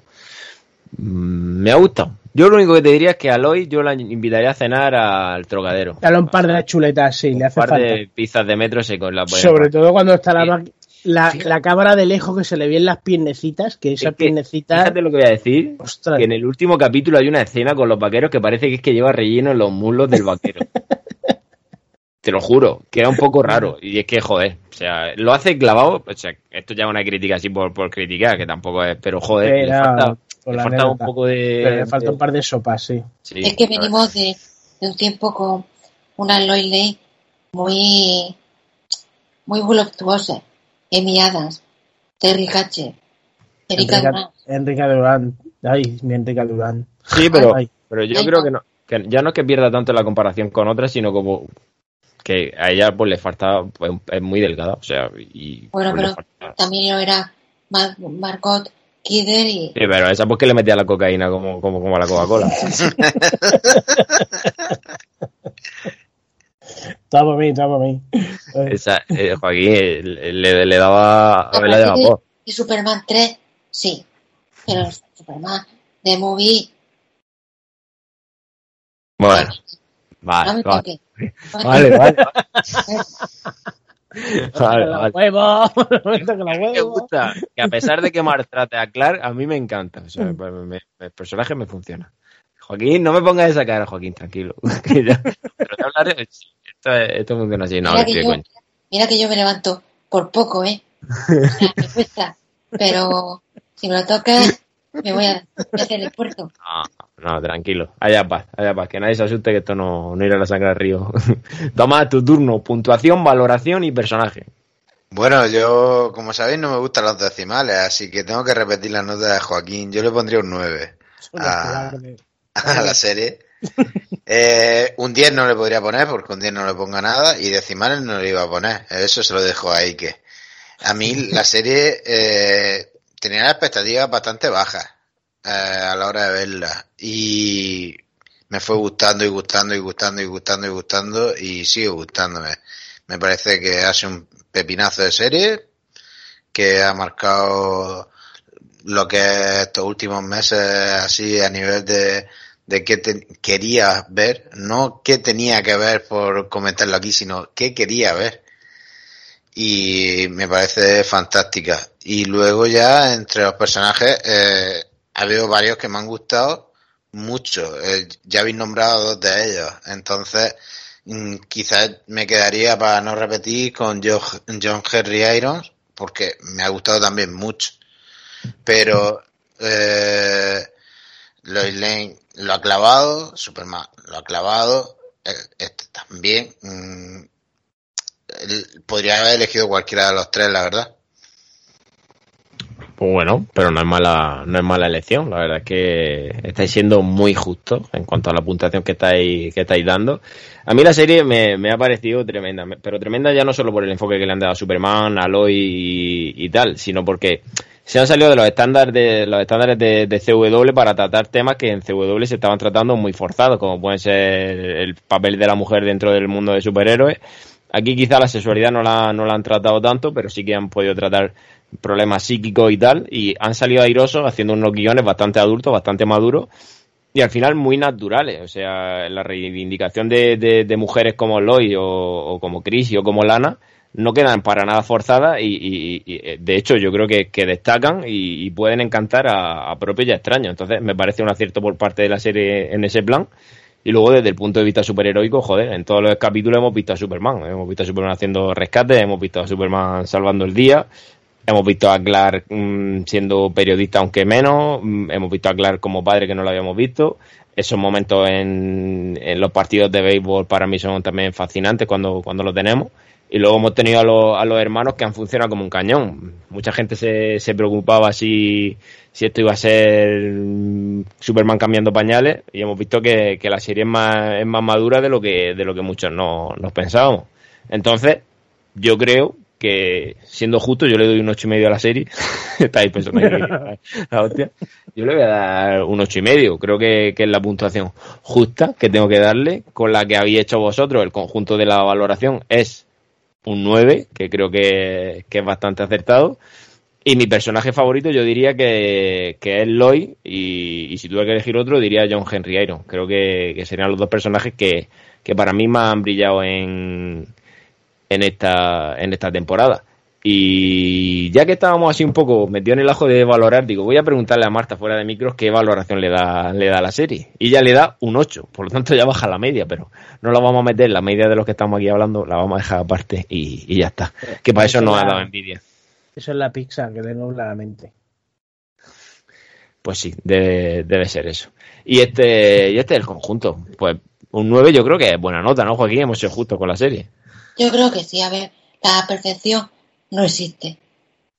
Mm, me ha gustado. Yo lo único que te diría es que a Lois yo la invitaría a cenar al trogadero. Dale un par de chuletas, sí, le hace falta. Un par de pizzas de metro se con la Sobre todo cuando está la, la, la, cámara de lejos que se le ven las piernecitas, que esas piernecitas... Fíjate lo que voy a decir, Ostras. que en el último capítulo hay una escena con los vaqueros que parece que es que lleva relleno en los muslos del vaquero. Te lo juro, queda un poco raro. Y es que, joder, o sea, lo hace clavado. O sea, esto ya es una crítica así por, por criticar, que tampoco es. Pero, joder, le falta, le falta un poco de. Pero le falta un par de sopas, sí. sí es que venimos de, de, un tiempo con una Lois Lane muy. muy voluptuosa. Amy Adams, Terry Hatcher, Erika Durán. Ay, mi Enrica Durán. Sí, pero, Ay. pero yo Ay, creo no. que no. Que ya no es que pierda tanto la comparación con otras, sino como que a ella pues le falta pues, es muy delgada o sea y bueno pues, pero también lo era Mar Margot Kidder y sí, pero esa pues que le metía la cocaína como como, como a la Coca-Cola. Está para mí está para mí. Esa eh, Joaquín le, le daba a ver la de vapor y Superman 3 sí pero Superman de movie bueno Vale, no vale. Vale, vale. vale, vale. Huevo. me gusta que a pesar de que maltrate a Clark, a mí me encanta. O sea, me, el personaje me funciona. Joaquín, no me pongas esa cara, Joaquín, tranquilo. pero te hablaré, esto, esto funciona así. No, mira, que yo, mira que yo me levanto por poco, ¿eh? O sea, me cuesta. Pero si me lo tocas, me voy a, voy a hacer el puerto. No, no, tranquilo. Allá paz, allá paz. Que nadie se asuste que esto no, no irá a la sangre al río. Toma tu turno. Puntuación, valoración y personaje. Bueno, yo, como sabéis, no me gustan los decimales, así que tengo que repetir la nota de Joaquín. Yo le pondría un 9 a, a la serie. Eh, un 10 no le podría poner porque un 10 no le ponga nada y decimales no le iba a poner. Eso se lo dejo ahí que. A mí la serie eh, tenía las expectativas bastante bajas eh, a la hora de verla y me fue gustando y gustando y gustando y gustando y gustando y sigue gustándome. Me parece que hace un pepinazo de serie que ha marcado lo que estos últimos meses así a nivel de, de qué quería ver, no qué tenía que ver por comentarlo aquí, sino qué quería ver. Y me parece fantástica. Y luego ya entre los personajes eh, ha habido varios que me han gustado mucho. Eh, ya habéis nombrado dos de ellos. Entonces, mm, quizás me quedaría para no repetir con John Henry Irons, porque me ha gustado también mucho. Pero eh, Lois Lane lo ha clavado, Superman lo ha clavado, eh, este también. Mm, podría haber elegido cualquiera de los tres, la verdad. Pues bueno, pero no es mala, no es mala elección. La verdad es que estáis siendo muy justos en cuanto a la puntuación que estáis, que estáis dando. A mí la serie me, ha parecido tremenda, pero tremenda ya no solo por el enfoque que le han dado a Superman, a Lois y, tal, sino porque se han salido de los estándares de los estándares de, de, CW para tratar temas que en CW se estaban tratando muy forzados, como pueden ser el papel de la mujer dentro del mundo de superhéroes. Aquí quizá la sexualidad no la, no la han tratado tanto, pero sí que han podido tratar problemas psíquicos y tal, y han salido airosos haciendo unos guiones bastante adultos, bastante maduros, y al final muy naturales. O sea, la reivindicación de, de, mujeres como Loy o, como Chris o como Lana no quedan para nada forzadas y, eh, de hecho yo creo que, destacan y, pueden encantar a, a propios y a extraños. Entonces me parece un acierto por parte de la serie en ese plan. Y luego desde el punto de vista superheroico, joder, en todos los capítulos hemos visto a Superman. Hemos visto a Superman haciendo rescate, hemos visto a Superman salvando el día, Hemos visto a Clark mm, siendo periodista, aunque menos. Mm, hemos visto a Clark como padre que no lo habíamos visto. Esos momentos en, los partidos de béisbol para mí son también fascinantes cuando, cuando lo tenemos. Y luego hemos tenido a, los, a los hermanos que han funcionado como un cañón. Mucha gente se, preocupaba si, esto iba a ser mm, Superman cambiando pañales y hemos visto que, que la serie es más, es más madura de lo que, de lo que muchos no, nos pensábamos. Entonces, yo creo que siendo justo yo le doy un ocho y medio a la serie. Estáis pensando la hostia. Yo le voy a dar un ocho y medio. Creo que, es la puntuación justa que tengo que darle con la que habéis hecho vosotros. El conjunto de la valoración es un 9 que creo que, es bastante acertado. Y mi personaje favorito yo diría que, es Lloyd. Y, si tuviera que elegir otro diría John Henry Iron. Creo que, serían los dos personajes que, que para mí más han brillado en en esta, en esta temporada. Y ya que estábamos así un poco metidos en el ajo de valorar, digo, voy a preguntarle a Marta fuera de micros qué valoración le da, le da a la serie. Y ya le da un 8, por lo tanto ya baja la media, pero no la vamos a meter, la media de los que estamos aquí hablando la vamos a dejar aparte y, ya está. Que para eso, no ha dado envidia. Eso es la pizza que le nubla la mente. Pues sí, debe, debe ser eso. Y este, y este es el conjunto. Pues un 9 yo creo que es buena nota, ¿no, Joaquín? Hemos sido justos con la serie. Yo creo que sí, a ver, la perfección no existe.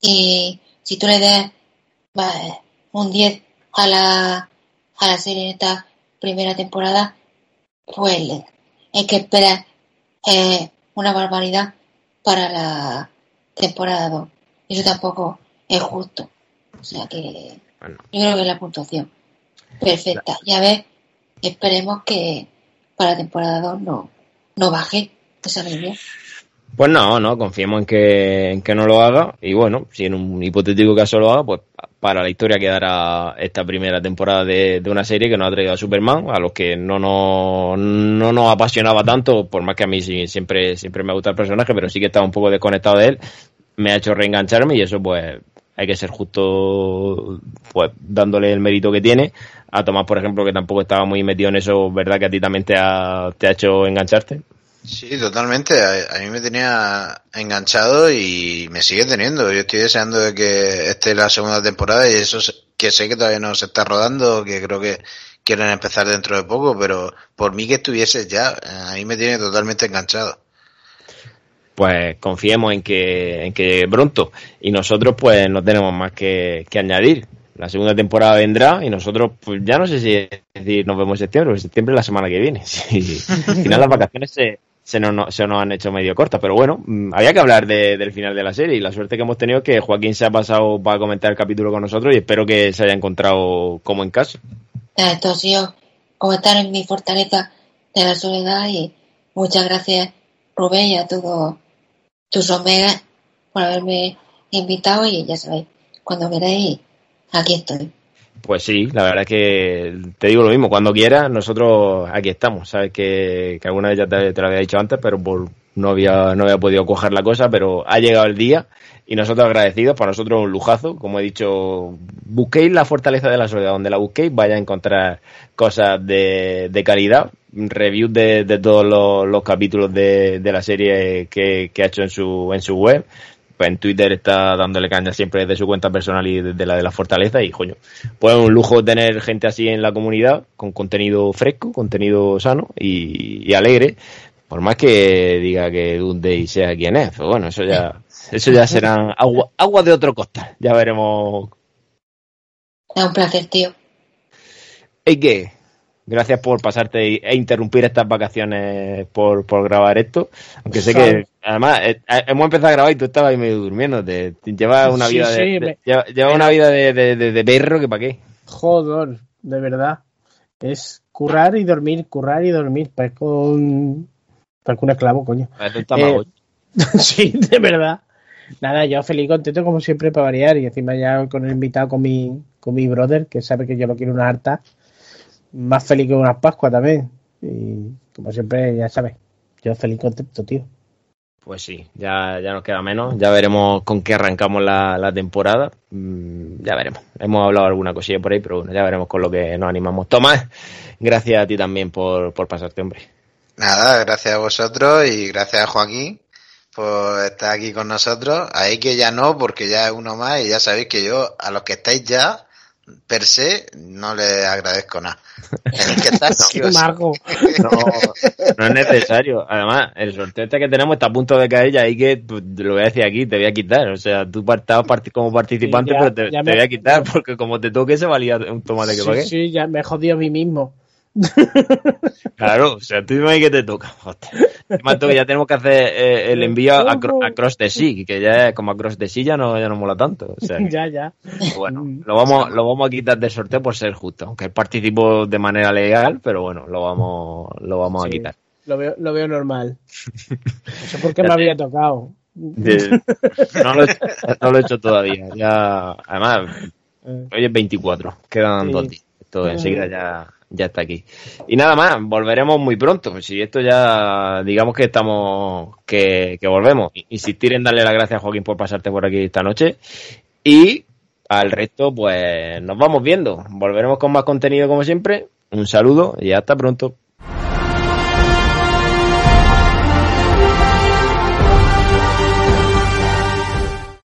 Y si tú le das un 10 a la, a la serie en esta primera temporada, pues hay que esperar eh, una barbaridad para la temporada 2. Eso tampoco es justo. O sea que yo creo que es la puntuación perfecta. Y a ver, esperemos que para la temporada 2 no, no baje pues no, no, confiemos en que, en que no lo haga. Y bueno, si en un hipotético caso lo haga, pues para la historia quedará esta primera temporada de, una serie que nos ha traído a Superman, a los que no nos, no nos apasionaba tanto, por más que a mí siempre, siempre me gusta el personaje, pero sí que estaba un poco desconectado de él, me ha hecho reengancharme y eso pues hay que ser justo pues dándole el mérito que tiene. A Tomás, por ejemplo, que tampoco estaba muy metido en eso, ¿verdad? Que a ti también te ha, te ha hecho engancharte. Sí, totalmente. A, mí me tenía enganchado y me sigue teniendo. Yo estoy deseando de que esté la segunda temporada y eso que sé que todavía no se está rodando, que creo que quieren empezar dentro de poco, pero por mí que estuviese ya, a mí me tiene totalmente enganchado. Pues confiemos en que, en que pronto. Y nosotros pues no tenemos más que, añadir. La segunda temporada vendrá y nosotros, pues ya no sé si nos vemos en septiembre, o septiembre es la semana que viene. al final las vacaciones se, se nos, se nos han hecho medio cortas. Pero bueno, mm, había que hablar del final de la serie y la suerte que hemos tenido es que Joaquín se ha pasado para comentar el capítulo con nosotros y espero que se haya encontrado como en casa. Esto ha sido como estar en mi fortaleza de la soledad y muchas gracias Rubén y a todos tus omegas por haberme invitado y ya sabéis, cuando queráis, aquí estoy. Pues sí, la verdad es que te digo lo mismo, cuando quieras, nosotros aquí estamos. Sabes que, que alguna vez ya te, te, lo había dicho antes, pero por, no, había, no había podido coger la cosa, pero ha llegado el día y nosotros agradecidos, para nosotros un lujazo. Como he dicho, busquéis la fortaleza de la soledad, donde la busquéis, vaya a encontrar cosas de, de calidad, reviews de, de todos los, los capítulos de, de, la serie que, que ha hecho en su, en su web en Twitter está dándole caña siempre desde su cuenta personal y desde la de la fortaleza y coño, pues es un lujo tener gente así en la comunidad con contenido fresco, contenido sano y, y alegre, por más que diga que Dundee sea quien es, pero bueno, eso ya eso ya serán agua, agua de otro costal, ya veremos. Es un placer, tío. ¿Y qué? Gracias por pasarte e interrumpir estas vacaciones por, por grabar esto. Aunque sé que, además, eh, hemos empezado a grabar y tú estabas ahí medio durmiendo. Te, te llevas una vida, sí, de, sí, de, me... lleva, lleva una vida de, de, de, perro que para qué. Joder, de verdad. Es currar y dormir, currar y dormir. Parezco un, parezco un esclavo, coño. Eh, sí, de verdad. Nada, yo feliz contento como siempre para variar y encima ya con el invitado con mi, con mi brother que sabe que yo lo quiero una harta más feliz que unas Pascua también. Y como siempre, ya sabes, yo feliz contento, tío. Pues sí, ya, ya nos queda menos. Ya veremos con qué arrancamos la, la temporada. Mm, ya veremos. Hemos hablado alguna cosilla por ahí, pero bueno, ya veremos con lo que nos animamos. Tomás, gracias a ti también por, por pasarte, hombre. Nada, gracias a vosotros y gracias a Joaquín por estar aquí con nosotros. Ahí que ya no, porque ya es uno más y ya sabéis que yo, a los que estáis ya, per se no le agradezco nada. Que. No, no es necesario. Además, el sorteo este que tenemos está a punto de caer y ahí que pues, lo voy a decir aquí, te voy a quitar. O sea, tú estabas part como participante, sí, ya, pero te, te me... voy a quitar porque como te toque se valía un tomate que sí, pagué. Sí, ya me he jodido a mí mismo. Claro, o sea, tú dime que te toca. Ya tenemos que hacer eh, el envío a, a, Cross the Sea, que ya como a Cross the Sea ya no, ya no mola tanto. O sea, ya, ya. Bueno, lo vamos, lo vamos a quitar del sorteo por ser justo, aunque participó de manera legal, pero bueno, lo vamos, lo vamos sí, a quitar. Lo veo, lo veo normal. No sé por qué me había tocado. No lo, no lo he hecho todavía. Ya, además, hoy es 24, quedan sí. dos días. Esto enseguida ya, ya está aquí. Y nada más, volveremos muy pronto. Si esto ya, digamos que estamos, que, que volvemos. Insistir en darle las gracias a Joaquín por pasarte por aquí esta noche. Y al resto, pues nos vamos viendo. Volveremos con más contenido como siempre. Un saludo y hasta pronto.